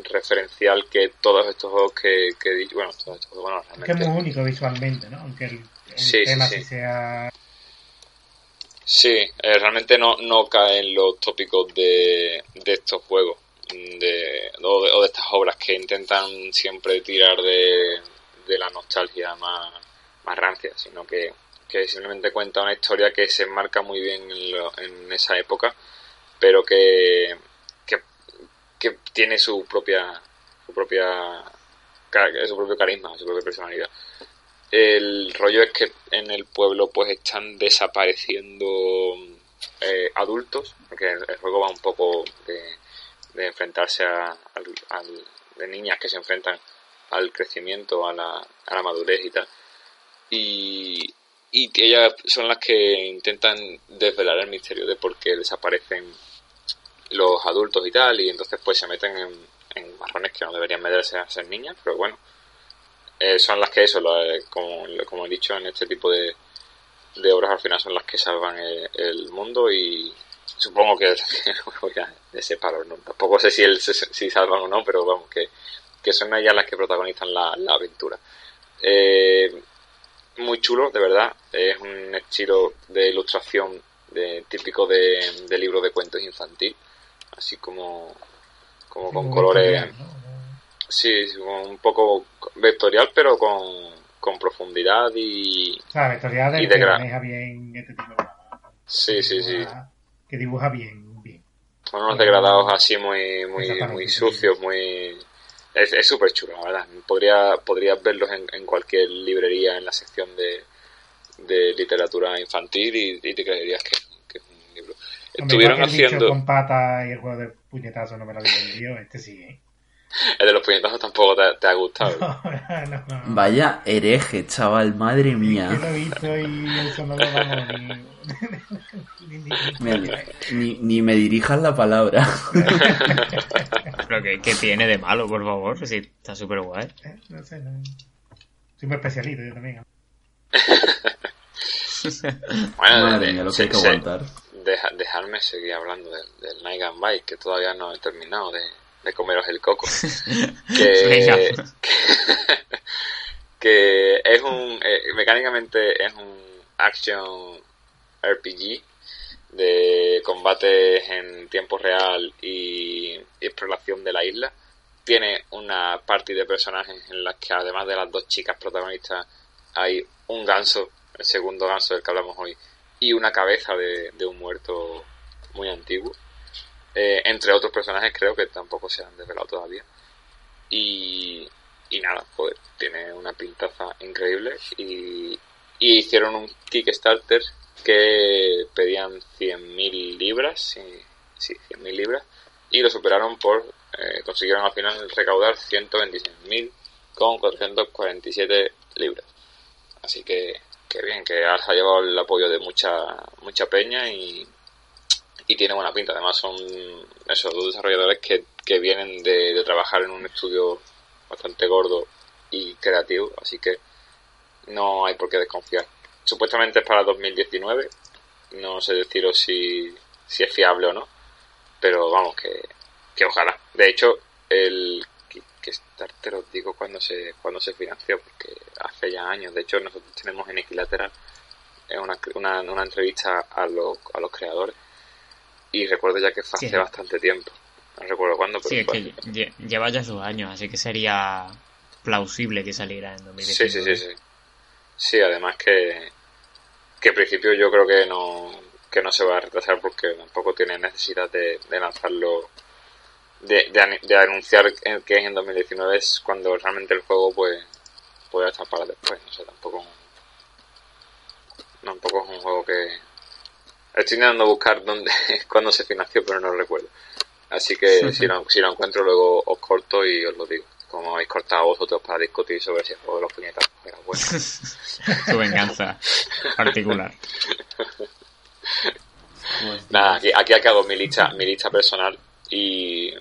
B: referencial que todos estos juegos que, que he dicho. Bueno, todos estos juegos, bueno,
E: Que es muy único visualmente, ¿no? Aunque el, el
B: Sí,
E: tema
B: sí.
E: sí sea...
B: Sí, eh, realmente no, no cae en los tópicos de, de estos juegos de, o, de, o de estas obras que intentan siempre tirar de, de la nostalgia más, más rancia, sino que, que simplemente cuenta una historia que se enmarca muy bien en, lo- en esa época, pero que, que, tiene su propia su propia su propio carisma, su propia personalidad. El rollo es que en el pueblo pues están desapareciendo eh, adultos, porque el, juego va un poco de, enfrentarse a, de niñas que se enfrentan al crecimiento, a la, a la madurez y tal. Y, y ellas son las que intentan desvelar el misterio de por qué desaparecen los adultos y tal, y entonces pues se meten en, marrones que no deberían meterse a ser niñas, pero bueno, eh, son las que eso, lo- eh, como, he dicho, en este tipo de, de obras al final son las que salvan el, el mundo y supongo que [laughs] voy a de separo, ¿no? tampoco sé si, el, si salvan o no, pero vamos, que, que son ellas las que protagonizan la, la aventura. Eh, muy chulo, de verdad, es un estilo de ilustración de, típico de, de libro de cuentos infantil, así como, como con colores...
E: ¿no?
B: Sí, un poco vectorial, pero con, con profundidad y...
E: O sea, vectorial
B: Y
E: del
B: de
E: que maneja bien este tipo de.
B: Sí, sí, sí.
E: Dibuja- Que dibuja bien, bien.
B: Con unos degradados así muy, muy, muy sucios, muy... Es es súper chulo, la verdad. Podría, podrías verlos en, en cualquier librería en la sección de, de literatura infantil y, y te creerías que, que es un libro.
E: Hombre,
B: Estuvieron haciendo...
E: con patas y el juego de puñetazo no me lo había vendido, este sí, ¿eh?
B: El de los puñetazos tampoco te, te ha gustado. [laughs]
E: No, no, no.
C: Vaya hereje, chaval, madre
E: Yo
C: mía.
E: lo he visto y eso no lo vamos [laughs] ni... ni-
C: me dirijas la palabra. [laughs]
A: Pero que, que tiene de malo, por favor, si está súper guay.
E: Eh, No sé, no. Soy muy especialito yo también.
B: Bueno,
C: Madre
B: eh,
C: mía, lo que
B: se-
C: hay que
B: se-
C: aguantar.
B: Deja- dejarme seguir hablando del, del Night and Bike, que todavía no he terminado de, de comeros el coco. [laughs] que,
A: Venga.
B: que, [laughs] que es un eh, mecánicamente es un action RPG de combates en tiempo real y exploración de la isla tiene una party de personajes en las que además de las dos chicas protagonistas hay un ganso el segundo ganso del que hablamos hoy y una cabeza de, de un muerto muy antiguo. Eh, entre otros personajes creo que tampoco se han desvelado todavía. Y, y nada, joder, tiene una pintaza increíble. Y, hicieron un Kickstarter que pedían 100.000 libras, sí, sí 100.000 libras, y lo superaron por, eh, consiguieron al final recaudar 126.000 con 447 libras. Así que, que bien, que ha ha llevado el apoyo de mucha mucha peña y, y tiene buena pinta. Además son esos dos desarrolladores que, que vienen de, de trabajar en un estudio bastante gordo y creativo, así que no hay por qué desconfiar. Supuestamente es para 2019, no sé deciros si, si es fiable o no, pero vamos, que, que ojalá. De hecho, el Kickstarter os digo cuando se, cuando se financió, porque hace ya años, de hecho nosotros tenemos en Equilateral eh, una, una, una entrevista a los, a los creadores y recuerdo ya que fue hace
A: Sí.
B: bastante tiempo. No recuerdo cuándo, pero
A: Sí, es
B: fue
A: que lleva ya sus años, así que sería plausible que saliera en 2019.
B: Sí, sí, sí, sí. Sí, además que, que en principio yo creo que no, que no se va a retrasar porque tampoco tiene necesidad de, de lanzarlo, de, de, de anunciar que es en 2019 es cuando realmente el juego pues puede estar para después. No sé, tampoco, tampoco es un juego que... Estoy intentando buscar dónde, [laughs] cuándo se financió, pero no lo recuerdo. Así que si, lo, si lo encuentro luego os corto y os lo digo. Como habéis cortado vosotros para discutir sobre si el juego de los puñetazos era bueno. [laughs]
A: Tu venganza particular. [laughs]
B: Nada, aquí, aquí acabo mi lista, mi lista personal y,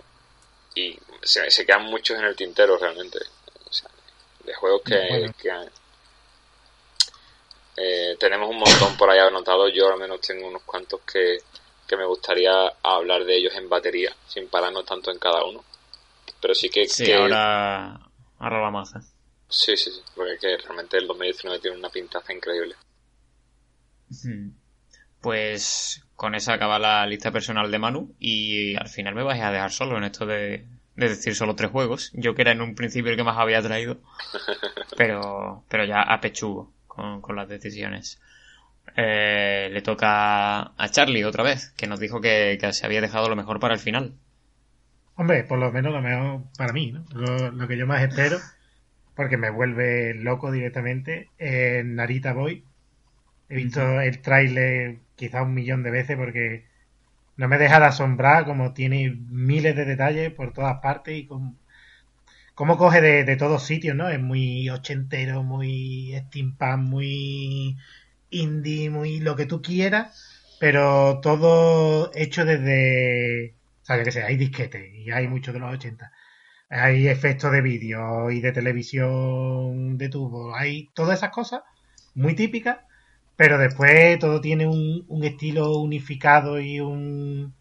B: y se, se quedan muchos en el tintero realmente. O sea, de juegos que,
E: Bueno.
B: que eh, tenemos un montón por ahí anotados. Yo al menos tengo unos cuantos que, que me gustaría hablar de ellos en batería, sin pararnos tanto en cada uno. Pero sí que,
A: Sí,
B: que-
A: ahora, ahora lo vamos a hacer.
B: sí, sí, sí, porque que realmente el 2019 tiene una pintaza increíble.
A: Pues con esa acaba la lista personal de Manu y al final me vais a dejar solo en esto de, de decir solo tres juegos. Yo que era en un principio el que más había traído, [laughs] pero, pero ya a pechugo con, con las decisiones. Eh, le toca a Charlie otra vez, que nos dijo que, que se había dejado lo mejor para el final.
E: Hombre, por lo menos lo mejor para mí, ¿no? Lo, lo que yo más espero, porque me vuelve loco directamente, es Narita Boy. He visto el tráiler
D: quizá un millón de veces porque no me deja de asombrar como tiene miles de detalles por todas partes y con, cómo coge de, todos sitios, ¿no? Es muy ochentero, muy steampunk, muy indie, muy lo que tú quieras, pero todo hecho desde, o sea, que hay disquetes y hay muchos de los 80. Hay efectos de vídeo y de televisión de tubo, hay todas esas cosas muy típicas, pero después todo tiene un, un estilo unificado y un,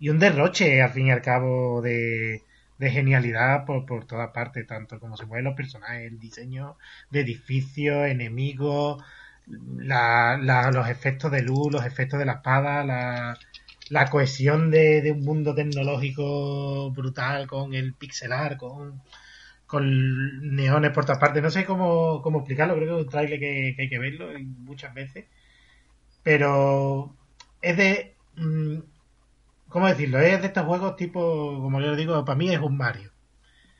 D: y un derroche, al fin y al cabo, de, de genialidad por, por todas partes, tanto como se mueven los personajes, el diseño de edificios, enemigos, la, la, los efectos de luz, los efectos de la espada, la, la cohesión de, de, un mundo tecnológico brutal con el pixelar, con, con neones por todas partes. No sé cómo, cómo explicarlo, creo que es un trailer que, que hay que verlo muchas veces. Pero es de... Mmm, ¿Cómo decirlo? Es de estos juegos tipo, como yo digo, para mí es un Mario.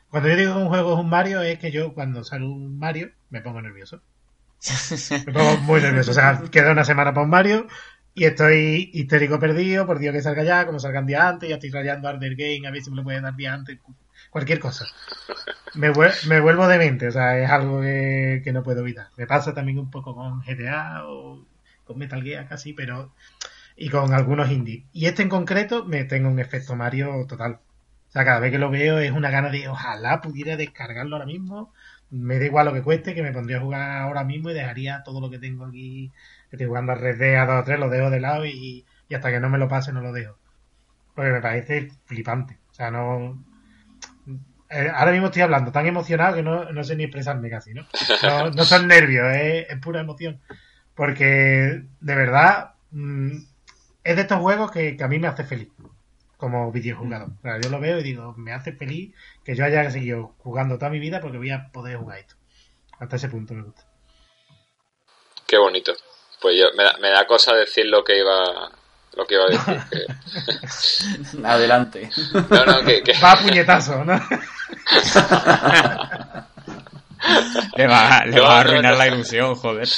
D: Cuando yo digo que un juego es un Mario, es que yo cuando sale un Mario me pongo nervioso. [laughs] Me pongo muy nervioso. O sea, queda una semana para un Mario y estoy histérico perdido, por Dios que salga ya, como salgan día antes, ya estoy rayando Arder Game, a ver si me lo pueden dar día antes, cualquier cosa. Me, me vuelvo demente, o sea, es algo que, no puedo evitar. Me pasa también un poco con GTA o con Metal Gear casi, pero y con algunos indies. Y este en concreto me tengo un efecto Mario total. O sea, cada vez que lo veo es una gana de ojalá pudiera descargarlo ahora mismo. Me da igual lo que cueste, que me pondría a jugar ahora mismo y dejaría todo lo que tengo aquí, estoy jugando a Red Dead a 2 o 3, lo dejo de lado y hasta que no me lo pase no lo dejo. Porque me parece flipante. O sea, no, eh, ahora mismo estoy hablando tan emocionado que no, no sé ni expresarme casi, ¿no? No, [laughs] no son nervios, es, es, pura emoción. Porque, de verdad, mmm, es de estos juegos que, que, a mí me hace feliz como videojugador. O sea, yo lo veo y digo, me hace feliz que yo haya seguido jugando toda mi vida porque voy a poder jugar esto. Hasta ese punto me gusta.
B: Qué bonito. Pues yo, me da, me da cosa decir lo que iba lo que iba a decir. Que... [laughs]
C: Adelante.
B: No, no, que, que...
D: Va a puñetazo, ¿no? [laughs]
A: le va, le va a arruinar la ilusión, joder.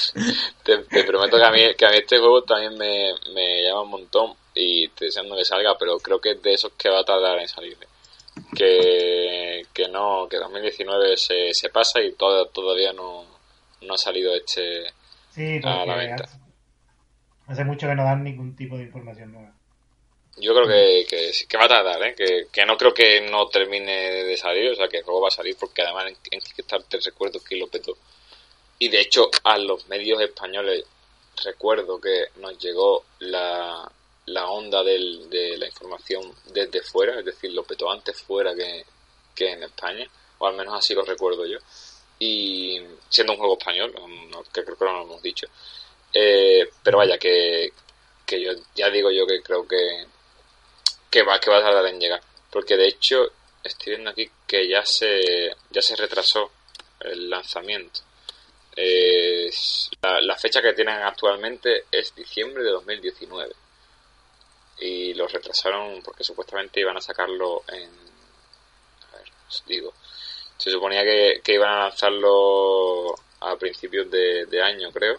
B: Te, te, prometo que a, mí, que a mí este juego también me, me llama un montón y estoy deseando que salga, pero creo que es de esos que va a tardar en salir. Que, que no, que 2019 se, se pasa y todo, todavía no, no ha salido este
D: sí,
B: a la venta.
D: Hace, mucho que no dan ningún tipo de información nueva.
B: Yo creo que, que, que, va a tardar, ¿eh? que, que no creo que no termine de salir, o sea que el juego va a salir porque además en, en Kickstarter recuerdo que lo petó. Y de hecho a los medios españoles recuerdo que nos llegó la, la onda del, de la información desde fuera, es decir, lo petó antes fuera que, que en España, o al menos así lo recuerdo yo. Y siendo un juego español, que creo que no lo hemos dicho. Eh, pero vaya, que, que yo ya digo yo que creo que que va, que va a tardar en llegar. Porque de hecho, estoy viendo aquí que ya se, ya se retrasó el lanzamiento. La, la, fecha que tienen actualmente es diciembre de 2019. Y lo retrasaron porque supuestamente iban a sacarlo en... A ver, os digo. Se suponía que, que iban a lanzarlo a principios de, de año, creo.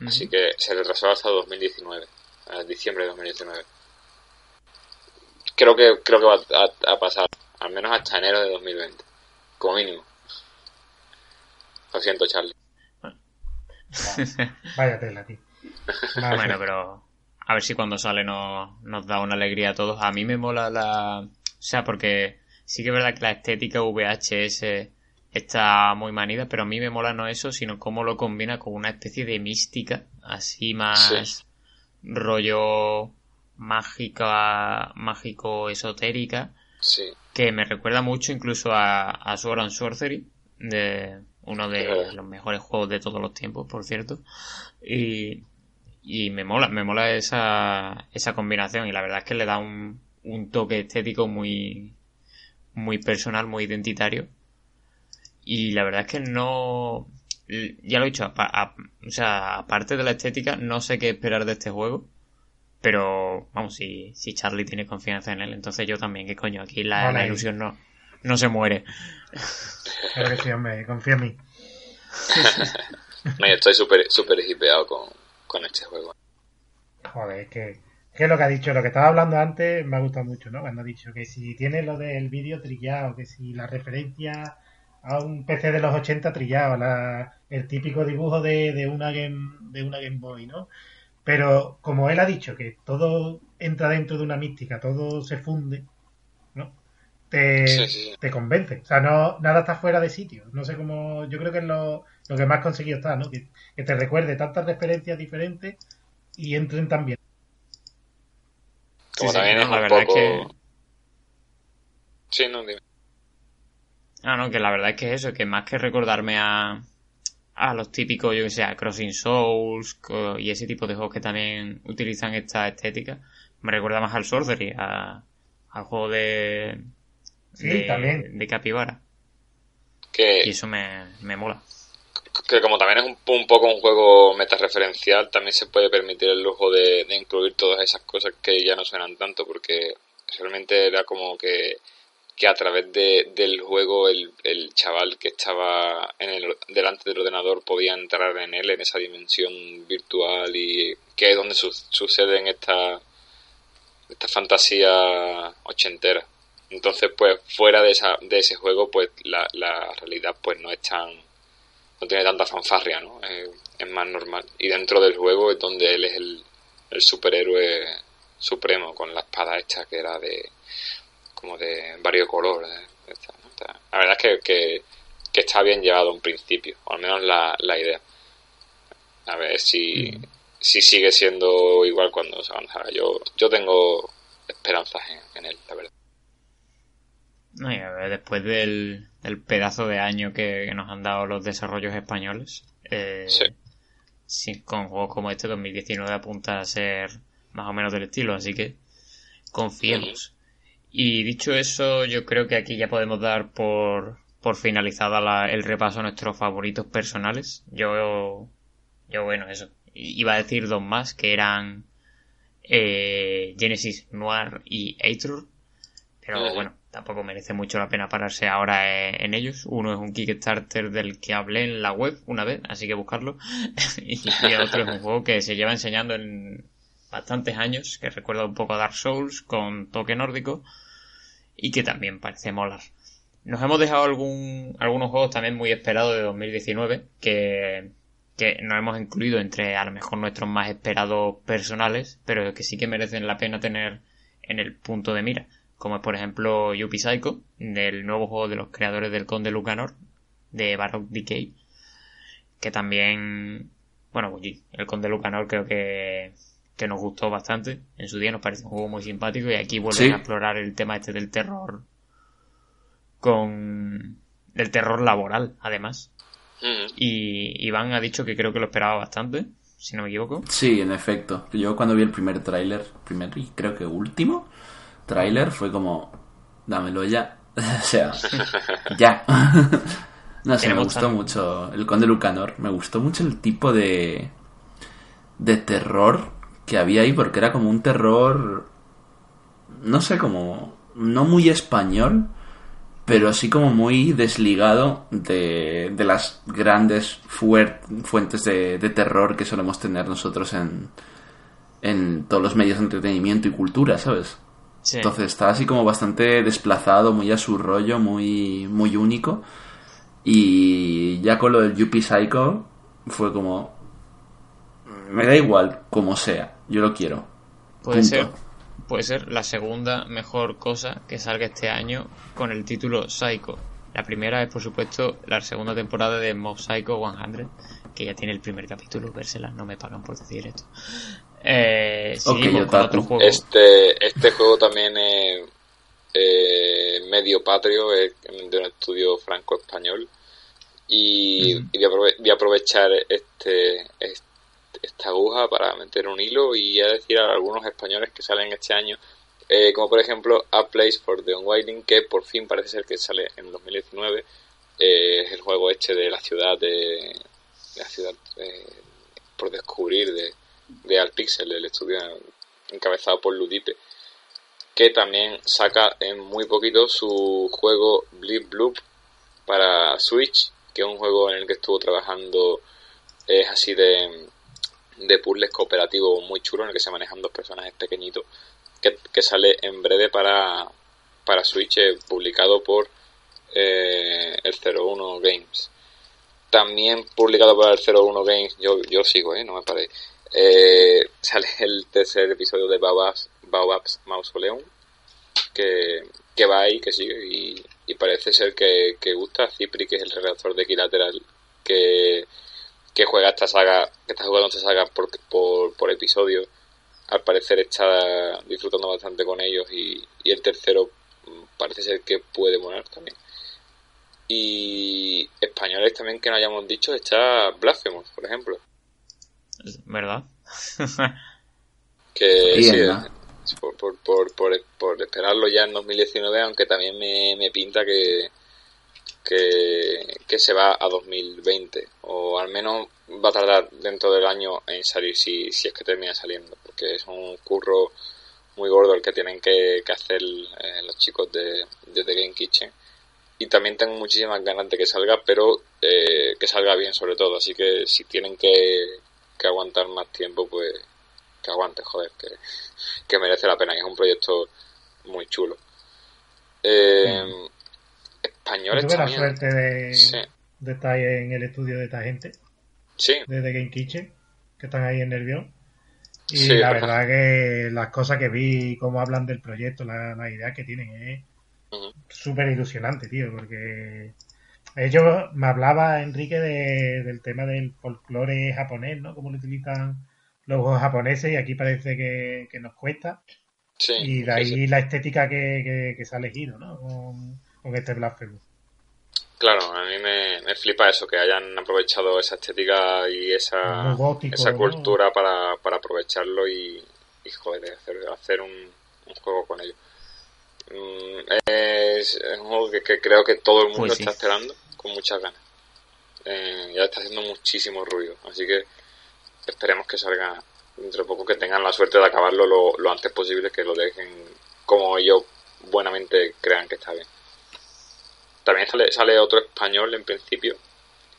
B: Uh -huh. Así que se retrasó hasta 2019. A diciembre de 2019 creo que creo que va a, a, pasar al menos hasta enero de 2020 como mínimo. Lo siento Charlie. [laughs]
D: Vaya tela tío.
A: Bueno pero a ver si cuando sale nos, nos da una alegría a todos. A mí me mola la o sea porque sí que es verdad que la estética VHS está muy manida pero a mí me mola no eso sino cómo lo combina con una especie de mística así más sí. rollo mágica, mágico esotérica,
B: sí.
A: que me recuerda mucho incluso a, a Sword and Sorcery, de uno de
B: Claro.
A: los mejores juegos de todos los tiempos, por cierto. Y, y me mola, me mola esa, esa combinación y la verdad es que le da un, un toque estético muy, muy personal, muy identitario. Y la verdad es que no, ya lo he dicho, a, a, o sea, aparte de la estética, no sé qué esperar de este juego. Pero, vamos, si, si Charlie tiene confianza en él, entonces yo también, ¿qué coño? Aquí la,
D: Vale.
A: la ilusión no, no se muere.
D: Claro que sí, hombre, confía en mí. [laughs]
B: No, yo estoy súper súper hipeado con, con este juego.
E: Joder, es que, que lo que ha dicho, lo que estaba hablando antes me ha gustado mucho, ¿no? Cuando ha dicho que si tiene lo del vídeo trillado, que si la referencia a un PC de los 80 trillado, la, el típico dibujo de, de, una game, de una Game Boy, ¿no? Pero como él ha dicho que todo entra dentro de una mística, todo se funde, ¿no? Te,
B: Sí, sí, sí.
E: te convence. O sea, no, nada está fuera de sitio. No sé cómo. Yo creo que es lo, lo que más conseguido está, ¿no? Que, que te recuerde tantas referencias diferentes y entren también.
B: Como
A: Sí,
B: también es
A: la
B: un
A: verdad es
B: poco...
A: que-
B: Sí, no, dime.
A: Ah, no, que la verdad es que es eso, que más que recordarme a, a los típicos, yo que sé, a Crossing Souls y ese tipo de juegos que también utilizan esta estética, me recuerda más al Sorcery, a- al juego de,
E: Sí,
A: de,
E: también.
A: de Capybara.
B: Que,
A: Y eso me, me mola.
B: que como también es un, un poco un juego metareferencial, también se puede permitir el lujo de, de incluir todas esas cosas que ya no suenan tanto, porque realmente era como que, que a través de, del juego el, el chaval que estaba en el, delante del ordenador podía entrar en él, en esa dimensión virtual y que es donde su- suceden esta, esta fantasía ochentera. Entonces, pues, fuera de, esa, de ese juego, pues, la, la realidad, pues, no es tan, no tiene tanta fanfarria, ¿no? Eh, es más normal. Y dentro del juego es donde él es el, el superhéroe supremo, con la espada hecha que era de, como de varios colores. eh, La verdad es que, que, que está bien llevado en principio, o al menos la, la idea. A ver si, si sigue siendo igual cuando se avanzara. Yo, yo tengo esperanzas en, en él, la verdad.
A: No, y a ver, después del, del pedazo de año que, que nos han dado los desarrollos españoles, eh,
B: Sí.
A: sí, con juegos como este 2019 apunta a ser más o menos del estilo, así que confiemos. Y dicho eso, yo creo que aquí ya podemos dar por, por finalizada la- el repaso a nuestros favoritos personales. Yo, yo bueno, eso. Iba a decir dos más, que eran eh, Genesis Noir y Aetror. Pero bueno, tampoco merece mucho la pena pararse ahora eh, en ellos. Uno es un Kickstarter del que hablé en la web una vez, así que buscarlo. [laughs] y el otro es un juego que se lleva enseñando en bastantes años, que recuerda un poco a Dark Souls con toque nórdico y que también parece molar. Nos hemos dejado algún, algunos juegos también muy esperados de 2019 que, que nos hemos incluido entre a lo mejor nuestros más esperados personales, pero que sí que merecen la pena tener en el punto de mira, como es por ejemplo Yuppie Psycho, del nuevo juego de los creadores del Conde Lucanor, de Baroque Decay, que también, bueno, pues el Conde Lucanor creo que, que nos gustó bastante, en su día nos parece un juego muy simpático y aquí vuelven
C: Sí.
A: a explorar el tema este del terror con del terror laboral, además.
B: Ujú.
A: Y Iván ha dicho que creo que lo esperaba bastante, si no me equivoco.
C: Sí, en efecto. Yo cuando vi el primer tráiler, primer y creo que último tráiler, fue como, dámelo ya. [laughs] o sea, [laughs] ya. [laughs] no sé, me gustó mucho el Conde Lucanor. Me gustó mucho el tipo de, de terror que había ahí, porque era como un terror, no sé, como, no muy español, pero sí como muy desligado de, de las grandes fuentes de, de terror que solemos tener nosotros en, en todos los medios de entretenimiento y cultura, ¿sabes?
A: Sí.
C: Entonces está así como bastante desplazado, muy a su rollo, muy, muy único. Y ya con lo del Yuppie Psycho fue como... Me da igual como sea, yo lo quiero.
A: puede
C: punto.
A: ser puede ser la segunda mejor cosa que salga este año con el título Psycho. La primera es, por supuesto, la segunda temporada de Mob Psycho 100, que ya tiene el primer capítulo, vérsela, no me pagan por decir esto. Eh, seguimos con otro juego.
B: Este, este juego también es eh, medio patrio, es de un estudio franco-español. Y, y voy, a aprove- voy a aprovechar este, est- esta aguja para meter un hilo y a decir a algunos españoles que salen este año, eh, como por ejemplo A Place for the Unwinding, que por fin parece ser que sale en 2019. Eh, el juego este de la ciudad de, de la ciudad eh, por descubrir de, de Alpixel, el estudio encabezado por Ludipe, que también saca en muy poquito su juego Blip Bloop para Switch, que es un juego en el que estuvo trabajando, es así de, de puzzles cooperativo muy chulo en el que se manejan dos personajes pequeñitos que, sale en breve para, para Switch eh, publicado por eh, el 01 Games. También publicado por el 01 Games, yo, yo sigo, ¿eh? no me paré. Eh, sale el tercer episodio de Baobabs, Baobabs Mausoleum, que, que va ahí, que sigue, y, parece ser que, que gusta. Cipri, que es el redactor de Equilateral, que, que juega esta saga, que está jugando esta saga por, por, por episodio, al parecer está disfrutando bastante con ellos y, y el tercero mm, parece ser que puede morir también. Y españoles también que no hayamos dicho está Blasphemous, por ejemplo.
A: ¿Verdad? [laughs]
B: que sí, por, por, por, por, por esperarlo ya en 2019, aunque también me, me pinta que, que, se va a 2020 o al menos va a tardar dentro del año en salir si, si es que termina saliendo porque es un curro muy gordo el que tienen que, hacer eh, los chicos de, The Game Kitchen. Y también tengo muchísimas ganas de que salga pero eh, que salga bien sobre todo. Así que si tienen que, que aguantar más tiempo pues que aguante joder que, que merece la pena y es un proyecto muy chulo. Eh, españoles
E: tuve la suerte de, estar en el estudio de esta gente.
B: Sí.
E: De The Game Kitchen, que están ahí en Nervión. Y la verdad que las cosas que vi, cómo hablan del proyecto, la, la idea que tienen es súper ilusionante, tío, porque ellos me hablaba Enrique del tema del folclore japonés, ¿no? Cómo lo utilizan los japoneses y aquí parece que, nos cuesta.
B: Sí,
E: y de ahí la estética que, que, se ha elegido, ¿no? Con, con este Blasphemous.
B: Claro, a mí me, flipa eso, que hayan aprovechado esa estética y esa, esa cultura para, para aprovecharlo y, y joder, hacer, hacer un, un juego con ello. Mm, es, un juego que, creo que todo el mundo pues está esperando con muchas ganas. Eh, ya está haciendo muchísimo ruido, así que esperemos que salga dentro de poco, que tengan la suerte de acabarlo lo, lo antes posible, que lo dejen como ellos buenamente crean que está bien. También sale, sale otro español en principio.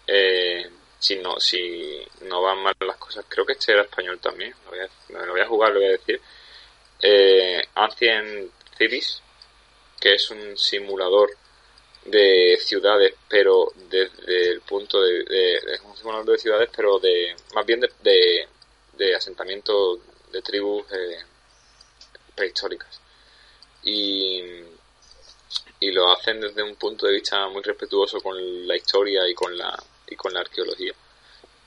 B: Eh, si no si no van mal las cosas, creo que este era español también. Lo voy a, jugar, lo voy a decir. Eh, Ancient Cities, que es un simulador de ciudades, pero desde el punto de, es un simulador de ciudades, pero de más bien de, de, asentamientos de tribus eh, prehistóricas. Y y lo hacen desde un punto de vista muy respetuoso con la historia y con la y con la arqueología.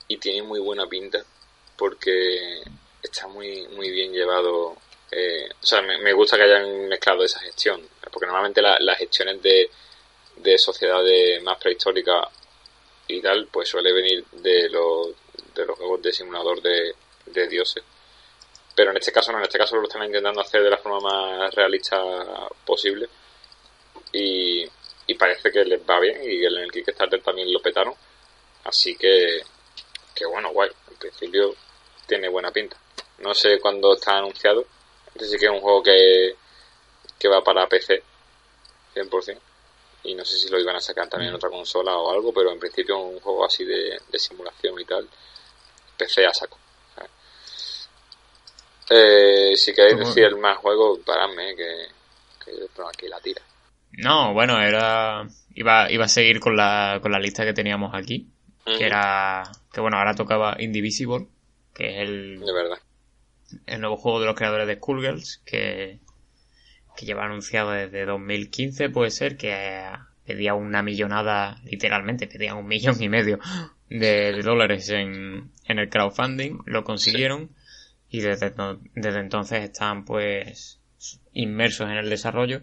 B: Y tiene muy buena pinta porque está muy muy bien llevado eh, o sea me, gusta que hayan mezclado esa gestión porque normalmente las gestiones de, de sociedades más prehistóricas y tal pues suele venir de los de los juegos de simulador de, de dioses. Pero en este caso no en este caso lo están intentando hacer de la forma más realista posible y, parece que les va bien y en el Kickstarter también lo petaron. Así que, que bueno, guay. En principio tiene buena pinta. No sé cuándo está anunciado. Este sí que es un juego que, que va para PC 100%. Y no sé si lo iban a sacar también en otra consola o algo, pero en principio un juego así de, simulación y tal. PC a saco. Eh, si queréis decir más juego, paradme que, que aquí la tira.
A: No, bueno, era. Iba, iba a seguir con la, con la lista que teníamos aquí. Que era. Que bueno, ahora tocaba Indivisible. Que es el.
B: De verdad.
A: El nuevo juego de los creadores de Schoolgirls. Que. Que lleva anunciado desde 2015, puede ser. Que pedía una millonada. Literalmente, pedían un millón y medio de, dólares en, en el crowdfunding. Lo consiguieron. Y desde, desde entonces están, pues. Inmersos en el desarrollo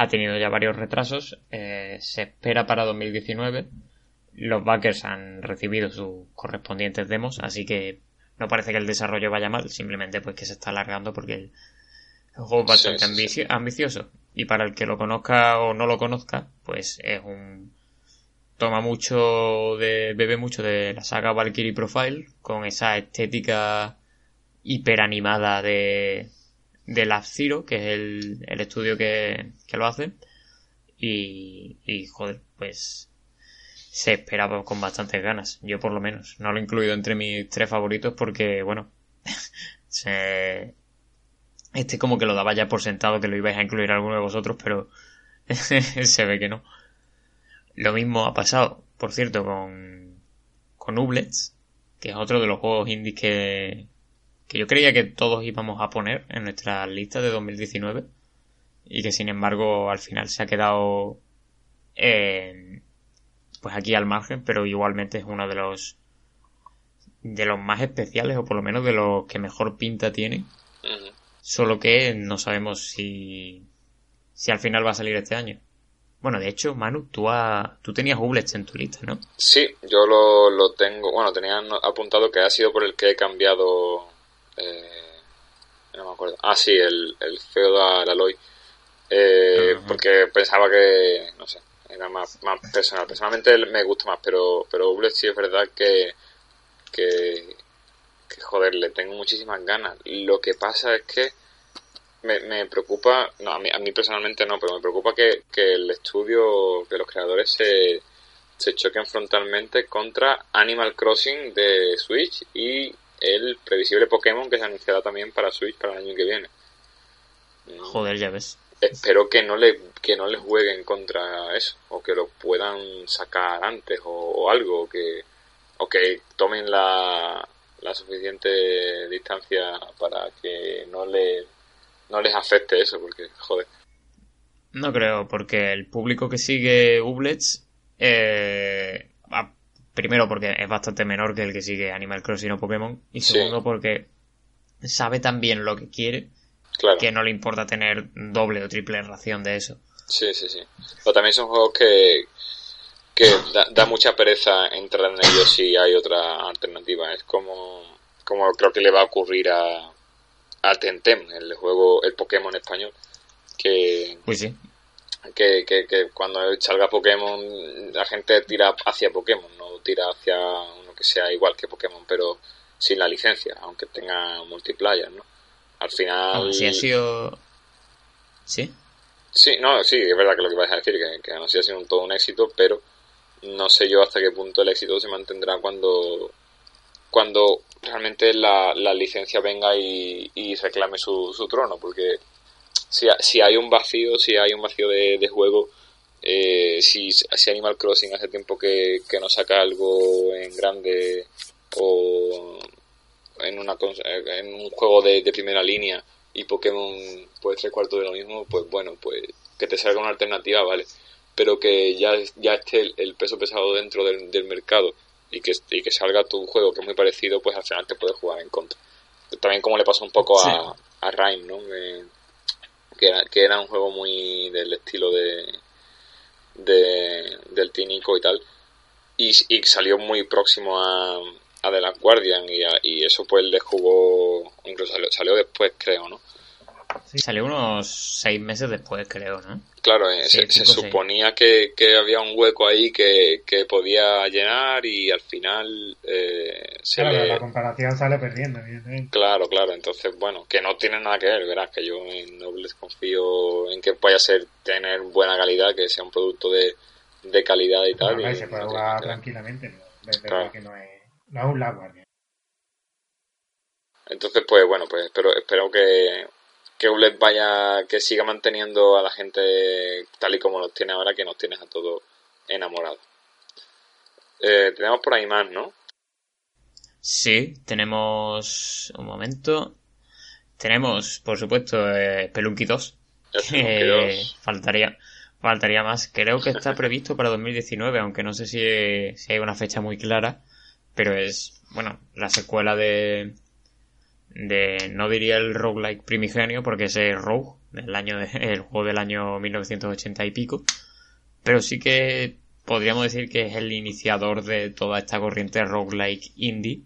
A: ha tenido ya varios retrasos, eh, se espera para 2019. Los backers han recibido sus correspondientes demos, así que no parece que el desarrollo vaya mal, simplemente pues que se está alargando porque el, juego es bastante ambicioso. Y para el que lo conozca o no lo conozca, pues es un toma mucho de bebe mucho de la saga Valkyrie Profile con esa estética hiperanimada de de Lab Zero, que es el, estudio que, lo hace. Y, y, joder, pues se esperaba con bastantes ganas. Yo por lo menos. No lo he incluido entre mis tres favoritos porque, bueno, [laughs] se... este como que lo daba ya por sentado que lo ibais a incluir alguno de vosotros, pero [laughs] se ve que no. Lo mismo ha pasado, por cierto, con, con Ublets, que es otro de los juegos indies que, que yo creía que todos íbamos a poner en nuestra lista de 2019 y que sin embargo al final se ha quedado pues aquí al margen, pero igualmente es uno de los de los más especiales o por lo menos de los que mejor pinta tiene. Solo que no sabemos si si al final va a salir este año. Bueno, de hecho, Manu, tú, tú tenías Ublets en tu lista, ¿no?
B: Sí, yo lo, lo tengo. Bueno, tenía apuntado que ha sido por el que he cambiado. Eh, no me acuerdo. Ah, sí, el, el Feudal Aloy. Eh, Porque pensaba que. No sé, era más, más personal. Personalmente me gusta más, pero, pero Ublets sí es verdad que. que. que joder, le tengo muchísimas ganas. Lo que pasa es que me, me preocupa, no, a mí, a mí personalmente no, pero me preocupa que, que el estudio, que los creadores se, se choquen frontalmente contra Animal Crossing de Switch y el previsible Pokémon que se anunciará también para Switch para el año que viene.
A: Joder, ya ves.
B: Espero que no le que no le jueguen contra eso o que lo puedan sacar antes o, algo que o que tomen la, la suficiente distancia para que no le no les afecte eso, porque, joder.
A: No creo, porque el público que sigue Ublets, eh, primero porque es bastante menor que el que sigue Animal Crossing o Pokémon, y segundo porque sabe tan bien lo que quiere que no le importa tener doble o triple ración de eso.
B: Sí, sí, sí. Pero también son juegos que, que da, mucha pereza entrar en ellos si hay otra alternativa. Es como, como creo que le va a ocurrir a, a Tentem, el juego, el Pokémon español, que,
A: pues sí.
B: Que, que, cuando salga Pokémon la gente tira hacia Pokémon, no tira hacia uno que sea igual que Pokémon, pero sin la licencia, aunque tenga multiplayer, ¿no? Al final...
A: si ha sido... ¿Sí?
B: Sí, no, sí, es verdad que lo que vais a decir, que, que no ha sido un, todo un éxito, pero no sé yo hasta qué punto el éxito se mantendrá cuando cuando realmente la, la licencia venga y, y reclame su, su, trono, porque si, si, hay un vacío, si hay un vacío de, de juego, eh, si, si, Animal Crossing hace tiempo que, que, no saca algo en grande o en, una, en un juego de, de primera línea y Pokémon puede ser cuarto de lo mismo, pues bueno, pues que te salga una alternativa, vale. Pero que ya, ya esté el, el peso pesado dentro del, del mercado y que, y que salga tu juego que es muy parecido, pues al final te puedes jugar en contra. También como le pasó un poco a, a Rhyme, ¿no? Que, era, un juego muy del estilo de, de del Tinico y tal. Y, salió muy próximo a, a The Last Guardian y, y eso pues le jugó, incluso salió después creo, ¿no?
A: Salió unos seis meses después, creo, ¿no?
B: Claro, eh, se, suponía que, que, había un hueco ahí que, que podía llenar y al final eh,
E: se claro, la comparación sale perdiendo, evidentemente.
B: Claro, claro, entonces, bueno, que no tiene nada que ver, verás, que yo en Nobles confío en que vaya a ser tener buena calidad, que sea un producto de, de calidad y tal.
E: y, se puede jugar tranquilamente, pero que no es, no es un lago.
B: Entonces, pues bueno, pues espero, espero que que ULED vaya, que siga manteniendo a la gente tal y como nos tiene ahora, que nos tienes a todos enamorados. Eh, tenemos por ahí más, ¿no?
A: Sí, tenemos un momento. Tenemos, por supuesto, eh, Spelunky 2. Eh, faltaría, faltaría más. Creo que está [laughs] previsto para 2019, aunque no sé si, si hay una fecha muy clara. Pero es, bueno, la secuela de, de no diría el roguelike primigenio porque ese es Rogue, el, año de, [laughs] el juego del año 1980 y pico, pero sí que podríamos decir que es el iniciador de toda esta corriente roguelike indie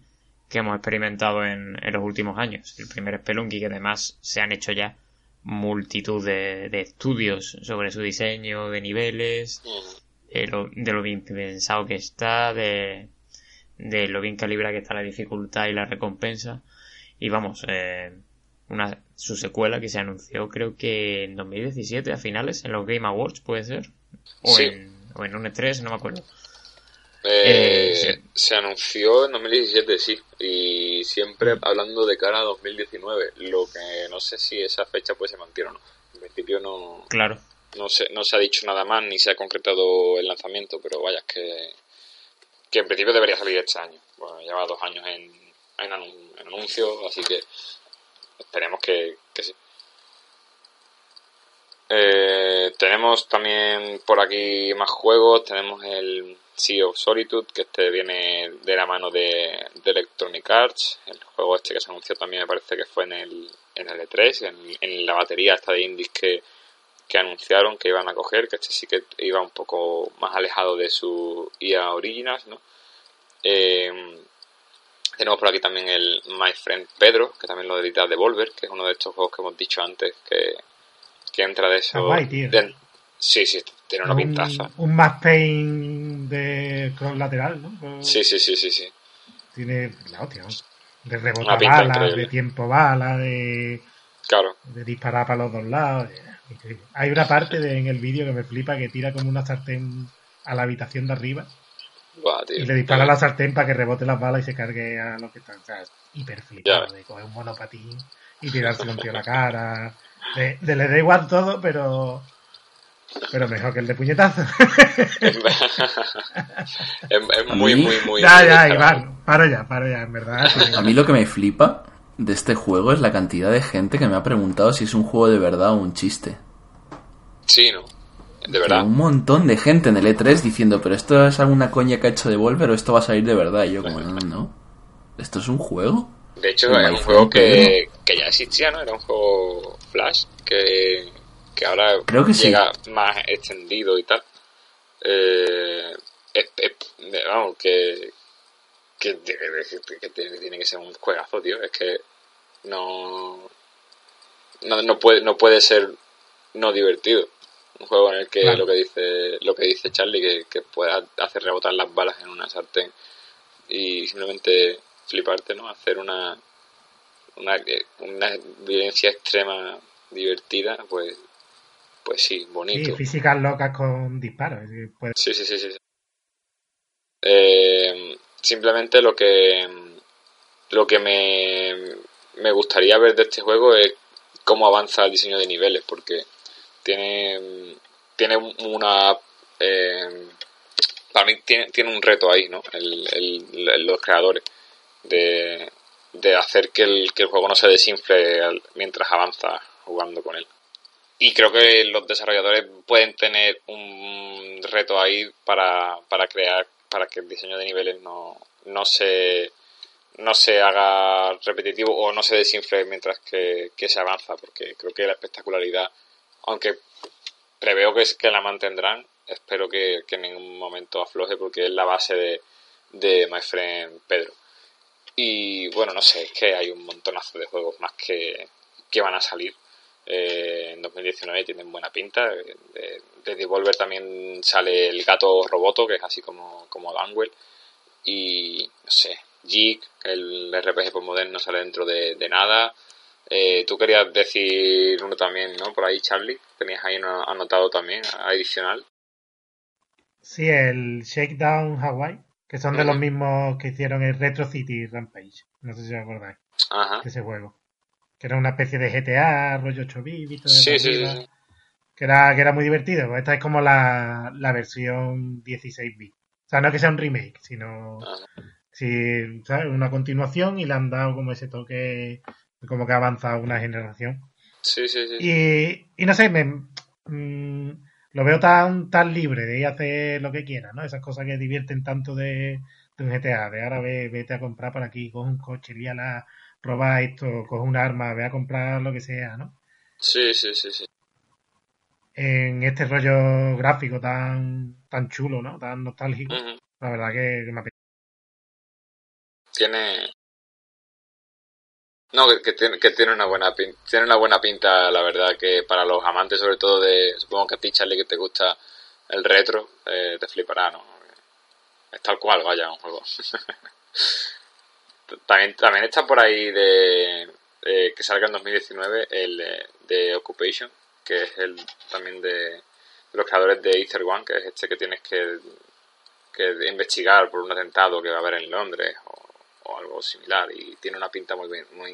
A: que hemos experimentado en, en los últimos años. El primer Spelunky que además se han hecho ya multitud de, de estudios sobre su diseño, de niveles, de lo, de lo bien pensado que está, de, de lo bien calibrada que está la dificultad y la recompensa. Y vamos, eh, una, su secuela que se anunció creo que en 2017 a finales, en los Game Awards puede ser. O, en, o en un E3, no me acuerdo.
B: Eh,
A: Eh.
B: Se anunció en 2017, sí, y siempre hablando de cara a 2019, lo que no sé si esa fecha pues se mantiene o no. En principio no,
A: Claro.
B: no, se, no se ha dicho nada más ni se ha concretado el lanzamiento, pero vaya, es que, que en principio debería salir este año. Bueno, lleva dos años en, en, anun- en anuncio, así que esperemos que, que sí. Eh, tenemos también por aquí más juegos. Tenemos el Sea of Solitude, que este viene de la mano de, Electronic Arts. El juego este que se anunció también me parece que fue en el, en el E3, en, en la batería esta de indies que, que anunciaron que iban a coger, que este sí que iba un poco más alejado de su IA Originals, ¿no? Eh, tenemos por aquí también el My Friend Pedro, que también lo edita Devolver, que es uno de estos juegos que hemos dicho antes, que, que entra de eso.
D: Guay, tío.
B: de- sí, sí, tiene una
D: un,
B: pintaza.
D: un Max Payne de cross lateral, ¿no?
B: Sí, sí, sí, sí, sí.
D: Tiene la hostia, ¿no? De rebotar balas, de tiempo bala, de,
B: Claro,
D: de disparar para los dos lados. Increíble. Hay una parte de- en el vídeo que me flipa que tira como una sartén a la habitación de arriba
B: Buah, tío.
D: y le dispara a la sartén para que rebote las balas y se cargue a los que están. O sea, es hiper flipado de coger un monopatín y tirarse un tío a la cara. De, de le da igual todo, pero pero mejor que el de puñetazo. [laughs]
B: es, es muy, muy, muy.
D: ya,
B: muy
D: ya. Iván, paro ya, paro ya, en verdad.
C: A mí lo que me flipa de este juego es la cantidad de gente que me ha preguntado si es un juego de verdad o un chiste.
B: Sí, ¿no? De verdad.
C: Un montón de gente en el E3 diciendo, pero esto es alguna coña que ha hecho Devolver o esto va a salir de verdad. Y yo como, no, no. ¿Esto es un juego?
B: De hecho, es un juego que, que ya existía, ¿no? Era un juego Flash que, que ahora
C: Creo que sí.
B: llega más extendido y tal. Eh, es- vamos, que, que, tiene- que tiene que ser un juegazo, tío. Es que no, no, no puede, no puede ser no divertido. Un juego en el que
D: Claro.
B: lo que dice lo que dice Charlie, que, que pueda hacer rebotar las balas en una sartén y simplemente fliparte, ¿no? Hacer una, una, una violencia extrema divertida, pues, pues sí,
D: Sí,
B: bonito.
D: físicas locas con disparos. puede-
B: Sí, sí, sí, sí. sí. Eh, simplemente lo que lo que me, me gustaría ver de este juego es cómo avanza el diseño de niveles, porque tiene tiene una eh, para mí tiene, tiene un reto ahí, ¿no? El, el- los creadores de, de hacer que el, que el juego no se desinfle mientras avanza jugando con él. Y creo que los desarrolladores pueden tener un reto ahí para, para crear, para que el diseño de niveles no, no se no se haga repetitivo o no se desinfle mientras que, que se avanza, porque creo que la espectacularidad, aunque preveo que, que la mantendrán, espero que, que en ningún momento afloje porque es la base de, de My Friend Pedro. Y bueno, no sé, es que hay un montonazo de juegos más que, que van a salir. Eh, en 2019 tienen buena pinta. De, de- de Devolver también sale el gato roboto, que es así como, como Danwell. Y no sé, Jig, el RPG postmoderno sale dentro de, de nada. Eh, tú querías decir uno también, ¿no? Por ahí, Charlie. Tenías ahí uno anotado también, adicional.
D: Sí, el Shakedown Hawaii, que son de los mismos que hicieron el Retro City Rampage. No sé si os acordáis
B: Ajá.
D: de ese juego. Que era una especie de GTA, rollo 8 bit, visto desde
B: Sí, sí, sí, sí.
D: Que era, que era muy divertido. Esta es como la, la versión 16 bit. O sea, no que sea un remake, sino
B: Ajá.
D: sí, ¿sabes? una continuación y le han dado como ese toque, como que ha avanzado una generación.
B: Sí, sí, sí.
D: Y, y no sé, me, mm, lo veo tan, tan libre de ir a hacer lo que quiera, ¿no? Esas cosas que divierten tanto de, de un GTA, de ahora ve, vete a comprar por aquí, coge un coche, líala, roba esto, coge un arma, ve a comprar lo que sea, ¿no?
B: Sí, sí, sí, sí.
D: En este rollo gráfico tan, tan chulo, ¿no? Tan nostálgico. La verdad que, que me apetece.
B: Tiene... No, que, tiene, que tiene una buena pinta, tiene una buena pinta, la verdad, que para los amantes sobre todo de, supongo que a ti, Charlie, que te gusta el retro, eh, te flipará, ¿no? Es tal cual, vaya, un juego. [laughs] también, también está por ahí de, que salga en 2019 el eh, de Occupation, que es el también de, de los creadores de Ether One, que es este que tienes que, que investigar por un atentado que va a haber en Londres o, o algo similar y tiene una pinta muy bien, muy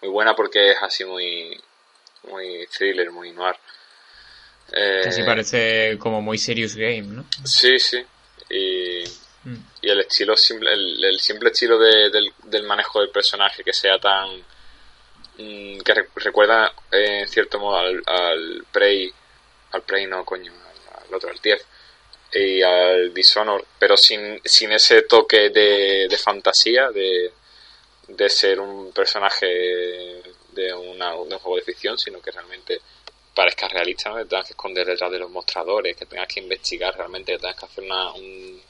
B: muy buena porque es así muy muy thriller, muy noir. Eh,
A: Casi parece como muy serious game, ¿no?
B: Sí, sí. Y,
A: Mm.
B: y el estilo simple, el, el simple estilo de- del, del manejo del personaje que sea tan mm, que re- recuerda eh, en cierto modo al, al Prey al Prey no coño al, al otro al Tief y al Dishonor pero sin, sin ese toque de, de fantasía de, de ser un personaje de, una, de un juego de ficción sino que realmente parezca realista ¿no? que tengas que esconder detrás de los mostradores que tengas que investigar realmente que tengas que hacer una, un,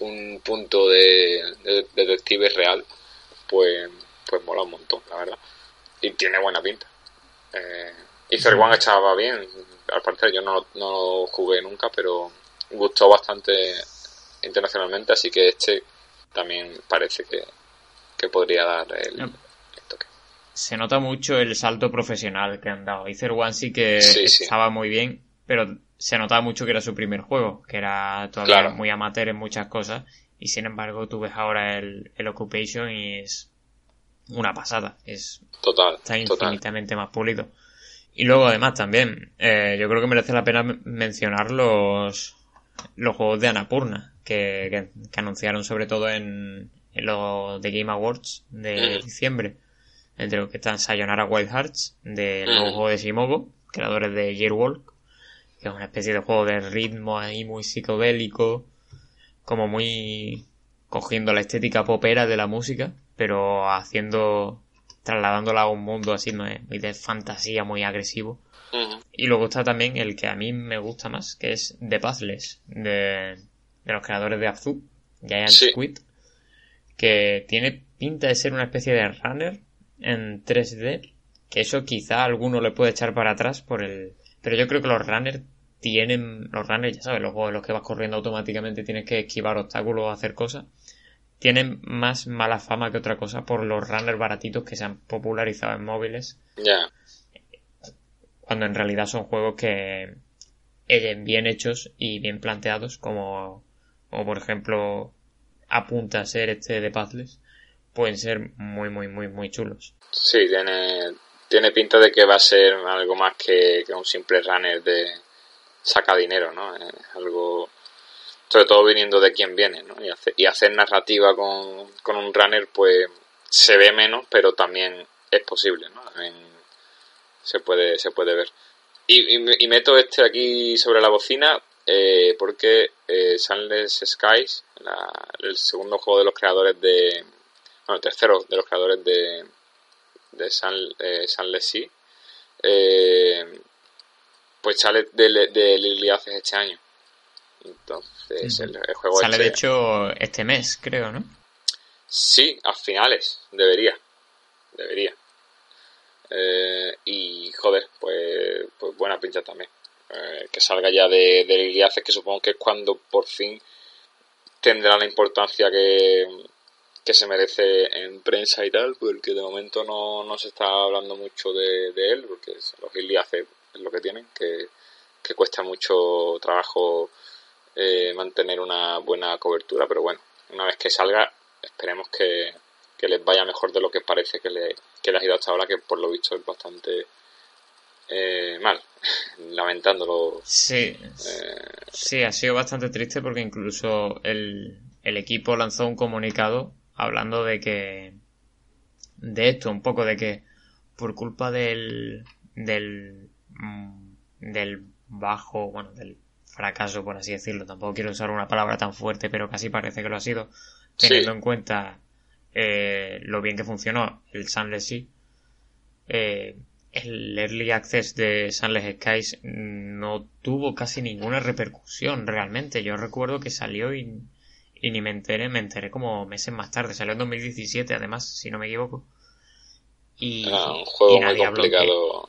B: un punto de, de- de detective real, pues, pues mola un montón, la verdad. Y tiene buena pinta. Eh, Ether One estaba bien, al parecer yo no, no lo jugué nunca, pero gustó bastante internacionalmente, así que este también parece que, que podría dar el, toque.
A: Se nota mucho el salto profesional que han dado. Ether One sí que
B: Sí, sí.
A: estaba muy bien, pero se notaba mucho que era su primer juego, que era todavía
B: Claro.
A: muy amateur en muchas cosas. Y sin embargo, tú ves ahora el, el Occupation y es una pasada. Es
B: Total,
A: está
B: total.
A: infinitamente más pulido. Y luego, además, también, eh, yo creo que merece la pena men- mencionar los, los juegos de Anapurna, que, que, que anunciaron sobre todo en, en los de Game Awards de
B: Mm.
A: diciembre. Entre los que están Sayonara Wild Hearts, del nuevo
B: Mm.
A: juego de Simogo, creadores de Yearwalk, que es una especie de juego de ritmo ahí muy psicodélico, como muy cogiendo la estética popera de la música, pero haciendo, trasladándola a un mundo así muy, muy de fantasía, muy agresivo. Y luego está también el que a mí me gusta más, que es The Pathless, de, de los creadores de Abzu, Giant
B: Sí.
A: Squid, que tiene pinta de ser una especie de runner en 3D, que eso quizá a alguno le puede echar para atrás por el... Pero yo creo que los runners tienen, los runners, ya sabes, los juegos en los que vas corriendo automáticamente tienes que esquivar obstáculos o hacer cosas, tienen más mala fama que otra cosa por los runners baratitos que se han popularizado en móviles.
B: Ya,
A: cuando en realidad son juegos que eh, bien hechos y bien planteados como, como por ejemplo apunta a ser este de Pathless pueden ser muy muy muy muy chulos.
B: Sí, tiene, tiene pinta de que va a ser algo más que, que un simple runner de saca dinero, ¿no? Es algo, sobre todo viniendo de quien viene, ¿no? Y, hace- y hacer narrativa con, con un runner, pues se ve menos, pero también es posible, ¿no? También se puede, se puede ver. Y, y, me- y meto este aquí sobre la bocina eh, porque eh, Sunless Skies, la- el segundo juego de los creadores de... Bueno, el tercero de los creadores de, de San, eh, Sunless Sea, eh, pues sale de, de Access este año. Entonces, el, el juego
A: sale
B: este-
A: de hecho este mes creo no
B: Sí, a finales, debería. Debería. Eh, y joder, pues, pues buena pinta también. Eh, que salga ya de, de Lily Access, que supongo que es cuando por fin tendrá la importancia que, que se merece en prensa y tal, porque de momento no, no se está hablando mucho de, de él, porque los Access es lo que tienen, que, que cuesta mucho trabajo eh, mantener una buena cobertura, pero bueno, una vez que salga, esperemos que, que les vaya mejor de lo que parece que, le, que les ha ido hasta ahora, que por lo visto es bastante eh, mal, [laughs] lamentándolo.
A: sí
B: Eh,
A: sí ha sido bastante triste porque incluso el, el equipo lanzó un comunicado hablando de que de esto un poco de que por culpa del del mm, del bajo bueno del fracaso por así decirlo tampoco quiero usar una palabra tan fuerte pero casi parece que lo ha sido teniendo
B: Sí.
A: en cuenta eh, lo bien que funcionó el Sunless Sea eh, el Early Access de Sunless Skies no tuvo casi ninguna repercusión realmente. Yo recuerdo que salió y, y ni me enteré, me enteré como meses más tarde. Salió en 2017 además, si no me equivoco. Y,
B: era un
A: y
B: juego muy
A: que-
B: complicado.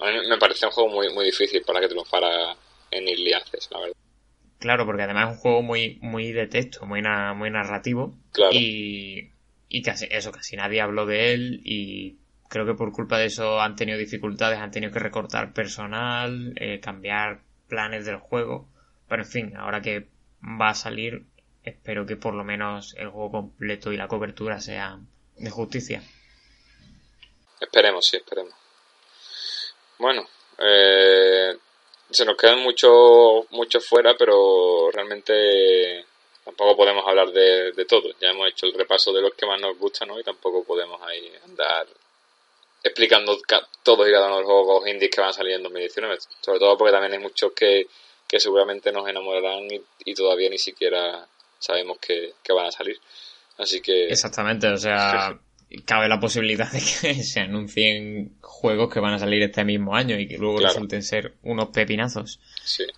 B: A mí me parece un juego muy, muy difícil para que triunfara en Access, la verdad.
A: Claro, porque además es un juego muy, muy de texto, muy, na- muy narrativo.
B: Claro.
A: Y, y casi, eso, casi nadie habló de él y creo que por culpa de eso han tenido dificultades, han tenido que recortar personal, eh, cambiar planes del juego. Pero en fin, ahora que va a salir, espero que por lo menos el juego completo y la cobertura sea de justicia.
B: Esperemos, sí, esperemos. Bueno, eh, se nos quedan muchos mucho fuera, pero realmente tampoco podemos hablar de, de todo. Ya hemos hecho el repaso de los que más nos gustan ¿no? y tampoco podemos ahí andar explicando todos y cada uno de los juegos indies que van a salir en 2019. Sobre todo porque también hay muchos que, que seguramente nos enamorarán y, todavía ni siquiera sabemos que, que, van a salir. Así que...
A: Exactamente, o sea, [laughs] cabe la posibilidad de que [laughs] se anuncien juegos que van a salir este mismo año y que luego resulten ser unos pepinazos.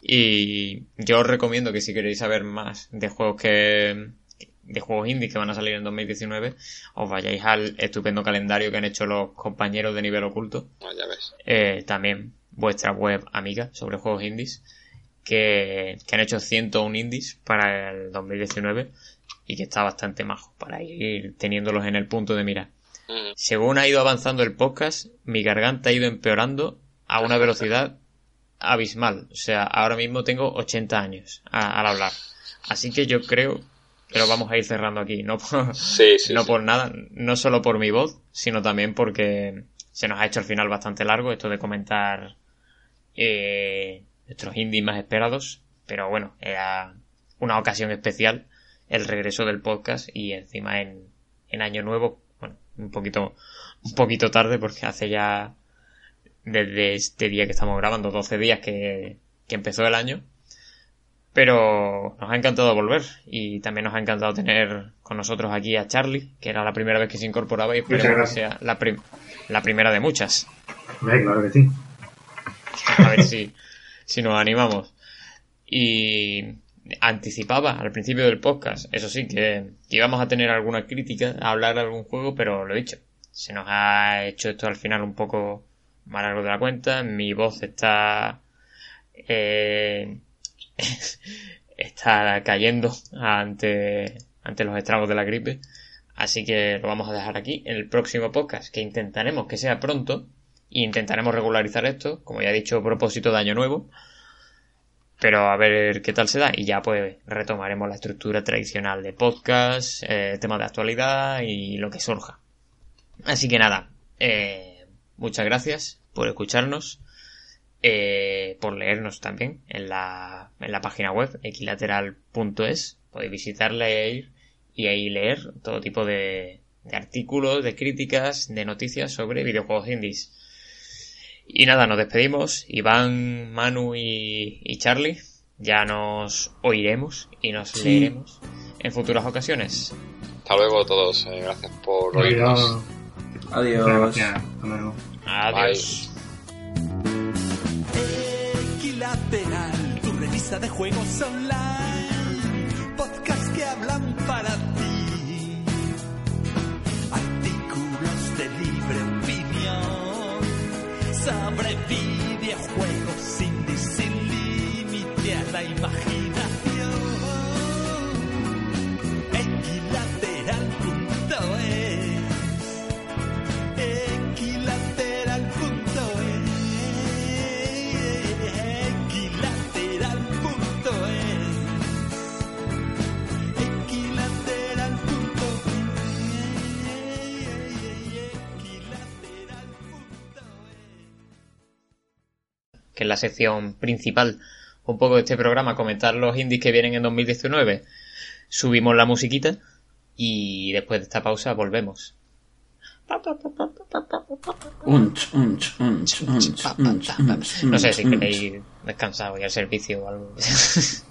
A: Y yo os recomiendo que si queréis saber más de juegos que de juegos indie que van a salir en 2019, os vayáis al estupendo calendario que han hecho los compañeros de nivel oculto.
B: Ah, ya ves.
A: Eh, también vuestra web amiga sobre juegos indies, que, que han hecho 101 indies para el 2019 y que está bastante majo para ir teniéndolos en el punto de mira. Según ha ido avanzando el podcast, mi garganta ha ido empeorando a una velocidad [laughs] abismal. O sea, ahora mismo tengo 80 años al hablar. Así que yo creo que lo vamos a ir cerrando aquí. No por, no por nada, no solo por mi voz, sino también porque se nos ha hecho al final bastante largo esto de comentar eh, nuestros indies más esperados. Pero bueno, era una ocasión especial el regreso del podcast y encima en, en año nuevo, bueno, un poquito, un poquito tarde porque hace ya desde este día que estamos grabando 12 días que, que empezó el año. Pero nos ha encantado volver y también nos ha encantado tener con nosotros aquí a Charlie, que era la primera vez que se incorporaba y espero que sea la, la primera de muchas.
E: claro que sí.
A: A ver si, si nos animamos. Y anticipaba al principio del podcast, eso sí, que, íbamos a tener alguna crítica, a hablar de algún juego, pero lo he dicho. Se nos ha hecho esto al final un poco más largo de la cuenta. Mi voz está. Eh, [laughs] está cayendo ante, ante los estragos de la gripe. Así que lo vamos a dejar aquí en el próximo podcast, que intentaremos que sea pronto. E intentaremos regularizar esto, como ya he dicho, propósito de año nuevo pero a ver qué tal se da y ya pues retomaremos la estructura tradicional de podcast, eh, temas de actualidad y lo que surja. Así que nada, eh, muchas gracias por escucharnos, eh, por leernos también en la, en la página web equilateral.es, podéis visitarla e y ahí leer todo tipo de, de artículos, de críticas, de noticias sobre videojuegos indies. Y nada, nos despedimos. Iván, Manu y, Charlie. Ya nos oiremos y nos leeremos en futuras ocasiones.
B: Hasta luego todos. Eh, gracias por oírnos.
C: Adiós.
A: Adiós.
F: Equilateral, tu revista de juegos online. Podcast que hablan para
A: que es la sección principal un poco de este programa, comentar los indies que vienen en 2019. Subimos la musiquita y después de esta pausa volvemos. No sé si queréis descansar o ir al servicio o algo. [laughs]